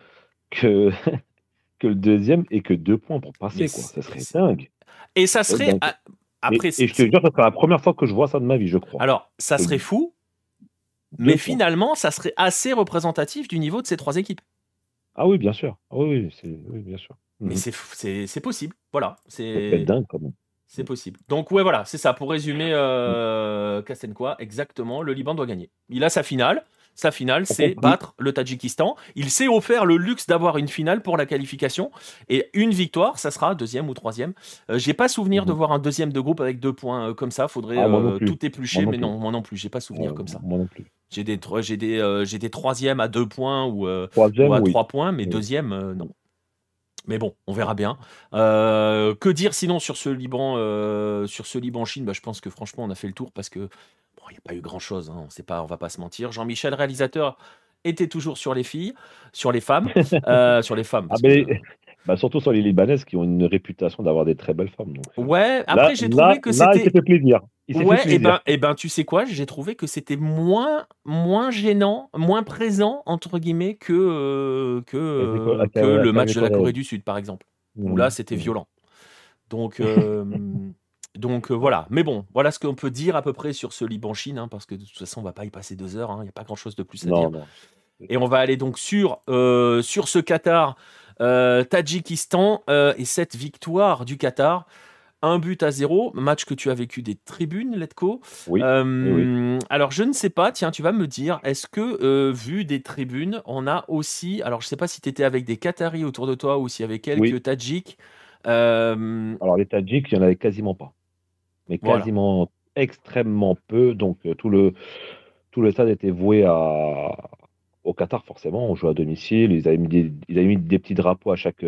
Speaker 3: que, que le deuxième ait que deux points pour passer. Quoi.
Speaker 1: c'est-
Speaker 3: Ça serait
Speaker 1: c'est-
Speaker 3: dingue.
Speaker 1: Et ça serait...
Speaker 3: donc- Et,
Speaker 1: Après,
Speaker 3: et
Speaker 1: c'est-
Speaker 3: je te jure, serait la première fois que je vois ça de ma vie, je crois.
Speaker 1: Alors, ça serait fou, mais finalement, ça serait assez représentatif du niveau de ces trois équipes.
Speaker 3: Ah oui, bien sûr. Ah oui, oui, c'est- oui, bien sûr.
Speaker 1: Mais
Speaker 3: Mhm.
Speaker 1: c'est possible. Voilà, c'est
Speaker 3: dingue quand même.
Speaker 1: c'est possible. Donc, ouais, voilà, c'est ça. Pour résumer, euh, Kastenkoa, exactement, le Liban doit gagner. Il a sa finale. Sa finale, c'est battre le Tadjikistan. Il s'est offert le luxe d'avoir une finale pour la qualification. Et une victoire, ça sera deuxième ou troisième. Euh, J'ai pas souvenir de
Speaker 3: Mhm.
Speaker 1: voir un deuxième de groupe avec deux points euh, comme ça. Faudrait
Speaker 3: Ah,
Speaker 1: euh, tout éplucher,
Speaker 3: Moi
Speaker 1: mais non, moi non plus. J'ai pas souvenir comme ça.
Speaker 3: Moi non plus.
Speaker 1: J'ai des, tro- j'ai des, euh, j'ai des troisièmes à deux points ou, à
Speaker 3: oui.
Speaker 1: trois points, mais
Speaker 3: Oui.
Speaker 1: deuxième, non. Mais bon, on verra bien. Euh, que dire sinon sur ce Liban, euh, sur ce Liban-Chine? Bah, Je pense que franchement, on a fait le tour parce que il n'y a pas eu grand-chose. Hein, on sait pas, on va pas se mentir. Jean-Michel, réalisateur, était toujours sur les filles, sur les femmes, euh, sur les femmes.
Speaker 3: Ah,
Speaker 1: que-
Speaker 3: bah, surtout sur les Libanaises qui ont une réputation d'avoir des très belles femmes. Donc.
Speaker 1: Ouais. Après, j'ai
Speaker 3: là-
Speaker 1: trouvé que
Speaker 3: là, il
Speaker 1: c'était.
Speaker 3: fait plaisir. Il
Speaker 1: Ouais,
Speaker 3: fait
Speaker 1: et
Speaker 3: plaisir.
Speaker 1: ben, et ben, tu sais quoi J'ai trouvé que c'était moins, moins gênant, moins présent entre guillemets que euh, que, euh, le match de la
Speaker 3: Corée?
Speaker 1: Du Sud, par exemple. où là c'était violent. Donc, euh, donc euh, voilà. Mais bon, voilà ce qu'on peut dire à peu près sur ce Liban-Chine, hein, parce que de toute façon on va pas y passer deux heures. hein, Il n'y a pas grand-chose de plus à dire.
Speaker 3: Non.
Speaker 1: Et on va aller donc sur euh, sur ce Qatar, euh, Tadjikistan et cette victoire du Qatar. Un but à zéro, match que tu as vécu des tribunes, Letko.
Speaker 3: Oui.
Speaker 1: Alors, je ne sais pas, tiens, tu vas me dire, est-ce que, vu des tribunes, on a aussi. Alors, je ne sais pas si tu étais avec des Qataris autour de toi ou s'il y avait quelques
Speaker 3: Oui.
Speaker 1: Tadjiks. Euh,
Speaker 3: Alors, les Tadjiks, il n'y en avait quasiment pas. Mais
Speaker 1: Voilà.
Speaker 3: quasiment extrêmement peu. Donc, euh, tout le, tout le stade était voué à, au Qatar, forcément. On jouait à domicile. Ils avaient mis des, ils avaient mis des petits drapeaux à chaque,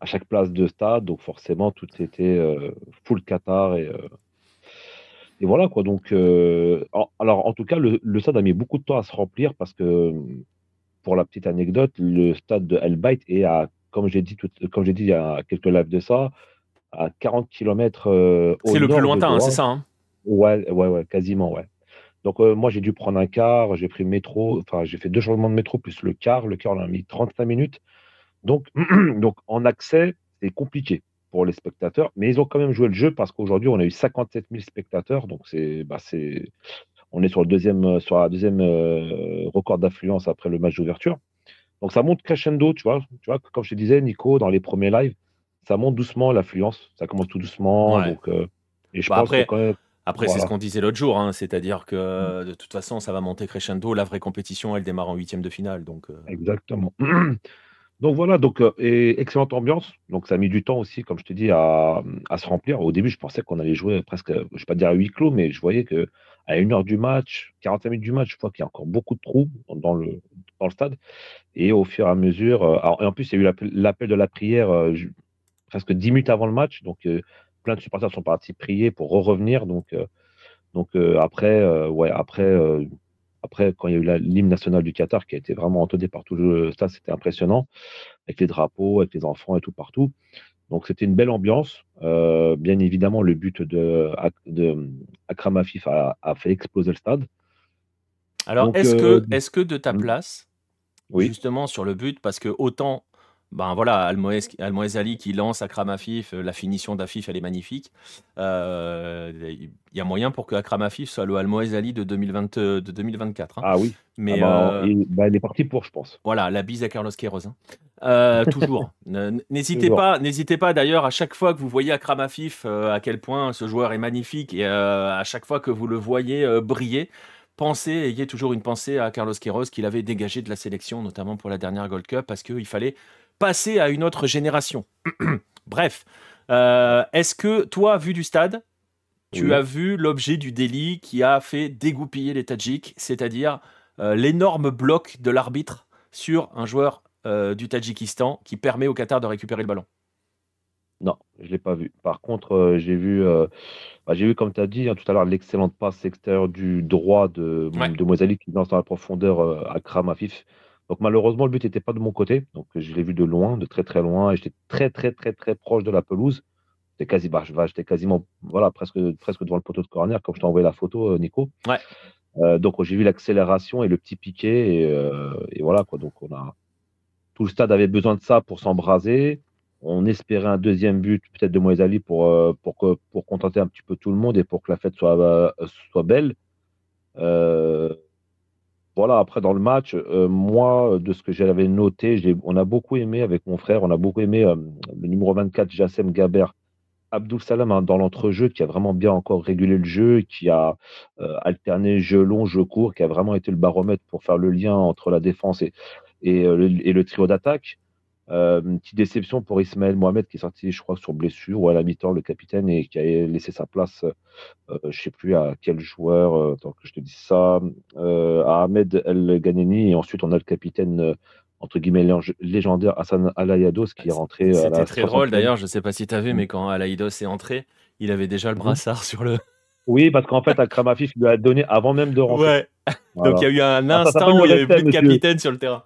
Speaker 3: à chaque place de stade. Donc, forcément, tout était euh, full Qatar. Et, euh, et voilà, quoi. Donc, euh, en- alors, en tout cas, le, le stade a mis beaucoup de temps à se remplir parce que, pour la petite anecdote, le stade de El Bayt est à comme j'ai dit, comme j'ai dit il y a quelques lives de ça, à 40 km euh,
Speaker 1: C'est le plus lointain, hein, c'est ça hein?
Speaker 3: Ouais, ouais, ouais, quasiment, ouais. Donc moi j'ai dû prendre un car, j'ai pris le métro, enfin j'ai fait deux changements de métro plus le car. Le car on a mis 35 minutes. Donc, donc en accès, c'est compliqué pour les spectateurs, mais ils ont quand même joué le jeu parce qu'aujourd'hui on a eu 57 000 spectateurs, donc c'est, bah, c'est, on est sur le deuxième, sur la deuxième record d'affluence après le match d'ouverture. Donc ça monte crescendo, tu vois, tu vois, comme je te disais, Nico, dans les premiers lives, ça monte doucement l'affluence, ça commence tout doucement. Donc,
Speaker 1: et je bah, pense après, que après c'est ce qu'on disait l'autre jour, hein, c'est-à-dire que de toute façon, ça va monter crescendo. La vraie compétition, elle démarre en huitième de finale, donc.
Speaker 3: Exactement. Donc voilà, donc et excellente ambiance. Donc ça a mis du temps aussi, comme je te dis, à, se remplir. Au début, je pensais qu'on allait jouer presque, je ne vais pas dire à huis clos, mais je voyais que à une heure du match, 45 minutes du match, je vois qu'il y a encore beaucoup de trous dans le, dans le stade. Et au fur et à mesure, et en plus, il y a eu l'appel de la prière presque 10 minutes avant le match. Donc plein de supporters sont partis prier pour revenir. Donc, donc après, ouais, après après, quand il y a eu l'hymne national du Qatar qui a été vraiment entonné par tout le stade, c'était impressionnant, avec les drapeaux, avec les enfants et tout partout. Donc c'était une belle ambiance. Euh, bien évidemment, le but de, de Akram Afif a, fait exploser le stade.
Speaker 1: Alors, est-ce que, euh, est que de ta hmm. place, justement sur le but, parce que autant ben voilà, Almoez, Ali qui lance Akram Afif, euh, la finition d'Afif, elle est magnifique. Euh, il y a moyen pour que Akram Afif soit le Almoez Ali de, 2020, de 2024. Hein.
Speaker 3: Ah oui. Mais ah bah, euh, bah, il, est parti pour, je pense.
Speaker 1: Voilà, la bise à Carlos Queiroz. Hein. toujours. n'hésitez pas, n'hésitez pas d'ailleurs à chaque fois que vous voyez Akram Afif, à quel point ce joueur est magnifique et à chaque fois que vous le voyez briller pensez, ayez toujours une pensée à Carlos Queiroz qu'il avait dégagé de la sélection, notamment pour la dernière Gold Cup, parce qu'il fallait passer à une autre génération. Bref, euh, est-ce que toi, vu du stade, tu as vu l'objet du délit qui a fait dégoupiller les Tadjiks, c'est-à-dire euh, l'énorme bloc de l'arbitre sur un joueur euh, du Tadjikistan qui permet au Qatar de récupérer le ballon?
Speaker 3: Non, je ne l'ai pas vu. Par contre, j'ai vu, bah, j'ai vu, comme tu as dit hein, tout à l'heure, l'excellente passe extérieure du droit de, de Mozali qui lance dans la profondeur à Kram Afif. Donc malheureusement, le but n'était pas de mon côté. Donc je l'ai vu de loin, de très très loin, et j'étais très très très très proche de la pelouse. J'étais quasi, j'étais quasiment, voilà, presque presque devant le poteau de corner, comme je t'ai envoyé la photo, euh, Nico.
Speaker 1: Ouais.
Speaker 3: Euh, donc j'ai vu l'accélération et le petit piqué, et, euh, et, voilà quoi. Donc on a tout le stade avait besoin de ça pour s'embraser. On espérait un deuxième but, peut-être de Moïse Ali, pour, pour, que, pour contenter un petit peu tout le monde et pour que la fête soit, soit belle. Voilà, après dans le match, euh, moi, de ce que j'avais noté, on a beaucoup aimé avec mon frère, on a beaucoup aimé euh, le numéro 24, Jassem Gaber, Abdul Salam hein, dans l'entrejeu, qui a vraiment bien encore régulé le jeu, qui a euh, alterné jeu long, jeu court, qui a vraiment été le baromètre pour faire le lien entre la défense et, et le trio d'attaque. Euh, une petite déception pour Ismaël Mohamed qui est sorti, je crois, sur blessure ou à la mi-temps, le capitaine, et qui a laissé sa place, euh, je ne sais plus à quel joueur, euh, tant que je te dis ça, à Ahmed El Ghaneni. Et ensuite, on a le capitaine, entre guillemets, légendaire Hassan Alayados qui est rentré.
Speaker 1: C'était très drôle d'ailleurs, je ne sais pas si tu as vu, mais quand Alayados est entré, il avait déjà le mmh. brassard sur le.
Speaker 3: Oui, parce qu'en fait, Akram Afif lui a donné avant même de rentrer.
Speaker 1: Ouais. Donc il y a eu un ah, instant où il n'y avait plus de capitaine sur le terrain.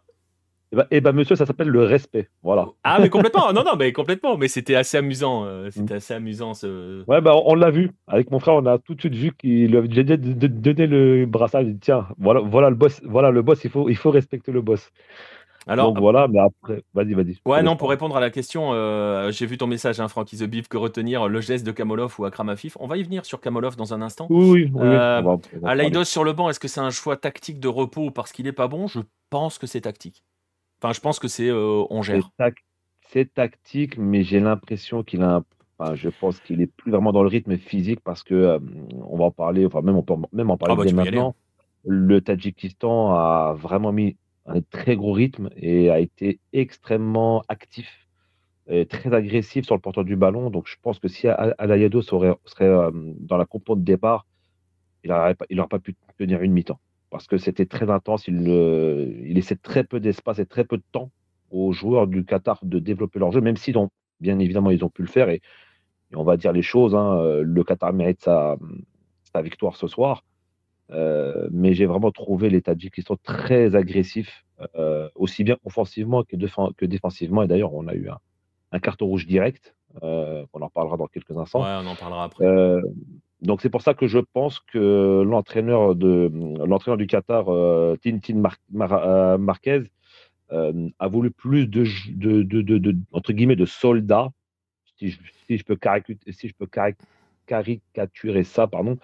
Speaker 3: Eh ben, eh ben, monsieur, ça s'appelle le respect. Voilà.
Speaker 1: Ah, mais complètement. non, non, mais complètement. Mais c'était assez amusant. Euh, c'était mm. assez amusant. Ce...
Speaker 3: Ouais, bah, on l'a vu. Avec mon frère, on a tout de suite vu qu'il avait donné le brassard. Il dit, tiens, voilà, voilà le boss. Voilà le boss. Il faut, il faut respecter le boss. Alors, Donc voilà, mais après, vas-y, vas-y.
Speaker 1: Ouais, non, pour répondre à la question, euh, j'ai vu ton message, hein, Francky The Beef, que retenir le geste de Kamolov ou Akram Afif. On va y venir sur Kamolov dans un instant.
Speaker 3: Oui, oui.
Speaker 1: Euh, sur le banc, est-ce que c'est un choix tactique de repos parce qu'il n'est pas bon? Je pense que c'est tactique. Enfin, je pense que c'est euh, on gère.
Speaker 3: C'est tactique, mais j'ai l'impression qu'il a un je pense qu'il est plus vraiment dans le rythme physique parce que euh, on va en parler, enfin même on peut même en parler ah bah, maintenant. Hein. Le Tadjikistan a vraiment mis un très gros rythme et a été extrêmement actif, et très agressif sur le porteur du ballon. Donc je pense que si Alayado serait, serait euh, dans la compo de départ, il n'aurait pas, pas pu tenir une mi-temps parce que c'était très intense. Il, il laissait très peu d'espace et très peu de temps aux joueurs du Qatar de développer leur jeu, même si, donc, bien évidemment, ils ont pu le faire. Et, on va dire les choses, hein, le Qatar mérite sa, victoire ce soir. Euh, mais j'ai vraiment trouvé les Tadjikistan très agressifs aussi bien offensivement que, que défensivement. Et d'ailleurs, on a eu un, carton rouge direct. on en parlera dans quelques instants.
Speaker 1: Ouais, on en parlera après.
Speaker 3: Donc c'est pour ça que je pense que l'entraîneur de l'entraîneur du Qatar, Tintin Marquez, a voulu plus de, de, entre guillemets de soldats, si je, peux, caricaturer ça, pardon.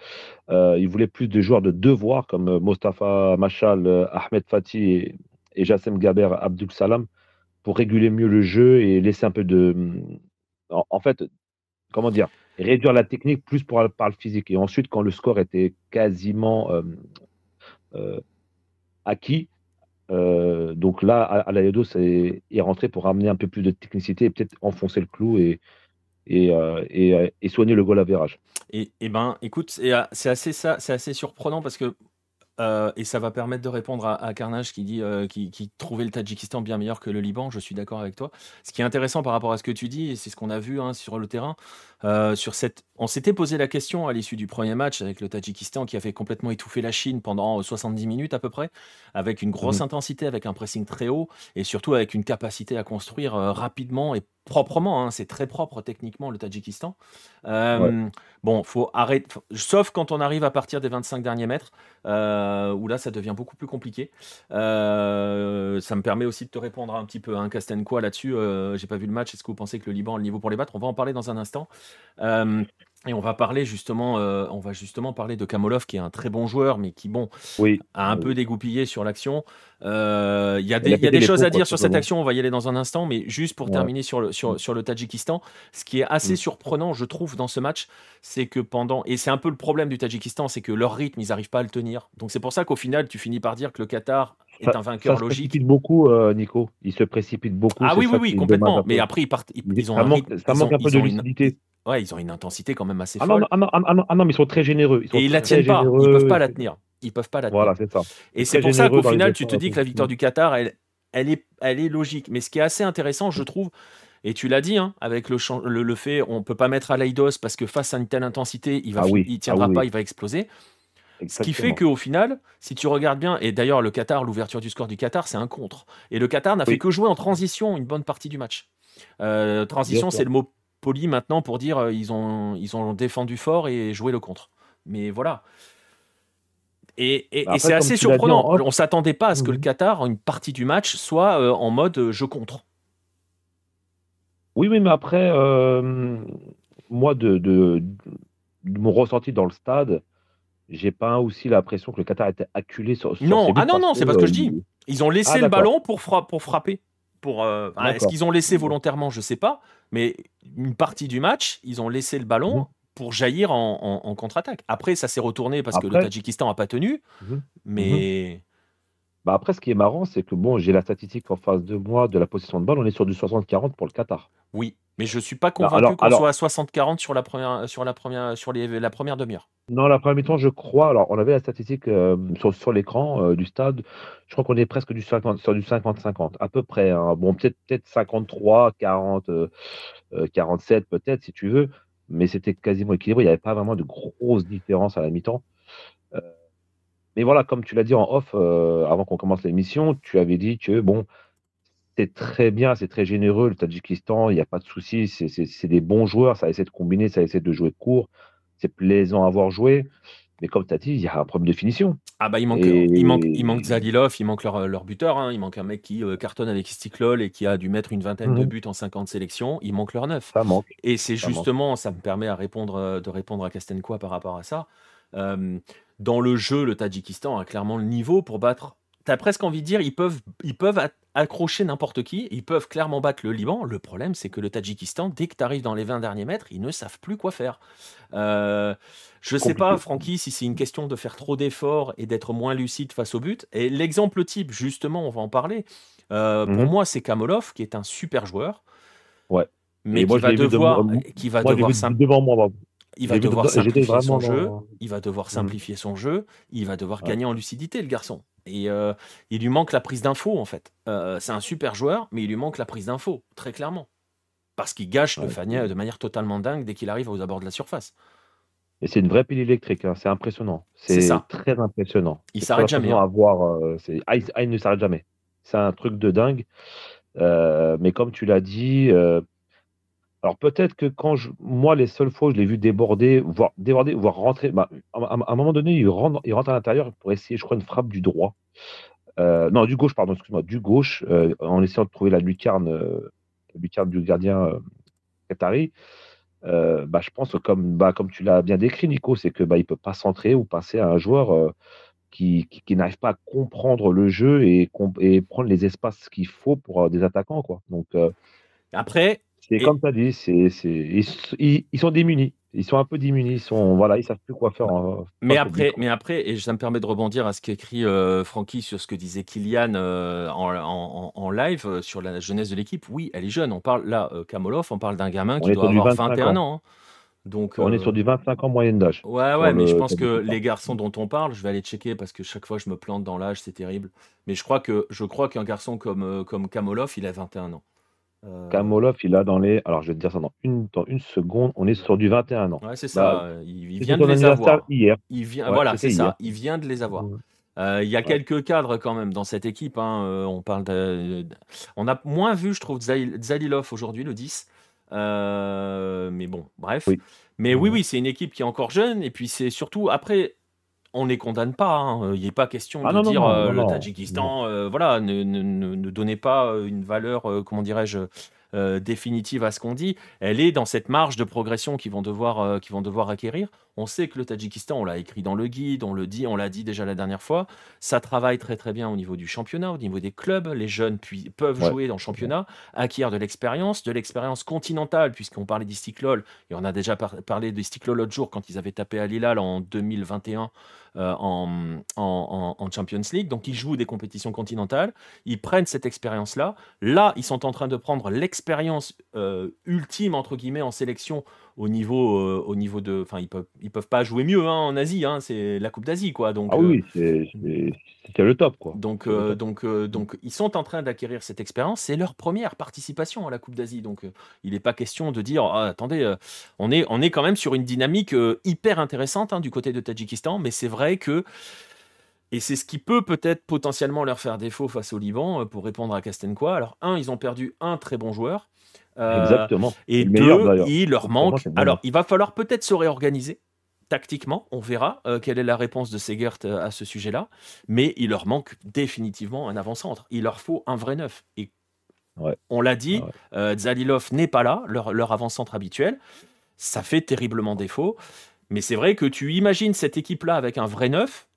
Speaker 3: Euh, il voulait plus de joueurs de devoir comme euh, Mostafa Machal, euh, Ahmed Fatih et, Jassem Gaber Abdul Salam pour réguler mieux le jeu et laisser un peu de. En, fait, comment dire Réduire la technique plus pour, par le physique. Et ensuite, quand le score était quasiment acquis, donc là, Alayedo est, est rentré pour amener un peu plus de technicité et peut-être enfoncer le clou et, et, euh, euh, et, soigner le goal à virage.
Speaker 1: Et, et ben, écoute, euh, c'est assez ça, c'est assez surprenant parce que et ça va permettre de répondre à, Carnage qui dit qui, qui, trouvait le Tadjikistan bien meilleur que le Liban. Je suis d'accord avec toi. Ce qui est intéressant par rapport à ce que tu dis, et c'est ce qu'on a vu hein, sur le terrain, sur cette, on s'était posé la question à l'issue du premier match avec le Tadjikistan qui avait complètement étouffé la Chine pendant 70 minutes à peu près, avec une grosse mmh. intensité, avec un pressing très haut et surtout avec une capacité à construire rapidement et proprement, hein, c'est très propre techniquement le Tadjikistan. Bon, faut arrêter, sauf quand on arrive à partir des 25 derniers mètres, euh, où là ça devient beaucoup plus compliqué. Euh, ça me permet aussi de te répondre un petit peu, hein, quoi là-dessus. Euh, j'ai pas vu le match. Est-ce que vous pensez que le Liban a le niveau pour les battre? On va en parler dans un instant. Et on va parler justement, euh, on va justement parler de Kamolov, qui est un très bon joueur, mais qui bon, a un peu dégoupillé sur l'action. Euh, il y a des, y a des choses à dire sur cette action, on va y aller dans un instant, mais juste pour terminer sur le, sur, sur le Tadjikistan, ce qui est assez mm. surprenant, je trouve, dans ce match, c'est que pendant, et c'est un peu le problème du Tadjikistan, c'est que leur rythme, ils n'arrivent pas à le tenir. Donc c'est pour ça qu'au final, tu finis par dire que le Qatar est un vainqueur
Speaker 3: ça
Speaker 1: logique.
Speaker 3: Se précipite beaucoup, euh, Nico. Il se précipite beaucoup.
Speaker 1: Ah oui, oui, oui, complètement. Mais après, ils partent, ils, ont
Speaker 3: ça, manque, ça manque un peu de lucidité.
Speaker 1: Ouais, ils ont une intensité quand même assez
Speaker 3: ah
Speaker 1: folle.
Speaker 3: Ah non, ah, non, ah non, mais ils sont très généreux.
Speaker 1: et ils la tiennent pas. Ils peuvent pas la tenir. Ils peuvent pas la tenir.
Speaker 3: Voilà, c'est ça.
Speaker 1: Et c'est pour ça qu'au final, tu te dis que la victoire du Qatar, elle, elle, est, elle est logique. Mais ce qui est assez intéressant, je trouve, et tu l'as dit, hein, avec le, le, le, fait, on peut pas mettre à l'Aidos parce que face à une telle intensité, il va, il tiendra pas, il va exploser. Ce qui fait qu'au final, si tu regardes bien, et d'ailleurs le Qatar, l'ouverture du score du Qatar, c'est un contre. Et le Qatar n'a fait que jouer en transition une bonne partie du match. Euh, transition, c'est le mot poli maintenant pour dire euh, ils ont, ils ont défendu fort et joué le contre. Mais voilà. Et, et, bah, c'est assez surprenant. On ne s'attendait pas à ce que le mhm. Qatar, une partie du match, soit euh, en mode euh, je contre.
Speaker 3: Oui, oui, mais après, moi, de, de, mon ressenti dans le stade, j'ai pas aussi l'impression que le Qatar était acculé sur.
Speaker 1: non, ah non, non, c'est pas ce que je dis. Ils ont laissé ah, le ballon pour, pour frapper. Pour, Est-ce qu'ils ont laissé volontairement Je sais pas. Mais une partie du match, ils ont laissé le ballon mhm. pour jaillir en, contre-attaque. Après, ça s'est retourné parce que le Tadjikistan n'a pas tenu. Mhm. Mais.
Speaker 3: Bah après, ce qui est marrant, c'est que bon, j'ai la statistique en face de moi de la position de balle. On est sur du 60-40 pour le Qatar.
Speaker 1: Oui, mais je ne suis pas convaincu qu'on soit à 60-40 sur la première, sur la première, sur les, la première demi-heure.
Speaker 3: Non, la première mi-temps, je crois. Alors, on avait la statistique euh, sur, sur l'écran euh, du stade. Je crois qu'on est presque du 50, sur du 50-50, à peu près. Hein. Bon, peut-être peut 53, 40, 47, peut-être, si tu veux. Mais c'était quasiment équilibré. Il n'y avait pas vraiment de grosses différences à la mi-temps. Euh, mais voilà, comme tu l'as dit en off avant qu'on commence l'émission, tu avais dit que bon, c'est très bien, c'est très généreux. Le Tadjikistan, il n'y a pas de souci. C'est des bons joueurs. Ça essaie de combiner, ça essaie de jouer court c'est plaisant à voir jouer. Mais comme tu as dit, il y a un problème de finition.
Speaker 1: Ah bah il manque, il manque, il manque Zadilov, il manque leur, leur buteur, hein. il manque un mec qui euh, cartonne avec Stiklol et qui a dû mettre une vingtaine de mhm. buts en 50 sélections, il manque leur neuf.
Speaker 3: Ça manque.
Speaker 1: Et c'est justement, ça me permet à répondre, euh, de répondre à Kastenkoa par rapport à ça. Euh, dans le jeu, le Tadjikistan a clairement le niveau pour battre tu as presque envie de dire, ils peuvent, ils peuvent accrocher n'importe qui, ils peuvent clairement battre le Liban. Le problème, c'est que le Tadjikistan, dès que tu arrives dans les 20 derniers mètres, ils ne savent plus quoi faire. Euh, je ne sais pas, Francky, si c'est une question de faire trop d'efforts et d'être moins lucide face au but. Et l'exemple type, justement, on va en parler. Euh, pour mhm. moi, c'est Kamolov, qui est un super joueur.
Speaker 3: Ouais.
Speaker 1: Mais qui, va devoir, qui va devoir,
Speaker 3: devant moi,
Speaker 1: il va devoir simplifier son jeu, il va devoir simplifier son jeu, il va devoir gagner en lucidité, le garçon. Et euh, il lui manque la prise d'info, en fait. Euh, c'est un super joueur, mais il lui manque la prise d'info, très clairement. Parce qu'il gâche de, de, manière totalement dingue dès qu'il arrive aux abords de la surface.
Speaker 3: Et c'est une vraie pile électrique, hein. c'est impressionnant. C'est très impressionnant.
Speaker 1: Il s'arrête jamais. Hein.
Speaker 3: À voir, euh, ah, il, ne s'arrête jamais. c'est un truc de dingue. Mais comme tu l'as dit, alors peut-être que quand je, moi, les seules fois où je l'ai vu déborder, voire déborder, voire rentrer, bah, à, un moment donné, il rentre, il rentre à l'intérieur pour essayer, je crois, une frappe du droit. Euh, non, du gauche, pardon, excuse-moi, du gauche, en essayant de trouver la lucarne, la lucarne du gardien Qatari. bah, je pense que comme, bah, comme tu l'as bien décrit, Nico, c'est que bah, il peut pas centrer ou passer à un joueur qui, qui, n'arrivent pas à comprendre le jeu et, et prendre les espaces qu'il faut pour euh, des attaquants. Quoi. Donc, euh,
Speaker 1: Après.
Speaker 3: C'est comme tu as dit, c'est, ils, ils, sont démunis. Ils sont un peu démunis. Ils sont, voilà, ils savent plus quoi faire.
Speaker 1: mais après, mais après, et ça me permet de rebondir à ce qu'écrit euh, Francky sur ce que disait Kylian euh, en, en, live sur la jeunesse de l'équipe. Oui, elle est jeune. On parle là, Kamolov, on parle d'un gamin qui doit avoir 21 ans. Hein.
Speaker 3: Donc, on est sur du 25 ans moyenne d'âge.
Speaker 1: Ouais, ouais, mais je pense que les garçons dont on parle, je vais aller checker parce que chaque fois je me plante dans l'âge, c'est terrible. Mais je crois que je crois qu'un garçon comme, euh, comme Kamolov, il a 21 ans.
Speaker 3: Euh... Kamolov, il a dans les. Alors, je vais te dire ça dans une, dans une seconde. On est sur du 21 ans.
Speaker 1: Ouais, c'est ça. Bah, il, vient de les avoir. Hier. Il vient, voilà, c'est ça. Il vient de les avoir. Euh, il y a quelques cadres quand même dans cette équipe. Hein. Euh, on parle de... On a moins vu, je trouve, Zalilov aujourd'hui, le 10. Euh, mais bon, bref. Mais oui, oui, c'est une équipe qui est encore jeune. Et puis c'est surtout, après, on ne les condamne pas. Hein. Il n'est pas question ah de dire euh, le Tadjikistan, euh, voilà, ne, ne, ne, donnez pas une valeur, comment dirais-je, euh, définitive à ce qu'on dit, elle est dans cette marge de progression qu'ils vont devoir, euh, vont devoir acquérir. On sait que le Tadjikistan, on l'a écrit dans le guide, on le dit, on l'a dit déjà la dernière fois, ça travaille très très bien au niveau du championnat, au niveau des clubs. Les jeunes puis, peuvent jouer dans le championnat, acquérir de l'expérience, de l'expérience continentale, puisqu'on parlait d'Istiklol, et on a déjà parlé d'Istiklol l'autre jour quand ils avaient tapé à Lilal en 2021 euh, en, en, Champions League. Donc ils jouent des compétitions continentales, ils prennent cette expérience-là. Là, ils sont en train de prendre l'expérience euh, ultime, entre guillemets, en sélection au niveau, euh, au niveau de. Enfin, ils peuvent, ils peuvent pas jouer mieux hein, en Asie. Hein, c'est la Coupe d'Asie, quoi. Donc,
Speaker 3: ah oui, c'était le top, quoi.
Speaker 1: Donc, donc, donc, ils sont en train d'acquérir cette expérience. C'est leur première participation à la Coupe d'Asie. Donc, il n'est pas question de dire, ah, attendez, on est, on est quand même sur une dynamique hyper intéressante hein, du côté de Tadjikistan, mais c'est vrai que et c'est ce qui peut peut-être potentiellement leur faire défaut face au Liban, euh, pour répondre à Castenqua. Alors, un, ils ont perdu un très bon joueur.
Speaker 3: Euh, Exactement.
Speaker 1: Et deux, il leur manque. Alors, il va falloir peut-être se réorganiser tactiquement. On verra euh, quelle est la réponse de Segert à ce sujet-là. Mais il leur manque définitivement un avant-centre. Il leur faut un vrai neuf. Et on l'a dit, ah Zalilov n'est pas là, leur, leur avant-centre habituel. Ça fait terriblement défaut. Mais c'est vrai que tu imagines cette équipe-là avec un vrai neuf,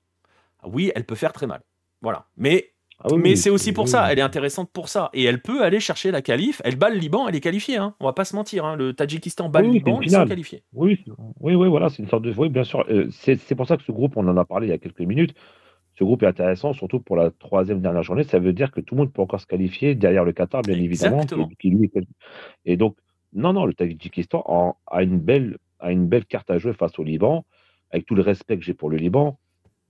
Speaker 1: oui, elle peut faire très mal. Voilà. Mais, ah mais c'est aussi pour ça, elle est intéressante pour ça. Et elle peut aller chercher la qualif. Elle bat le Liban, elle est qualifiée. Hein. On va pas se mentir. Hein. Le Tadjikistan bat le Liban, ils sont qualifiés.
Speaker 3: Oui, oui, oui, voilà, c'est une sorte de. Oui, bien sûr. Euh, c'est pour ça que ce groupe, on en a parlé il y a quelques minutes. Ce groupe est intéressant, surtout pour la troisième dernière journée. Ça veut dire que tout le monde peut encore se qualifier derrière le Qatar, bien évidemment. Et donc, non, non, le Tadjikistan a une belle a une belle carte à jouer face au Liban. Avec tout le respect que j'ai pour le Liban,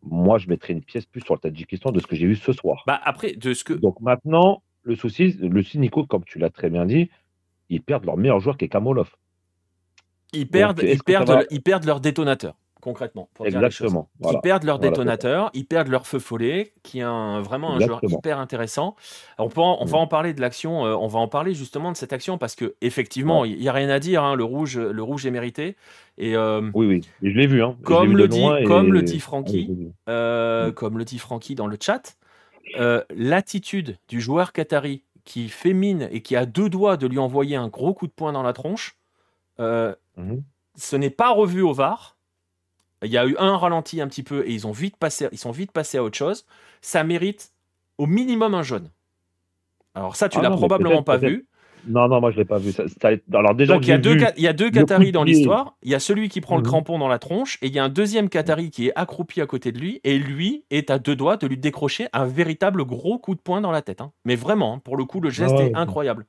Speaker 3: moi, je mettrais une pièce plus sur le Tadjikistan de ce que j'ai vu ce soir.
Speaker 1: Bah après, de ce que.
Speaker 3: Donc maintenant, le souci, le cynico, comme tu l'as très bien dit, ils perdent leur meilleur joueur qui est Kamolov.
Speaker 1: Ils perdent, ils, perdent, ils perdent leur détonateur concrètement.
Speaker 3: Exactement.
Speaker 1: Ils perdent leur détonateur, ils perdent leur feu follet, qui est un, vraiment un joueur hyper intéressant. On, peut on va mm. en parler de l'action, euh, on va en parler justement de cette action parce que effectivement, il n'y a rien à dire. Hein, le rouge, le rouge est mérité. Et euh,
Speaker 3: oui, oui, je l'ai vu. Hein.
Speaker 1: Comme, le dit, comme le dit Francky, euh, mm. comme le dit Francky dans le chat, l'attitude du joueur qatari qui fait mine et qui a deux doigts de lui envoyer un gros coup de poing dans la tronche, mm-hmm. ce n'est pas revu au VAR il y a eu un ralenti un petit peu et ils, ont vite passé, ils sont vite passés à autre chose. Ça mérite au minimum un jaune. Alors ça, tu ah l'as probablement pas vu.
Speaker 3: Non, non, moi je l'ai pas vu. Alors déjà,
Speaker 1: Donc il y, a deux, il y a deux Qataris dans l'histoire. Il y a celui qui prend le mhm. crampon dans la tronche et il y a un deuxième Qatari qui est accroupi à côté de lui et lui est à deux doigts de lui décrocher un véritable gros coup de poing dans la tête. Hein. Mais vraiment, hein, pour le coup, le geste est incroyable.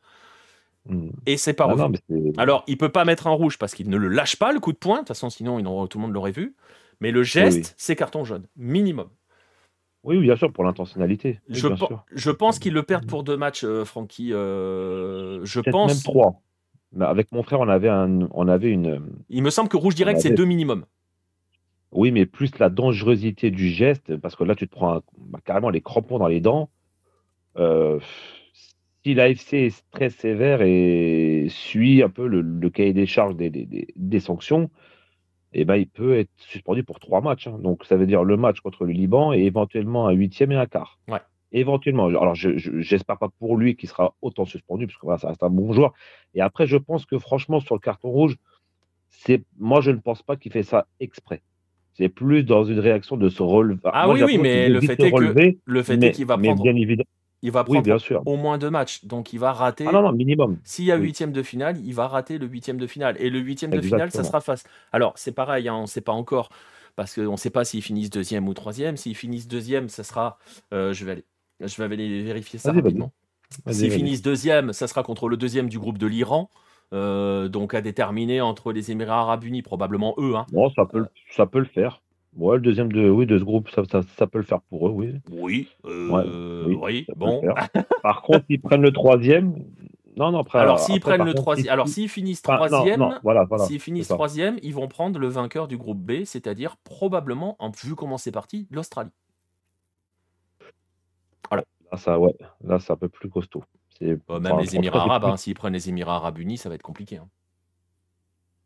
Speaker 1: Et c'est pas ah Alors, il peut pas mettre un rouge parce qu'il ne le lâche pas le coup de poing. De toute façon, sinon, tout le monde l'aurait vu. Mais le geste, c'est carton jaune, minimum.
Speaker 3: Oui, bien sûr, pour l'intentionnalité.
Speaker 1: je, pense qu'ils le perdent pour deux matchs, euh, Francky. Euh, je pense.
Speaker 3: Même trois. Avec mon frère, on avait, un, on avait une.
Speaker 1: Il me semble que rouge direct, c'est deux minimum.
Speaker 3: Oui, mais plus la dangerosité du geste, parce que là, tu te prends bah, carrément les crampons dans les dents. euh, si l'AFC est très sévère et suit un peu le, cahier des charges des, sanctions, eh ben, il peut être suspendu pour trois matchs. Hein. Donc, ça veut dire le match contre le Liban et éventuellement un huitième et un quart.
Speaker 1: Ouais.
Speaker 3: Éventuellement. Alors, j'espère pas pour lui qu'il sera autant suspendu, parce que voilà, ça reste un bon joueur. Et après, je pense que franchement, sur le carton rouge, c'est moi, je ne pense pas qu'il fait ça exprès. C'est plus dans une réaction de se relever.
Speaker 1: Ah oui, oui, mais le fait, est que, le fait est qu'il va prendre.
Speaker 3: Bien évidemment,
Speaker 1: il va prendre bien sûr. au moins deux matchs. Donc il va rater.
Speaker 3: Ah non, non, minimum.
Speaker 1: S'il y a huitième de finale, il va rater le huitième de finale. Et le huitième de finale, ça sera face. Alors c'est pareil, hein, on ne sait pas encore. Parce qu'on ne sait pas s'ils finissent deuxième ou troisième. S'ils finissent deuxième, ça sera. Euh, je, vais aller, je vais aller vérifier ça rapidement. S'ils finissent deuxième, ça sera contre le deuxième du groupe de l'Iran. Euh, donc à déterminer entre les Émirats Arabes Unis, probablement eux. Hein.
Speaker 3: Bon, ça peut, ça peut le faire. Ouais, le deuxième de, oui, de ce groupe, ça, ça, peut le faire pour eux, oui.
Speaker 1: Oui, euh, oui, bon.
Speaker 3: Par contre, ils prennent le troisième. Non, non, après,
Speaker 1: alors s'ils prennent le troisième, alors s'ils finissent troisième, voilà, s'ils finissent troisième, ils vont prendre le vainqueur du groupe B, c'est-à-dire probablement, en vu comment c'est parti, l'Australie.
Speaker 3: Voilà. Là, ça, ouais, là, c'est un peu plus costaud.
Speaker 1: Bah, même les Émirats Arabes, hein, s'ils prennent les Émirats Arabes Unis, ça va être compliqué. Hein.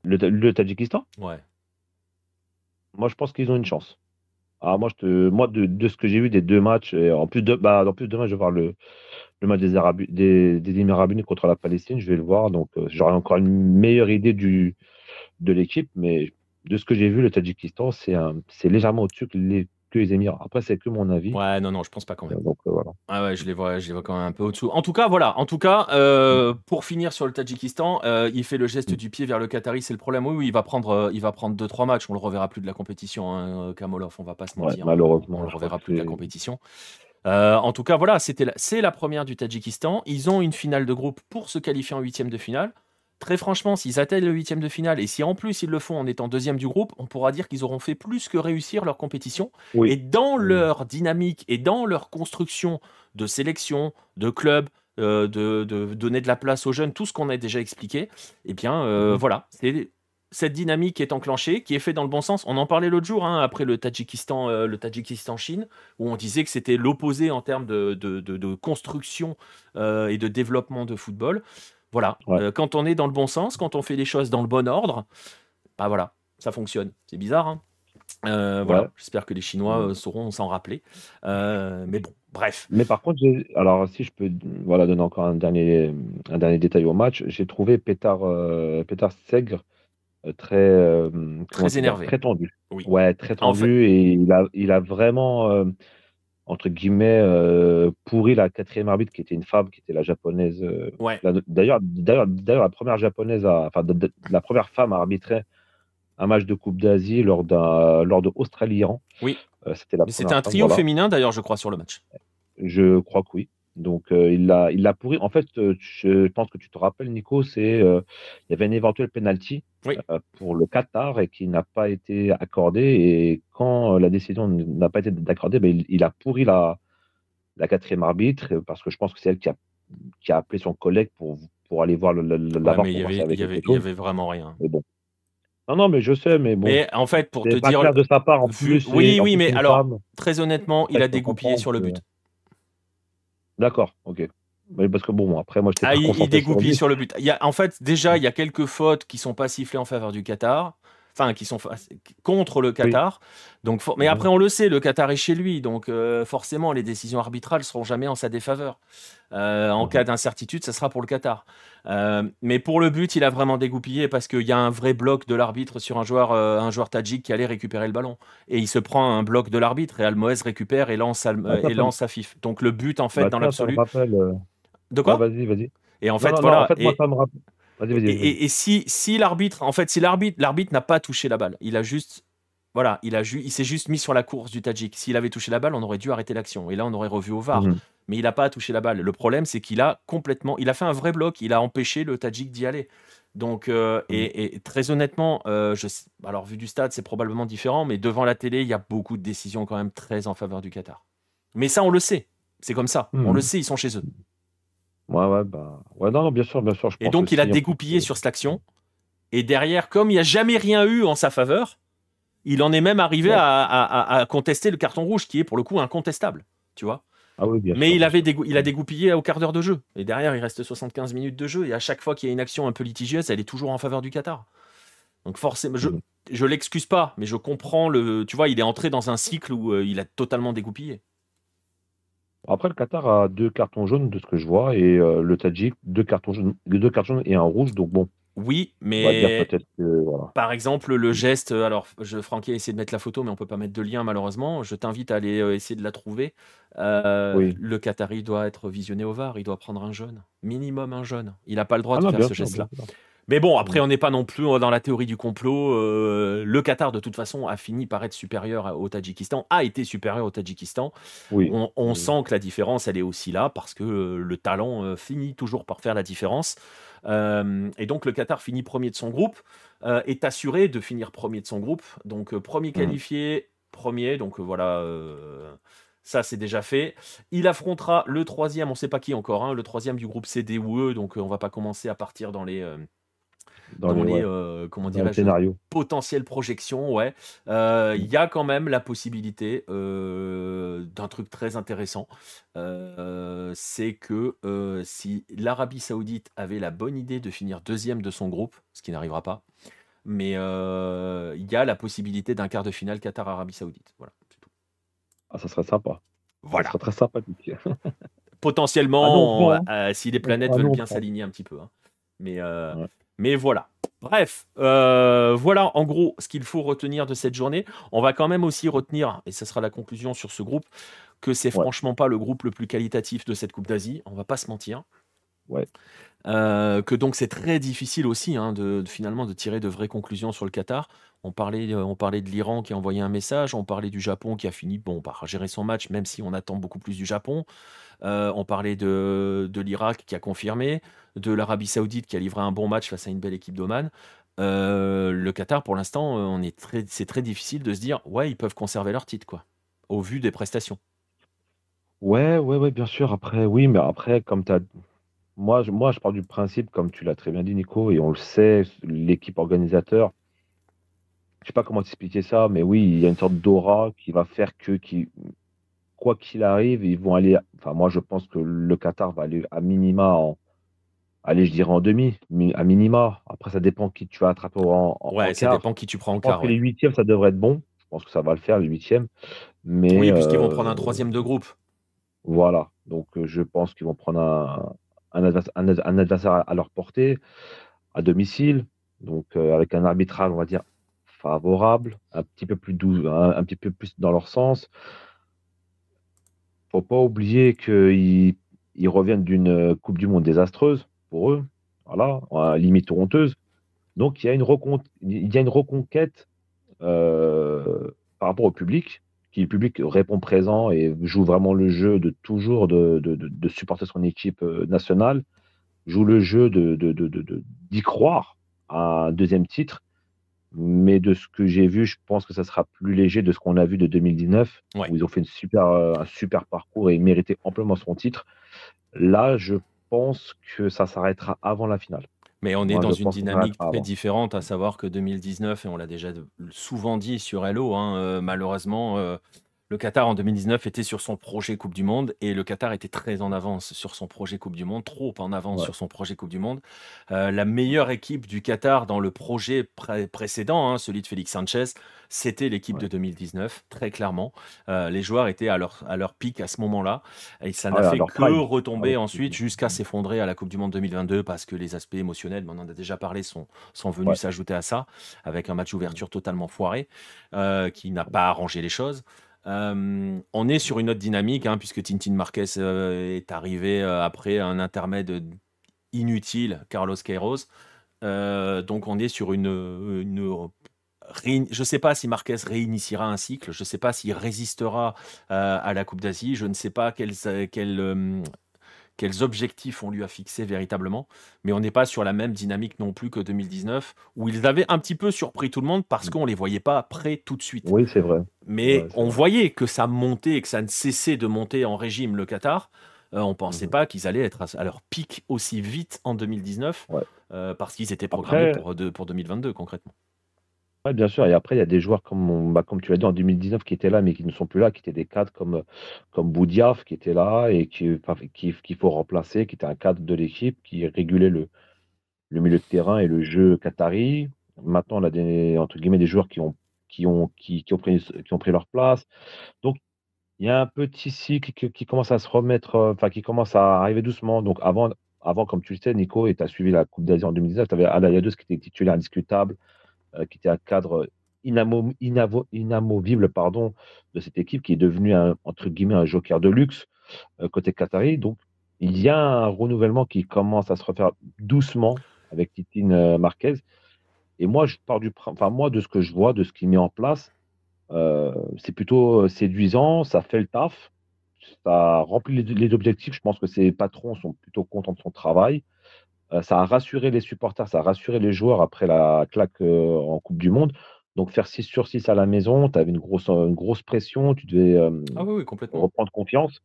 Speaker 3: Le, le Tadjikistan?
Speaker 1: Ouais.
Speaker 3: Moi, je pense qu'ils ont une chance. Ah, moi, moi de, ce que j'ai vu des deux matchs, en plus de, bah, en plus demain, je vais voir le, le match des, Arabes, des, des Émirats Unis contre la Palestine. Je vais le voir, donc euh, j'aurai encore une meilleure idée du, de l'équipe. Mais de ce que j'ai vu, le Tadjikistan, c'est légèrement au-dessus que les, que les Émirats. Après, c'est que mon avis.
Speaker 1: Ouais, non, non, je pense pas quand même.
Speaker 3: Donc, euh, voilà.
Speaker 1: Ah ouais, je les vois, je les vois quand même un peu au-dessous. En tout cas, voilà. En tout cas, euh, pour finir sur le Tadjikistan, euh, il fait le geste du pied vers le Qatari, c'est le problème. Oui, oui, il va prendre, il va prendre deux trois matchs. On le reverra plus de la compétition. Hein, Kamolov, on va pas se mentir.
Speaker 3: malheureusement,
Speaker 1: on le reverra plus de la compétition. en tout cas, voilà, c'était, c'est la première du Tadjikistan. Ils ont une finale de groupe pour se qualifier en huitième de finale très franchement, s'ils atteignent le huitième de finale et si en plus ils le font en étant deuxième du groupe, on pourra dire qu'ils auront fait plus que réussir leur compétition. Et dans leur dynamique et dans leur construction de sélection, de club, euh, de, donner de la place aux jeunes, tout ce qu'on a déjà expliqué, eh bien euh, mhm. voilà, c'est cette dynamique est enclenchée, qui est fait dans le bon sens. On en parlait l'autre jour, hein, après le Tadjikistan, euh, le Tadjikistan-Chine, où on disait que c'était l'opposé en termes de, construction et de développement de football. Voilà. Euh, quand on est dans le bon sens, quand on fait les choses dans le bon ordre, bah voilà, ça fonctionne. C'est bizarre, hein euh, voilà. J'espère que les Chinois euh, sauront s'en rappeler. mais bon, bref.
Speaker 3: Mais par contre, alors si je peux voilà, donner encore un dernier, un dernier détail au match, j'ai trouvé Pétard, Pétard Segre très,
Speaker 1: très énervé.
Speaker 3: Très tendu. Oui. Ouais, très tendu. Et il a, il a vraiment entre guillemets, euh, pourri la quatrième arbitre qui était une femme, qui était la japonaise. Euh, d'ailleurs, d'ailleurs, d'ailleurs, la première japonaise, enfin, la première femme à arbitrer un match de Coupe d'Asie lors, d'un, lors de Australie-Iran.
Speaker 1: Oui. Euh, c'était la c'était un trio féminin d'ailleurs, je crois, sur le match.
Speaker 3: Je crois que oui. Donc euh, il l'a il l'a pourri. En fait, euh, je pense que tu te rappelles, Nico, c'est euh, il y avait un éventuel penalty pour le Qatar et qui n'a pas été accordé. Et quand la décision n'a pas été accordée, ben, il, a pourri la, la quatrième arbitre parce que je pense que c'est elle qui a, qui a appelé son collègue pour, pour aller voir le, le,
Speaker 1: mais il y, avait, il, y avait, vraiment rien.
Speaker 3: Mais bon. Non, non, mais je sais, mais bon.
Speaker 1: Mais en fait, pour te dire.
Speaker 3: de sa part en plus.
Speaker 1: Oui, oui, mais alors, très honnêtement, il a dégoupillé sur le but.
Speaker 3: D'accord, ok. Mais parce que bon, après, moi, je
Speaker 1: ah, il, dégoupille sur, le but. Il y a, en fait, déjà, il y a quelques fautes qui sont pas sifflées en faveur du Qatar. Enfin, qui sont contre le Qatar. Donc, mais après, on le sait, le Qatar est chez lui. Donc, euh, forcément, les décisions arbitrales seront jamais en sa défaveur. Euh, en cas d'incertitude, ça sera pour le Qatar. Euh, mais pour le but, il a vraiment dégoupillé parce qu'il y a un vrai bloc de l'arbitre sur un joueur, un joueur tadjik qui allait récupérer le ballon. Et il se prend un bloc de l'arbitre et Almoez récupère et lance, ah, et lance Afif. Donc le but, en fait, bah, dans l'absolu.
Speaker 3: De quoi Vas-y, vas-y.
Speaker 1: Et en fait, voilà. et, si, si l'arbitre, en fait, si l'arbitre, l'arbitre n'a pas touché la balle, il a juste voilà, il, a il s'est juste mis sur la course du Tadjik. S'il avait touché la balle, on aurait dû arrêter l'action. Et là, on aurait revu au VAR. Mhm mais il n'a pas touché la balle. Le problème, c'est qu'il a complètement, il a fait un vrai bloc, il a empêché le Tadjik d'y aller. Donc, euh, mmh. et, très honnêtement, euh, je, alors vu du stade, c'est probablement différent, mais devant la télé, il y a beaucoup de décisions quand même très en faveur du Qatar. Mais ça, on le sait, c'est comme ça, on le mmh. sait, ils sont chez eux.
Speaker 3: Ouais, ouais, bah, ouais, non, bien sûr, bien sûr.
Speaker 1: et donc, il a dégoupillé sur cette action. Et derrière, comme il n'y a jamais rien eu en sa faveur, il en est même arrivé à, à, contester le carton rouge, qui est pour le coup incontestable. Tu vois
Speaker 3: Ah oui, bien
Speaker 1: Mais
Speaker 3: sûr,
Speaker 1: il, avait il a dégoupillé au quart d'heure de jeu. Et derrière, il reste 75 minutes de jeu. Et à chaque fois qu'il y a une action un peu litigieuse, elle est toujours en faveur du Qatar. Donc forcément, je,
Speaker 3: Mhm.
Speaker 1: je l'excuse pas, mais je comprends le. Tu vois, il est entré dans un cycle où euh, il a totalement dégoupillé.
Speaker 3: Après, le Qatar a deux cartons jaunes de ce que je vois, et euh, le Tadjik, deux cartons jaunes, deux cartons jaunes et un rouge. Donc bon,
Speaker 1: Oui, mais
Speaker 3: peut-être que voilà.
Speaker 1: par exemple, le geste. Alors, je, Francky a essayé de mettre la photo, mais on peut pas mettre de lien malheureusement. Je t'invite à aller euh, essayer de la trouver. Euh,
Speaker 3: Oui.
Speaker 1: Le Qatari doit être visionné au VAR. Il doit prendre un jaune, minimum un jaune. Il n'a pas le droit
Speaker 3: Ah
Speaker 1: de
Speaker 3: non,
Speaker 1: faire ce geste-là. Mais bon, après, on n'est pas non plus dans la théorie du complot. Euh, le Qatar, de toute façon, a fini par être supérieur au Tadjikistan, a été supérieur au Tadjikistan.
Speaker 3: Oui.
Speaker 1: On, on
Speaker 3: Oui.
Speaker 1: sent que la différence, elle est aussi là, parce que euh, le talent euh, finit toujours par faire la différence. Euh, et donc, le Qatar finit premier de son groupe, euh, est assuré de finir premier de son groupe. Donc, euh, premier qualifié, premier. Donc, euh, voilà. euh, ça, c'est déjà fait. Il affrontera le troisième, on ne sait pas qui encore, hein, le troisième du groupe C, D ou E. Donc, euh, on va pas commencer à partir dans les, euh,
Speaker 3: Dans,
Speaker 1: dans
Speaker 3: les,
Speaker 1: les,
Speaker 3: ouais,
Speaker 1: euh, comment
Speaker 3: dans
Speaker 1: potentielles projections, ouais. Euh, Il y a quand même la possibilité euh, d'un truc très intéressant. C'est que si l'Arabie Saoudite avait la bonne idée de finir deuxième de son groupe, ce qui n'arrivera pas, mais il y a la possibilité d'un quart de finale Qatar-Arabie Saoudite. Voilà, c'est tout.
Speaker 3: Ah, ça serait sympa.
Speaker 1: Voilà.
Speaker 3: Ça serait très sympathique.
Speaker 1: Potentiellement,
Speaker 3: Ah non, hein.
Speaker 1: euh, si les planètes
Speaker 3: Ah
Speaker 1: veulent
Speaker 3: non,
Speaker 1: bien s'aligner un petit peu. hein. Mais, euh,
Speaker 3: Ouais.
Speaker 1: Mais voilà. Bref, euh, voilà en gros ce qu'il faut retenir de cette journée. On va quand même aussi retenir, et ce sera la conclusion sur ce groupe, que c'est
Speaker 3: Ouais.
Speaker 1: franchement pas le groupe le plus qualitatif de cette Coupe d'Asie. On va pas se mentir.
Speaker 3: Ouais.
Speaker 1: Euh, que donc c'est très difficile aussi hein, de, de- finalement de tirer de vraies conclusions sur le Qatar. On parlait, euh, on parlait de l'Iran qui a envoyé un message, on parlait du Japon qui a fini bon, par gérer son match, même si on attend beaucoup plus du Japon. Euh, on parlait de, l'Irak qui a confirmé, de l'Arabie Saoudite qui a livré un bon match face à une belle équipe d'Oman. Euh, le Qatar, pour l'instant, c'est très difficile de se dire ouais, ils peuvent conserver leur titre quoi, au vu des prestations.
Speaker 3: Ouais, ouais, ouais, bien sûr. Après, oui, mais après, comme tu as. Moi, moi, je pars du principe, comme tu l'as très bien dit, Nico, et on le sait, l'équipe organisateur, je sais pas comment t'expliquer ça, mais oui, il y a une sorte d'aura qui va faire que, qui, quoi qu'il arrive, ils vont aller. Enfin, moi, je pense que le Qatar va aller à minima en. Allez, je dirais en demi, mi- à minima. Après, ça dépend qui tu vas attraper en, en,
Speaker 1: Ouais,
Speaker 3: en
Speaker 1: ça
Speaker 3: quart.
Speaker 1: dépend qui tu prends en
Speaker 3: Je pense
Speaker 1: quart.
Speaker 3: que les huitièmes, ça devrait être bon. Je pense que ça va le faire, les huitièmes. Mais
Speaker 1: Oui, puisqu'ils vont
Speaker 3: euh,
Speaker 1: prendre un troisième de groupe.
Speaker 3: voilà. Donc, euh, je pense qu'ils vont prendre un, un advers- un ad- un adversaire à, à leur portée, à domicile. Donc, euh, avec un arbitrage, on va dire, favorable, un petit peu plus doux, un, petit peu plus dans leur sens. Faut pas oublier qu'ils ils reviennent d'une Coupe du Monde désastreuse pour eux. Voilà, limite honteuse. Donc, il y a une, reconquête euh, par rapport au public, qui le public répond présent et joue vraiment le jeu de toujours de, supporter son équipe euh, nationale, joue le jeu de- d'y croire à un deuxième titre. Mais de ce que j'ai vu, je pense que ça sera plus léger de ce qu'on a vu de 2019,
Speaker 1: Ouais.
Speaker 3: où ils ont fait une super, euh, un super parcours et ils méritaient amplement son titre. Là, je pense que ça s'arrêtera avant la finale.
Speaker 1: Mais on est
Speaker 3: Moi,
Speaker 1: dans une dynamique très différente, à savoir que 2019, et on l'a déjà souvent dit sur Hello, hein, euh, malheureusement, euh, le Qatar en 2019 était sur son projet Coupe du Monde et le Qatar était très en avance sur son projet Coupe du Monde, trop en avance
Speaker 3: Ouais.
Speaker 1: sur son projet Coupe du Monde. Euh, la meilleure équipe du Qatar dans le projet pré- précédent, hein, celui de Félix Sanchez, c'était l'équipe
Speaker 3: Ouais.
Speaker 1: de 2019, très clairement. Euh, les joueurs étaient à leur, à leur pic à ce moment-là et ça
Speaker 3: Ah
Speaker 1: n'a fait que
Speaker 3: prime.
Speaker 1: retomber
Speaker 3: Ah
Speaker 1: ensuite jusqu'à s'effondrer à la Coupe du Monde 2022 parce que les aspects émotionnels, on en a déjà parlé, sont, sont venus
Speaker 3: Ouais.
Speaker 1: s'ajouter à ça avec un match d'ouverture totalement foiré euh, qui n'a pas arrangé les choses. Euh, on est sur une autre dynamique hein, puisque Tintin Marquez euh, est arrivé euh, après un intermède inutile, Carlos Queiroz. Donc on est sur une, je ne sais pas si Marquez réinitiera un cycle, je ne sais pas s'il résistera à la Coupe d'Asie, je ne sais pas quels, euh, quels objectifs on lui a fixés véritablement, mais on n'est pas sur la même dynamique non plus que 2019, où ils avaient un petit peu surpris tout le monde parce qu'on ne les voyait pas prêts tout de suite.
Speaker 3: Oui, c'est vrai.
Speaker 1: Mais
Speaker 3: Ouais,
Speaker 1: on
Speaker 3: vrai.
Speaker 1: voyait que ça montait et que ça ne cessait de monter en régime le Qatar. Euh, on pensait
Speaker 3: Mhm.
Speaker 1: pas qu'ils allaient être à, à leur pic aussi vite en 2019
Speaker 3: Ouais.
Speaker 1: euh, parce qu'ils étaient programmés
Speaker 3: Après-
Speaker 1: pour, de- pour 2022 concrètement.
Speaker 3: Ouais, bien sûr. Et après, il y a des joueurs comme, bah, comme tu l'as dit en 2019 qui étaient là, mais qui ne sont plus là, qui étaient des cadres comme, comme Boudiaf qui était là et qui, qu'il faut remplacer, qui était un cadre de l'équipe, qui régulait le, le milieu de terrain et le jeu qatari. Maintenant, on a des, entre guillemets, des joueurs qui ont, qui ont, qui, ont, pris, qui ont pris leur place. Donc, il y a un petit cycle qui, commence à se remettre, euh, enfin, qui commence à arriver doucement. Donc, avant, avant comme tu le sais, Nico, et tu as suivi la Coupe d'Asie en 2019, tu avais Alayadous qui était titulaire indiscutable, euh, qui était un cadre inamovible pardon, de cette équipe, qui est devenu, un, entre guillemets, un joker de luxe euh, côté Qatari. Donc, il y a un renouvellement qui commence à se refaire doucement avec Titine Marquez. Et moi, je pars du, enfin, moi, de ce que je vois, de ce qui est mis en place, euh, c'est plutôt séduisant, ça fait le taf, ça remplit les, objectifs. Je pense que ces patrons sont plutôt contents de son travail. Euh, ça a rassuré les supporters, ça a rassuré les joueurs après la claque euh, en Coupe du Monde. Donc faire 6 sur 6 à la maison, tu avais une grosse, une grosse pression, tu devais
Speaker 1: ah oui, complètement.
Speaker 3: reprendre confiance.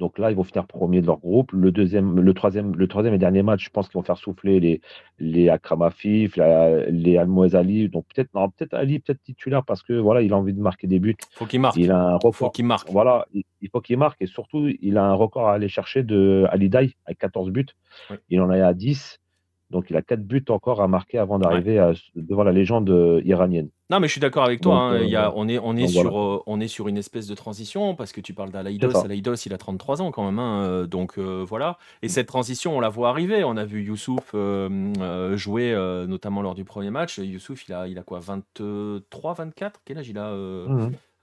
Speaker 3: Donc là, ils vont finir premier de leur groupe. Le deuxième, le troisième, le troisième et dernier match, je pense qu'ils vont faire souffler les, les Akramafif, les Almoez Ali. Donc peut-être, peut-être Ali, peut-être titulaire parce que voilà, il a envie de marquer des buts.
Speaker 1: Faut qu'il marque.
Speaker 3: Il a un record.
Speaker 1: Faut qu'il marque.
Speaker 3: Voilà, il, faut qu'il marque et surtout, il a un record à aller chercher de Ali Dai avec 14 buts. Il en a à 10. Donc il a quatre buts encore à marquer avant d'arriver devant la légende euh, iranienne.
Speaker 1: Non, mais je suis d'accord avec toi. Hein. il euh, on, est, on, est sur, euh, on est sur une espèce de transition parce que tu parles d'Alaïdos. Alaïdos, il a 33 ans quand même. Hein, donc voilà. Et cette transition, on la voit arriver. On a vu Youssouf jouer notamment lors du premier match. Youssouf, il a, il a quoi 23, 24 Quel âge il a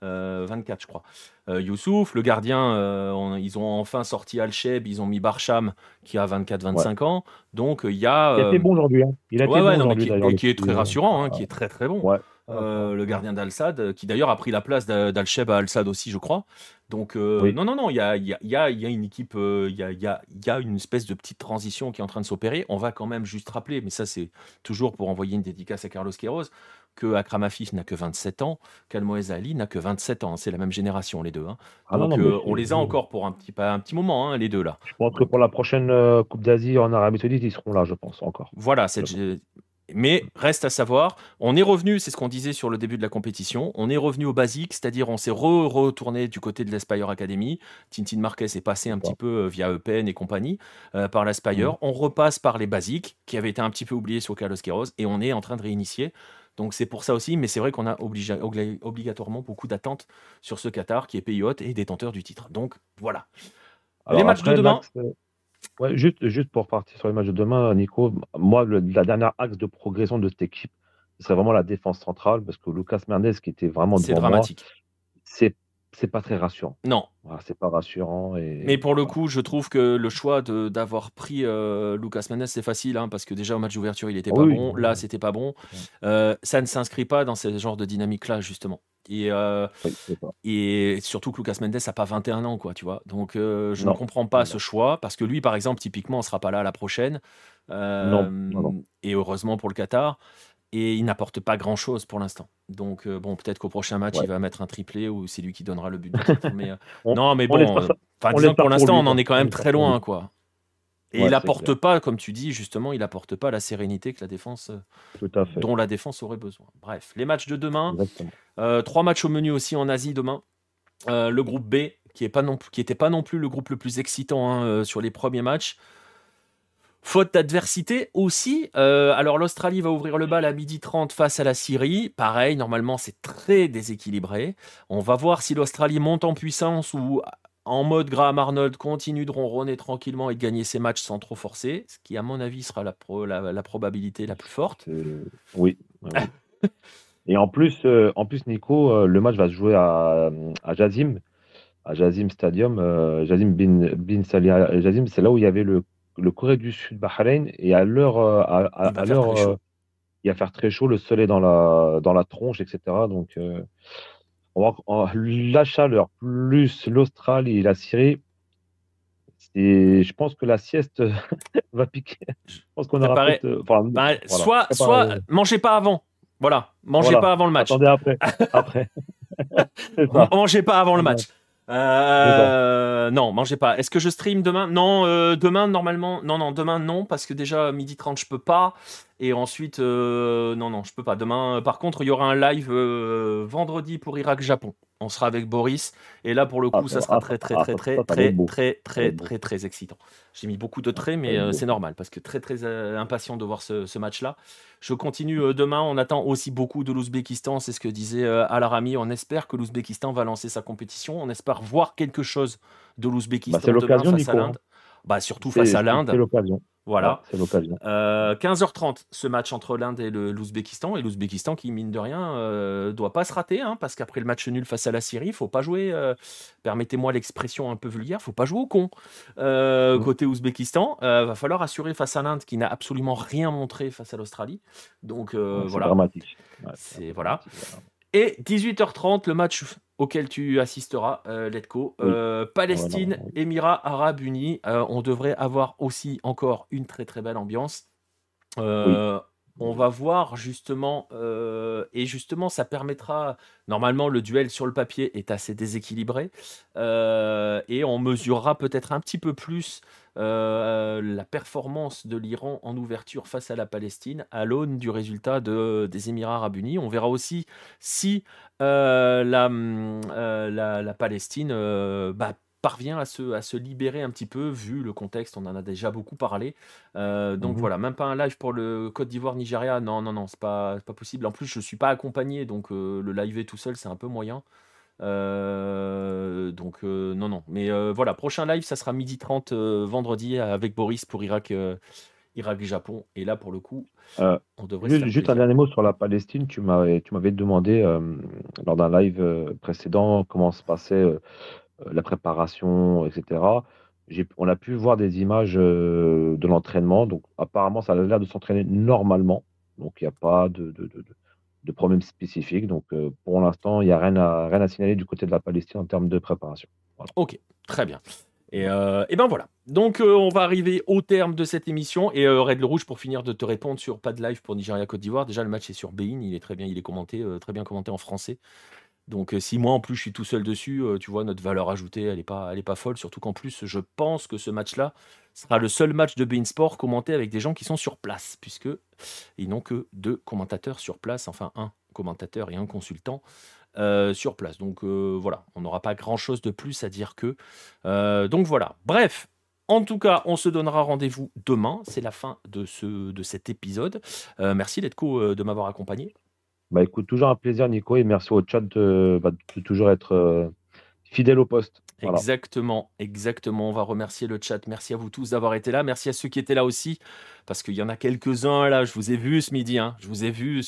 Speaker 1: mmh 24, je crois. Euh, Youssouf, le gardien, euh, ils ont enfin sorti Al-Sheb, ils ont mis Barcham qui a 24-25 ans. Donc il y a.
Speaker 3: Il a été bon aujourd'hui. Hein.
Speaker 1: Il a été bon aujourd'hui. Et qui est très rassurant, hein, qui est très très bon. le gardien d'Al-Sad, qui d'ailleurs a pris la place d'Al-Sheb à Al-Sad aussi, je crois. Donc, non, non, non, il y a, y, a, y a, une équipe, il y, a, y, a, y a une espèce de petite transition qui est en train de s'opérer. On va quand même juste rappeler, mais ça, c'est toujours pour envoyer une dédicace à Carlos Queiroz, que Akram Afif n'a que 27 ans, qu'Almoez Ali n'a que 27 ans. C'est la même génération, les deux. Hein. Ah Donc, euh, on les a encore pour un petit, un petit moment, hein, les deux là.
Speaker 3: Je pense que pour la prochaine euh, Coupe d'Asie en Arabie Saoudite, ils seront là, je pense, encore.
Speaker 1: Voilà, mais reste à savoir, on est revenu, c'est ce qu'on disait sur le début de la compétition, on est revenu au basique, c'est-à-dire on s'est retourné du côté de l'Aspire Academy. Tintin Marquez est passé un petit peu euh, via EPN et compagnie par l'Aspire. Mmh. On repasse par les basiques qui avaient été un petit peu oubliés sur Carlos Queiroz et on est en train de réinitier. Donc c'est pour ça aussi, mais c'est vrai qu'on a obligatoirement beaucoup d'attentes sur ce Qatar qui est pays hôte et détenteur du titre. Donc voilà. les matchs de demain.
Speaker 3: Euh, juste, juste pour partir sur les matchs de demain, Nico, moi, la dernière axe de progression de cette équipe, ce serait vraiment la défense centrale, parce que Lucas Mernez, qui était vraiment
Speaker 1: c'est dramatique.
Speaker 3: C'est c'est pas très rassurant.
Speaker 1: Non.
Speaker 3: c'est pas rassurant. Et...
Speaker 1: Mais pour le coup, je trouve que le choix d'avoir pris euh, Lucas Mendes, c'est facile, hein, parce que déjà au match d'ouverture, il était pas bon. Là, c'était pas bon. Euh, ça ne s'inscrit pas dans ce genre de dynamique-là, justement. Et, euh, et surtout que Lucas Mendes n'a pas 21 ans, quoi, tu vois. Donc, je ne comprends pas ce choix, parce que lui, par exemple, typiquement, on sera pas là à la prochaine.
Speaker 3: non,
Speaker 1: Et heureusement pour le Qatar et il n'apporte pas grand chose pour l'instant. Donc euh, bon, peut-être qu'au prochain match, il va mettre un triplé ou c'est lui qui donnera le but. mais, euh, non, mais bon, euh, pour l'instant, on en est quand même très loin, quoi. Et il n'apporte pas, comme tu dis justement, il n'apporte pas la sérénité que la défense, dont la défense aurait besoin. Bref, les matchs de demain, trois matchs au menu aussi en Asie demain. le groupe B, qui n'était pas, non plus le groupe le plus excitant hein, sur les premiers matchs. Faute d'adversité aussi. Euh, alors l'Australie va ouvrir le bal à midi 30 face à la Syrie. Pareil, normalement c'est très déséquilibré. On va voir si l'Australie monte en puissance ou en mode Graham Arnold continue de ronronner tranquillement et de gagner ses matchs sans trop forcer, ce qui à mon avis sera la, la, probabilité la plus forte.
Speaker 3: Euh, oui. et en plus, euh, en plus Nico, le match va se jouer à, à Jazim, à Jazim Stadium. Jazim bin, bin Jazim, c'est là où il y avait le le Corée du Sud, Bahreïn, et à l'heure, euh, à, l'heure, euh, il va faire très chaud, le soleil dans la, dans la tronche, etc. Donc, euh, on la chaleur plus l'Australie et la Syrie, et je pense que la sieste va piquer. Je pense qu'on aura
Speaker 1: bah, Soit, soit mangez pas avant. Voilà, mangez pas avant le match.
Speaker 3: Attendez après. après.
Speaker 1: mangez pas avant le match. Euh, non, mangez pas. Est-ce que je stream demain? Non, euh, demain normalement. Non, non, demain non, parce que déjà midi 30 je peux pas. Et ensuite, euh, non, non, je peux pas. Demain, par contre, il y aura un live vendredi pour Irak-Japon. On sera avec Boris. Et là, pour le coup, ça sera très, très, très, très, très, très, très, très, très excitant. J'ai mis beaucoup de traits, mais c'est normal parce que très, très impatient de voir ce, match-là. Je continue demain. On attend aussi beaucoup de l'Ouzbékistan. C'est ce que disait Al-Arami. On espère que l'Ouzbékistan va lancer sa compétition. On espère voir quelque chose de l'Ouzbékistan
Speaker 3: bah, demain face à l'Inde.
Speaker 1: Bah, surtout face à l'Inde.
Speaker 3: C'est l'occasion.
Speaker 1: Voilà.
Speaker 3: c'est l'occasion.
Speaker 1: 15h30, euh, ce match entre l'Inde et l'Ouzbékistan. Et l'Ouzbékistan qui, mine de rien, euh, doit pas se rater, hein, parce qu'après le match nul face à la Syrie, il faut pas jouer, euh, permettez-moi l'expression un peu vulgaire, faut pas jouer au con. Mmh. Côté Ouzbékistan, va falloir assurer face à l'Inde qui n'a absolument rien montré face à l'Australie. Donc voilà.
Speaker 3: Dramatique.
Speaker 1: c'est voilà. Et 18h30, le match auquel tu assisteras, euh, Letko. Euh, Palestine, Émirats Arabes Unis. Euh, on devrait avoir aussi encore une très très belle ambiance. On va voir justement, et justement, ça permettra. Normalement, le duel sur le papier est assez déséquilibré, et on mesurera peut-être un petit peu plus la performance de l'Iran en ouverture face à la Palestine à l'aune du résultat de, des Émirats arabes unis. On verra aussi si la, la, Palestine bah, parvient à se, à se libérer un petit peu, vu le contexte, on en a déjà beaucoup parlé. Euh, donc mmh voilà, même pas un live pour le Côte d'Ivoire-Nigeria, non, non, non, c'est pas, pas possible. En plus, je suis pas accompagné, donc euh, le live tout seul, c'est un peu moyen. Euh, donc non, non. Mais voilà, prochain live, ça sera midi 30 vendredi avec Boris pour Irak. Irak-Japon. Et là, pour le coup,
Speaker 3: on devrait. Juste, juste un dernier mot sur la Palestine. Tu m'avais, demandé lors d'un live précédent comment se passait la préparation, etc. On a pu voir des images euh, de l'entraînement. Donc, apparemment, ça a l'air de s'entraîner normalement. Donc, il n'y a pas de, de, problème spécifique. Donc, euh, pour l'instant, il n'y a rien à, rien à signaler du côté de la Palestine en termes de préparation.
Speaker 1: Ok, très bien. Et, et, ben voilà. Donc on va arriver au terme de cette émission. Et Red le Rouge, pour finir de te répondre sur pas de live pour Nigeria Côte d'Ivoire. Déjà le match est sur Bein, il est très bien, il est commenté, très bien commenté en français. Donc si moi en plus je suis tout seul dessus, tu vois, notre valeur ajoutée, elle n'est pas, folle. Surtout qu'en plus, je pense que ce match-là sera le seul match de Bein Sport commenté avec des gens qui sont sur place, puisque ils n'ont que deux commentateurs sur place, enfin un commentateur et un consultant sur place. Donc voilà, on n'aura pas grand-chose de plus à dire que. donc voilà. Bref. En tout cas, on se donnera rendez-vous demain. C'est la fin de, ce, de cet épisode. merci Letko de m'avoir accompagné.
Speaker 3: Bah écoute, toujours un plaisir, Nico, et merci au chat de, bah, toujours être euh, fidèle au poste.
Speaker 1: Exactement, exactement. On va remercier le chat. Merci à vous tous d'avoir été là. Merci à ceux qui étaient là aussi, parce qu'il y en a quelques-uns là. Je vous ai vu ce midi. Hein. Je vous ai vu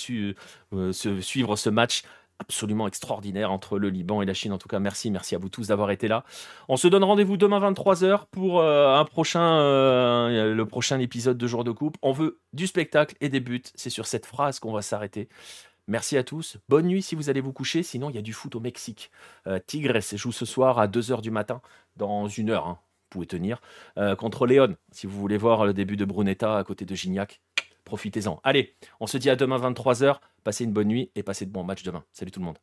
Speaker 1: euh, suivre ce match absolument extraordinaire entre le Liban et la Chine. En tout cas, merci, merci à vous tous d'avoir été là. On se donne rendez-vous demain 23h pour euh, un prochain, le prochain épisode de Jour de Coupe. On veut du spectacle et des buts. C'est sur cette phrase qu'on va s'arrêter. Merci à tous. Bonne nuit si vous allez vous coucher. Sinon, il y a du foot au Mexique. Euh, Tigres joue ce soir à 2h du matin, dans une heure. Hein, vous pouvez tenir. Euh, contre Léon, si vous voulez voir le début de Brunetta à côté de Gignac. Profitez-en. Allez, on se dit à demain 23h. Passez une bonne nuit et passez de bons matchs demain. Salut tout le monde.